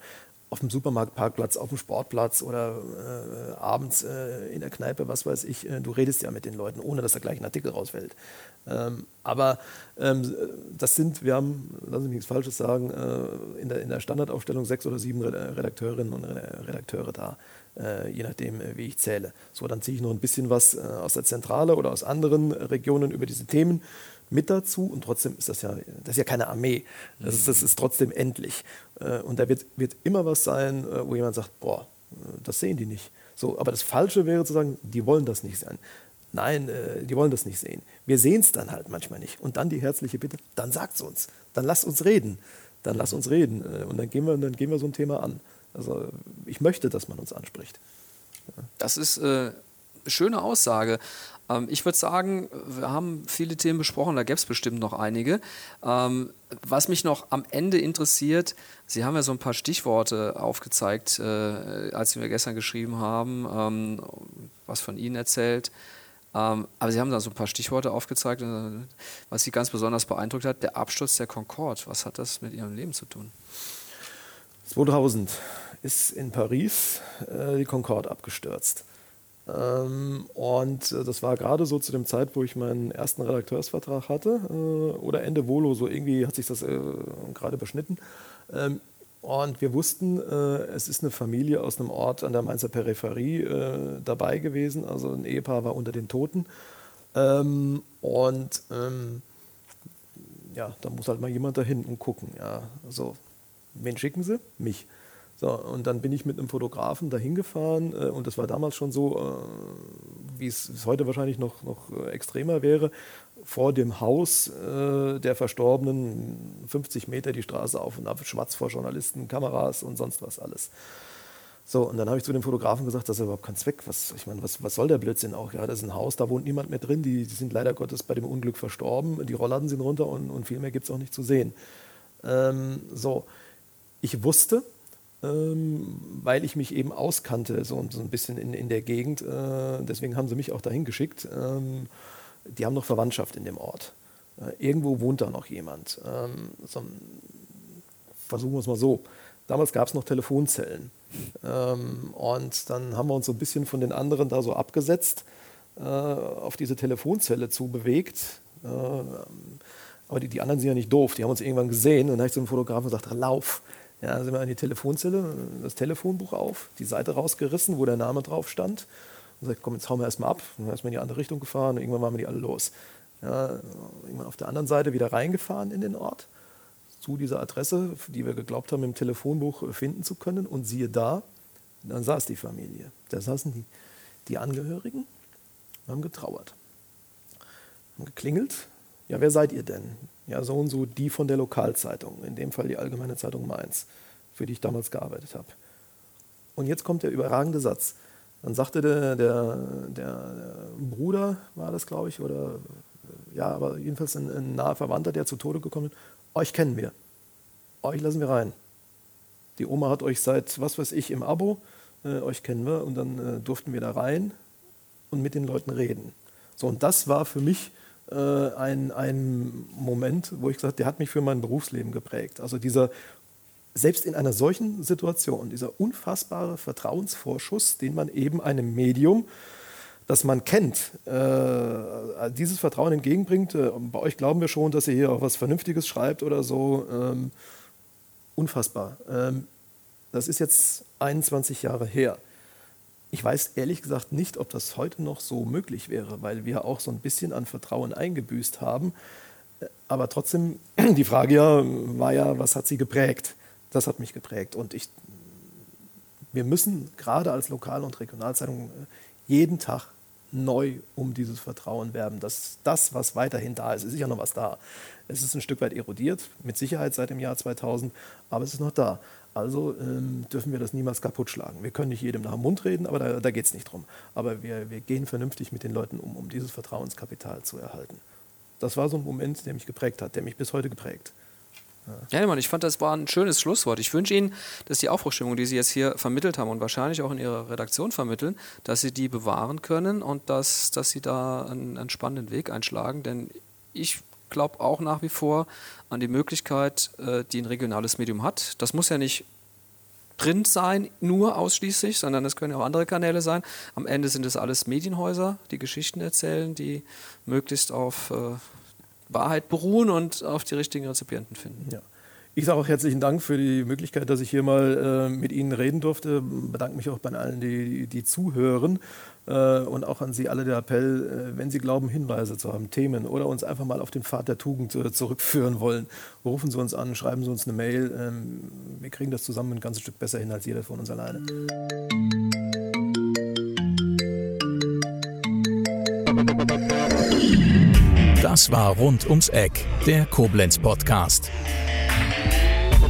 auf dem Supermarktparkplatz, auf dem Sportplatz oder äh, abends äh, in der Kneipe, was weiß ich, äh, du redest ja mit den Leuten, ohne dass da gleich ein Artikel rausfällt. Ähm, aber ähm, das sind, wir haben, lassen Sie mich nichts Falsches sagen, äh, in, der, in der Standardaufstellung sechs oder sieben Redakteurinnen und Redakteure da, äh, je nachdem, äh, wie ich zähle. So, dann ziehe ich noch ein bisschen was aus der Zentrale oder aus anderen Regionen über diese Themen mit dazu und trotzdem ist das ja, das ist ja keine Armee. Das ist, das ist trotzdem endlich. Äh, und da wird, wird immer was sein, äh, wo jemand sagt, boah, äh, das sehen die nicht. So, aber das Falsche wäre zu sagen, die wollen das nicht sehen. Nein, die wollen das nicht sehen. Wir sehen es dann halt manchmal nicht. Und dann die herzliche Bitte, dann sagt es uns. Dann lasst uns reden. Dann lasst uns reden. Und dann gehen wir, dann gehen wir so ein Thema an. Also ich möchte, dass man uns anspricht. Das ist äh, schöne Aussage. Ähm, ich würde sagen, wir haben viele Themen besprochen, da gäbe es bestimmt noch einige. Ähm, was mich noch am Ende interessiert, Sie haben ja so ein paar Stichworte aufgezeigt, äh, als Sie mir gestern geschrieben haben, ähm, was von Ihnen erzählt. Ähm, aber Sie haben da so ein paar Stichworte aufgezeigt, äh, was Sie ganz besonders beeindruckt hat. Der Absturz der Concorde. Was hat das mit Ihrem Leben zu tun? 2000 ist in Paris äh, die Concorde abgestürzt. Ähm, und äh, das war gerade so zu dem Zeit, wo ich meinen ersten Redakteursvertrag hatte, äh, oder Ende Volo, so irgendwie hat sich das äh, gerade überschnitten. Ähm, und wir wussten, es ist eine Familie aus einem Ort an der Mainzer Peripherie dabei gewesen. Also ein Ehepaar war unter den Toten. Ähm, und ja, da muss halt mal jemand dahin und gucken. Ja, also, wen schicken sie? Mich. So, und dann bin ich mit einem Fotografen dahin gefahren äh, und das war damals schon so, äh, wie es heute wahrscheinlich noch, noch äh, extremer wäre, vor dem Haus äh, der Verstorbenen 50 Meter die Straße auf und ab, schwarz vor Journalisten, Kameras und sonst was alles. So, und dann habe ich zu dem Fotografen gesagt, das ist überhaupt kein Zweck. Was, ich meine, was, was soll der Blödsinn auch? Ja, das ist ein Haus, da wohnt niemand mehr drin. Die, die sind leider Gottes bei dem Unglück verstorben. Die Rollladen sind runter und, und viel mehr gibt es auch nicht zu sehen. Ähm, so, ich wusste, ähm, weil ich mich eben auskannte, so, so ein bisschen in, in der Gegend. Äh, deswegen haben sie mich auch dahin geschickt. Ähm, die haben noch Verwandtschaft in dem Ort. Äh, irgendwo wohnt da noch jemand. Ähm, so, versuchen wir es mal so. Damals gab es noch Telefonzellen. Ähm, und dann haben wir uns so ein bisschen von den anderen da so abgesetzt, äh, auf diese Telefonzelle zu bewegt. Äh, aber die, die anderen sind ja nicht doof. Die haben uns irgendwann gesehen und dann habe ich zu dem Fotografen gesagt, lauf. Ja, sind wir an die Telefonzelle, das Telefonbuch auf, die Seite rausgerissen, wo der Name drauf stand. Und gesagt, komm, jetzt hauen wir erstmal ab. Und dann erstmal in die andere Richtung gefahren und irgendwann waren wir die alle los. Ja, irgendwann auf der anderen Seite wieder reingefahren in den Ort, zu dieser Adresse, die wir geglaubt haben, im Telefonbuch finden zu können. Und siehe da, dann saß die Familie. Da saßen die, die Angehörigen und haben getrauert. Haben geklingelt. Ja, wer seid ihr denn? ja, so und so die von der Lokalzeitung, in dem Fall die Allgemeine Zeitung Mainz, für die ich damals gearbeitet habe. Und jetzt kommt der überragende Satz. Dann sagte der, der, der Bruder, war das glaube ich, oder ja, aber jedenfalls ein, ein naher Verwandter, der zu Tode gekommen ist, euch kennen wir, euch lassen wir rein. Die Oma hat euch seit, was weiß ich, im Abo, äh, euch kennen wir und dann äh, durften wir da rein und mit den Leuten reden. So, und das war für mich äh, ein, ein Moment, wo ich gesagt habe, der hat mich für mein Berufsleben geprägt. Also dieser, selbst in einer solchen Situation, dieser unfassbare Vertrauensvorschuss, den man eben einem Medium, das man kennt, äh, dieses Vertrauen entgegenbringt. Äh, bei euch glauben wir schon, dass ihr hier auch was Vernünftiges schreibt oder so. Ähm, unfassbar. Ähm, das ist jetzt 21 Jahre her. Ich weiß ehrlich gesagt nicht, ob das heute noch so möglich wäre, weil wir auch so ein bisschen an Vertrauen eingebüßt haben. Aber trotzdem, die Frage ja, war ja, was hat sie geprägt? Das hat mich geprägt. Und ich, wir müssen gerade als Lokal- und Regionalzeitung jeden Tag neu um dieses Vertrauen werben. Dass das, was weiterhin da ist, ist sicher noch was da. Es ist ein Stück weit erodiert, mit Sicherheit seit dem Jahr 2000, aber es ist noch da. Also ähm, dürfen wir das niemals kaputt schlagen. Wir können nicht jedem nach dem Mund reden, aber da, da geht es nicht drum. Aber wir, wir gehen vernünftig mit den Leuten um, um dieses Vertrauenskapital zu erhalten. Das war so ein Moment, der mich geprägt hat, der mich bis heute geprägt. Ja, ja Mann, ich fand, das war ein schönes Schlusswort. Ich wünsche Ihnen, dass die Aufbruchstimmung, die Sie jetzt hier vermittelt haben und wahrscheinlich auch in Ihrer Redaktion vermitteln, dass Sie die bewahren können und dass, dass Sie da einen, einen spannenden Weg einschlagen. Denn ich glaube auch nach wie vor an die Möglichkeit, äh, die ein regionales Medium hat. Das muss ja nicht Print sein, nur ausschließlich, sondern es können auch andere Kanäle sein. Am Ende sind es alles Medienhäuser, die Geschichten erzählen, die möglichst auf äh, Wahrheit beruhen und auf die richtigen Rezipienten finden. Ja. Ich sage auch herzlichen Dank für die Möglichkeit, dass ich hier mal äh, mit Ihnen reden durfte. Bedanke mich auch bei allen, die, die zuhören. Äh, und auch an Sie alle der Appell, äh, wenn Sie glauben, Hinweise zu haben, Themen oder uns einfach mal auf den Pfad der Tugend äh, zurückführen wollen, rufen Sie uns an, schreiben Sie uns eine Mail. Ähm, wir kriegen das zusammen ein ganzes Stück besser hin als jeder von uns alleine. Das war Rund ums Eck, der Koblenz Podcast.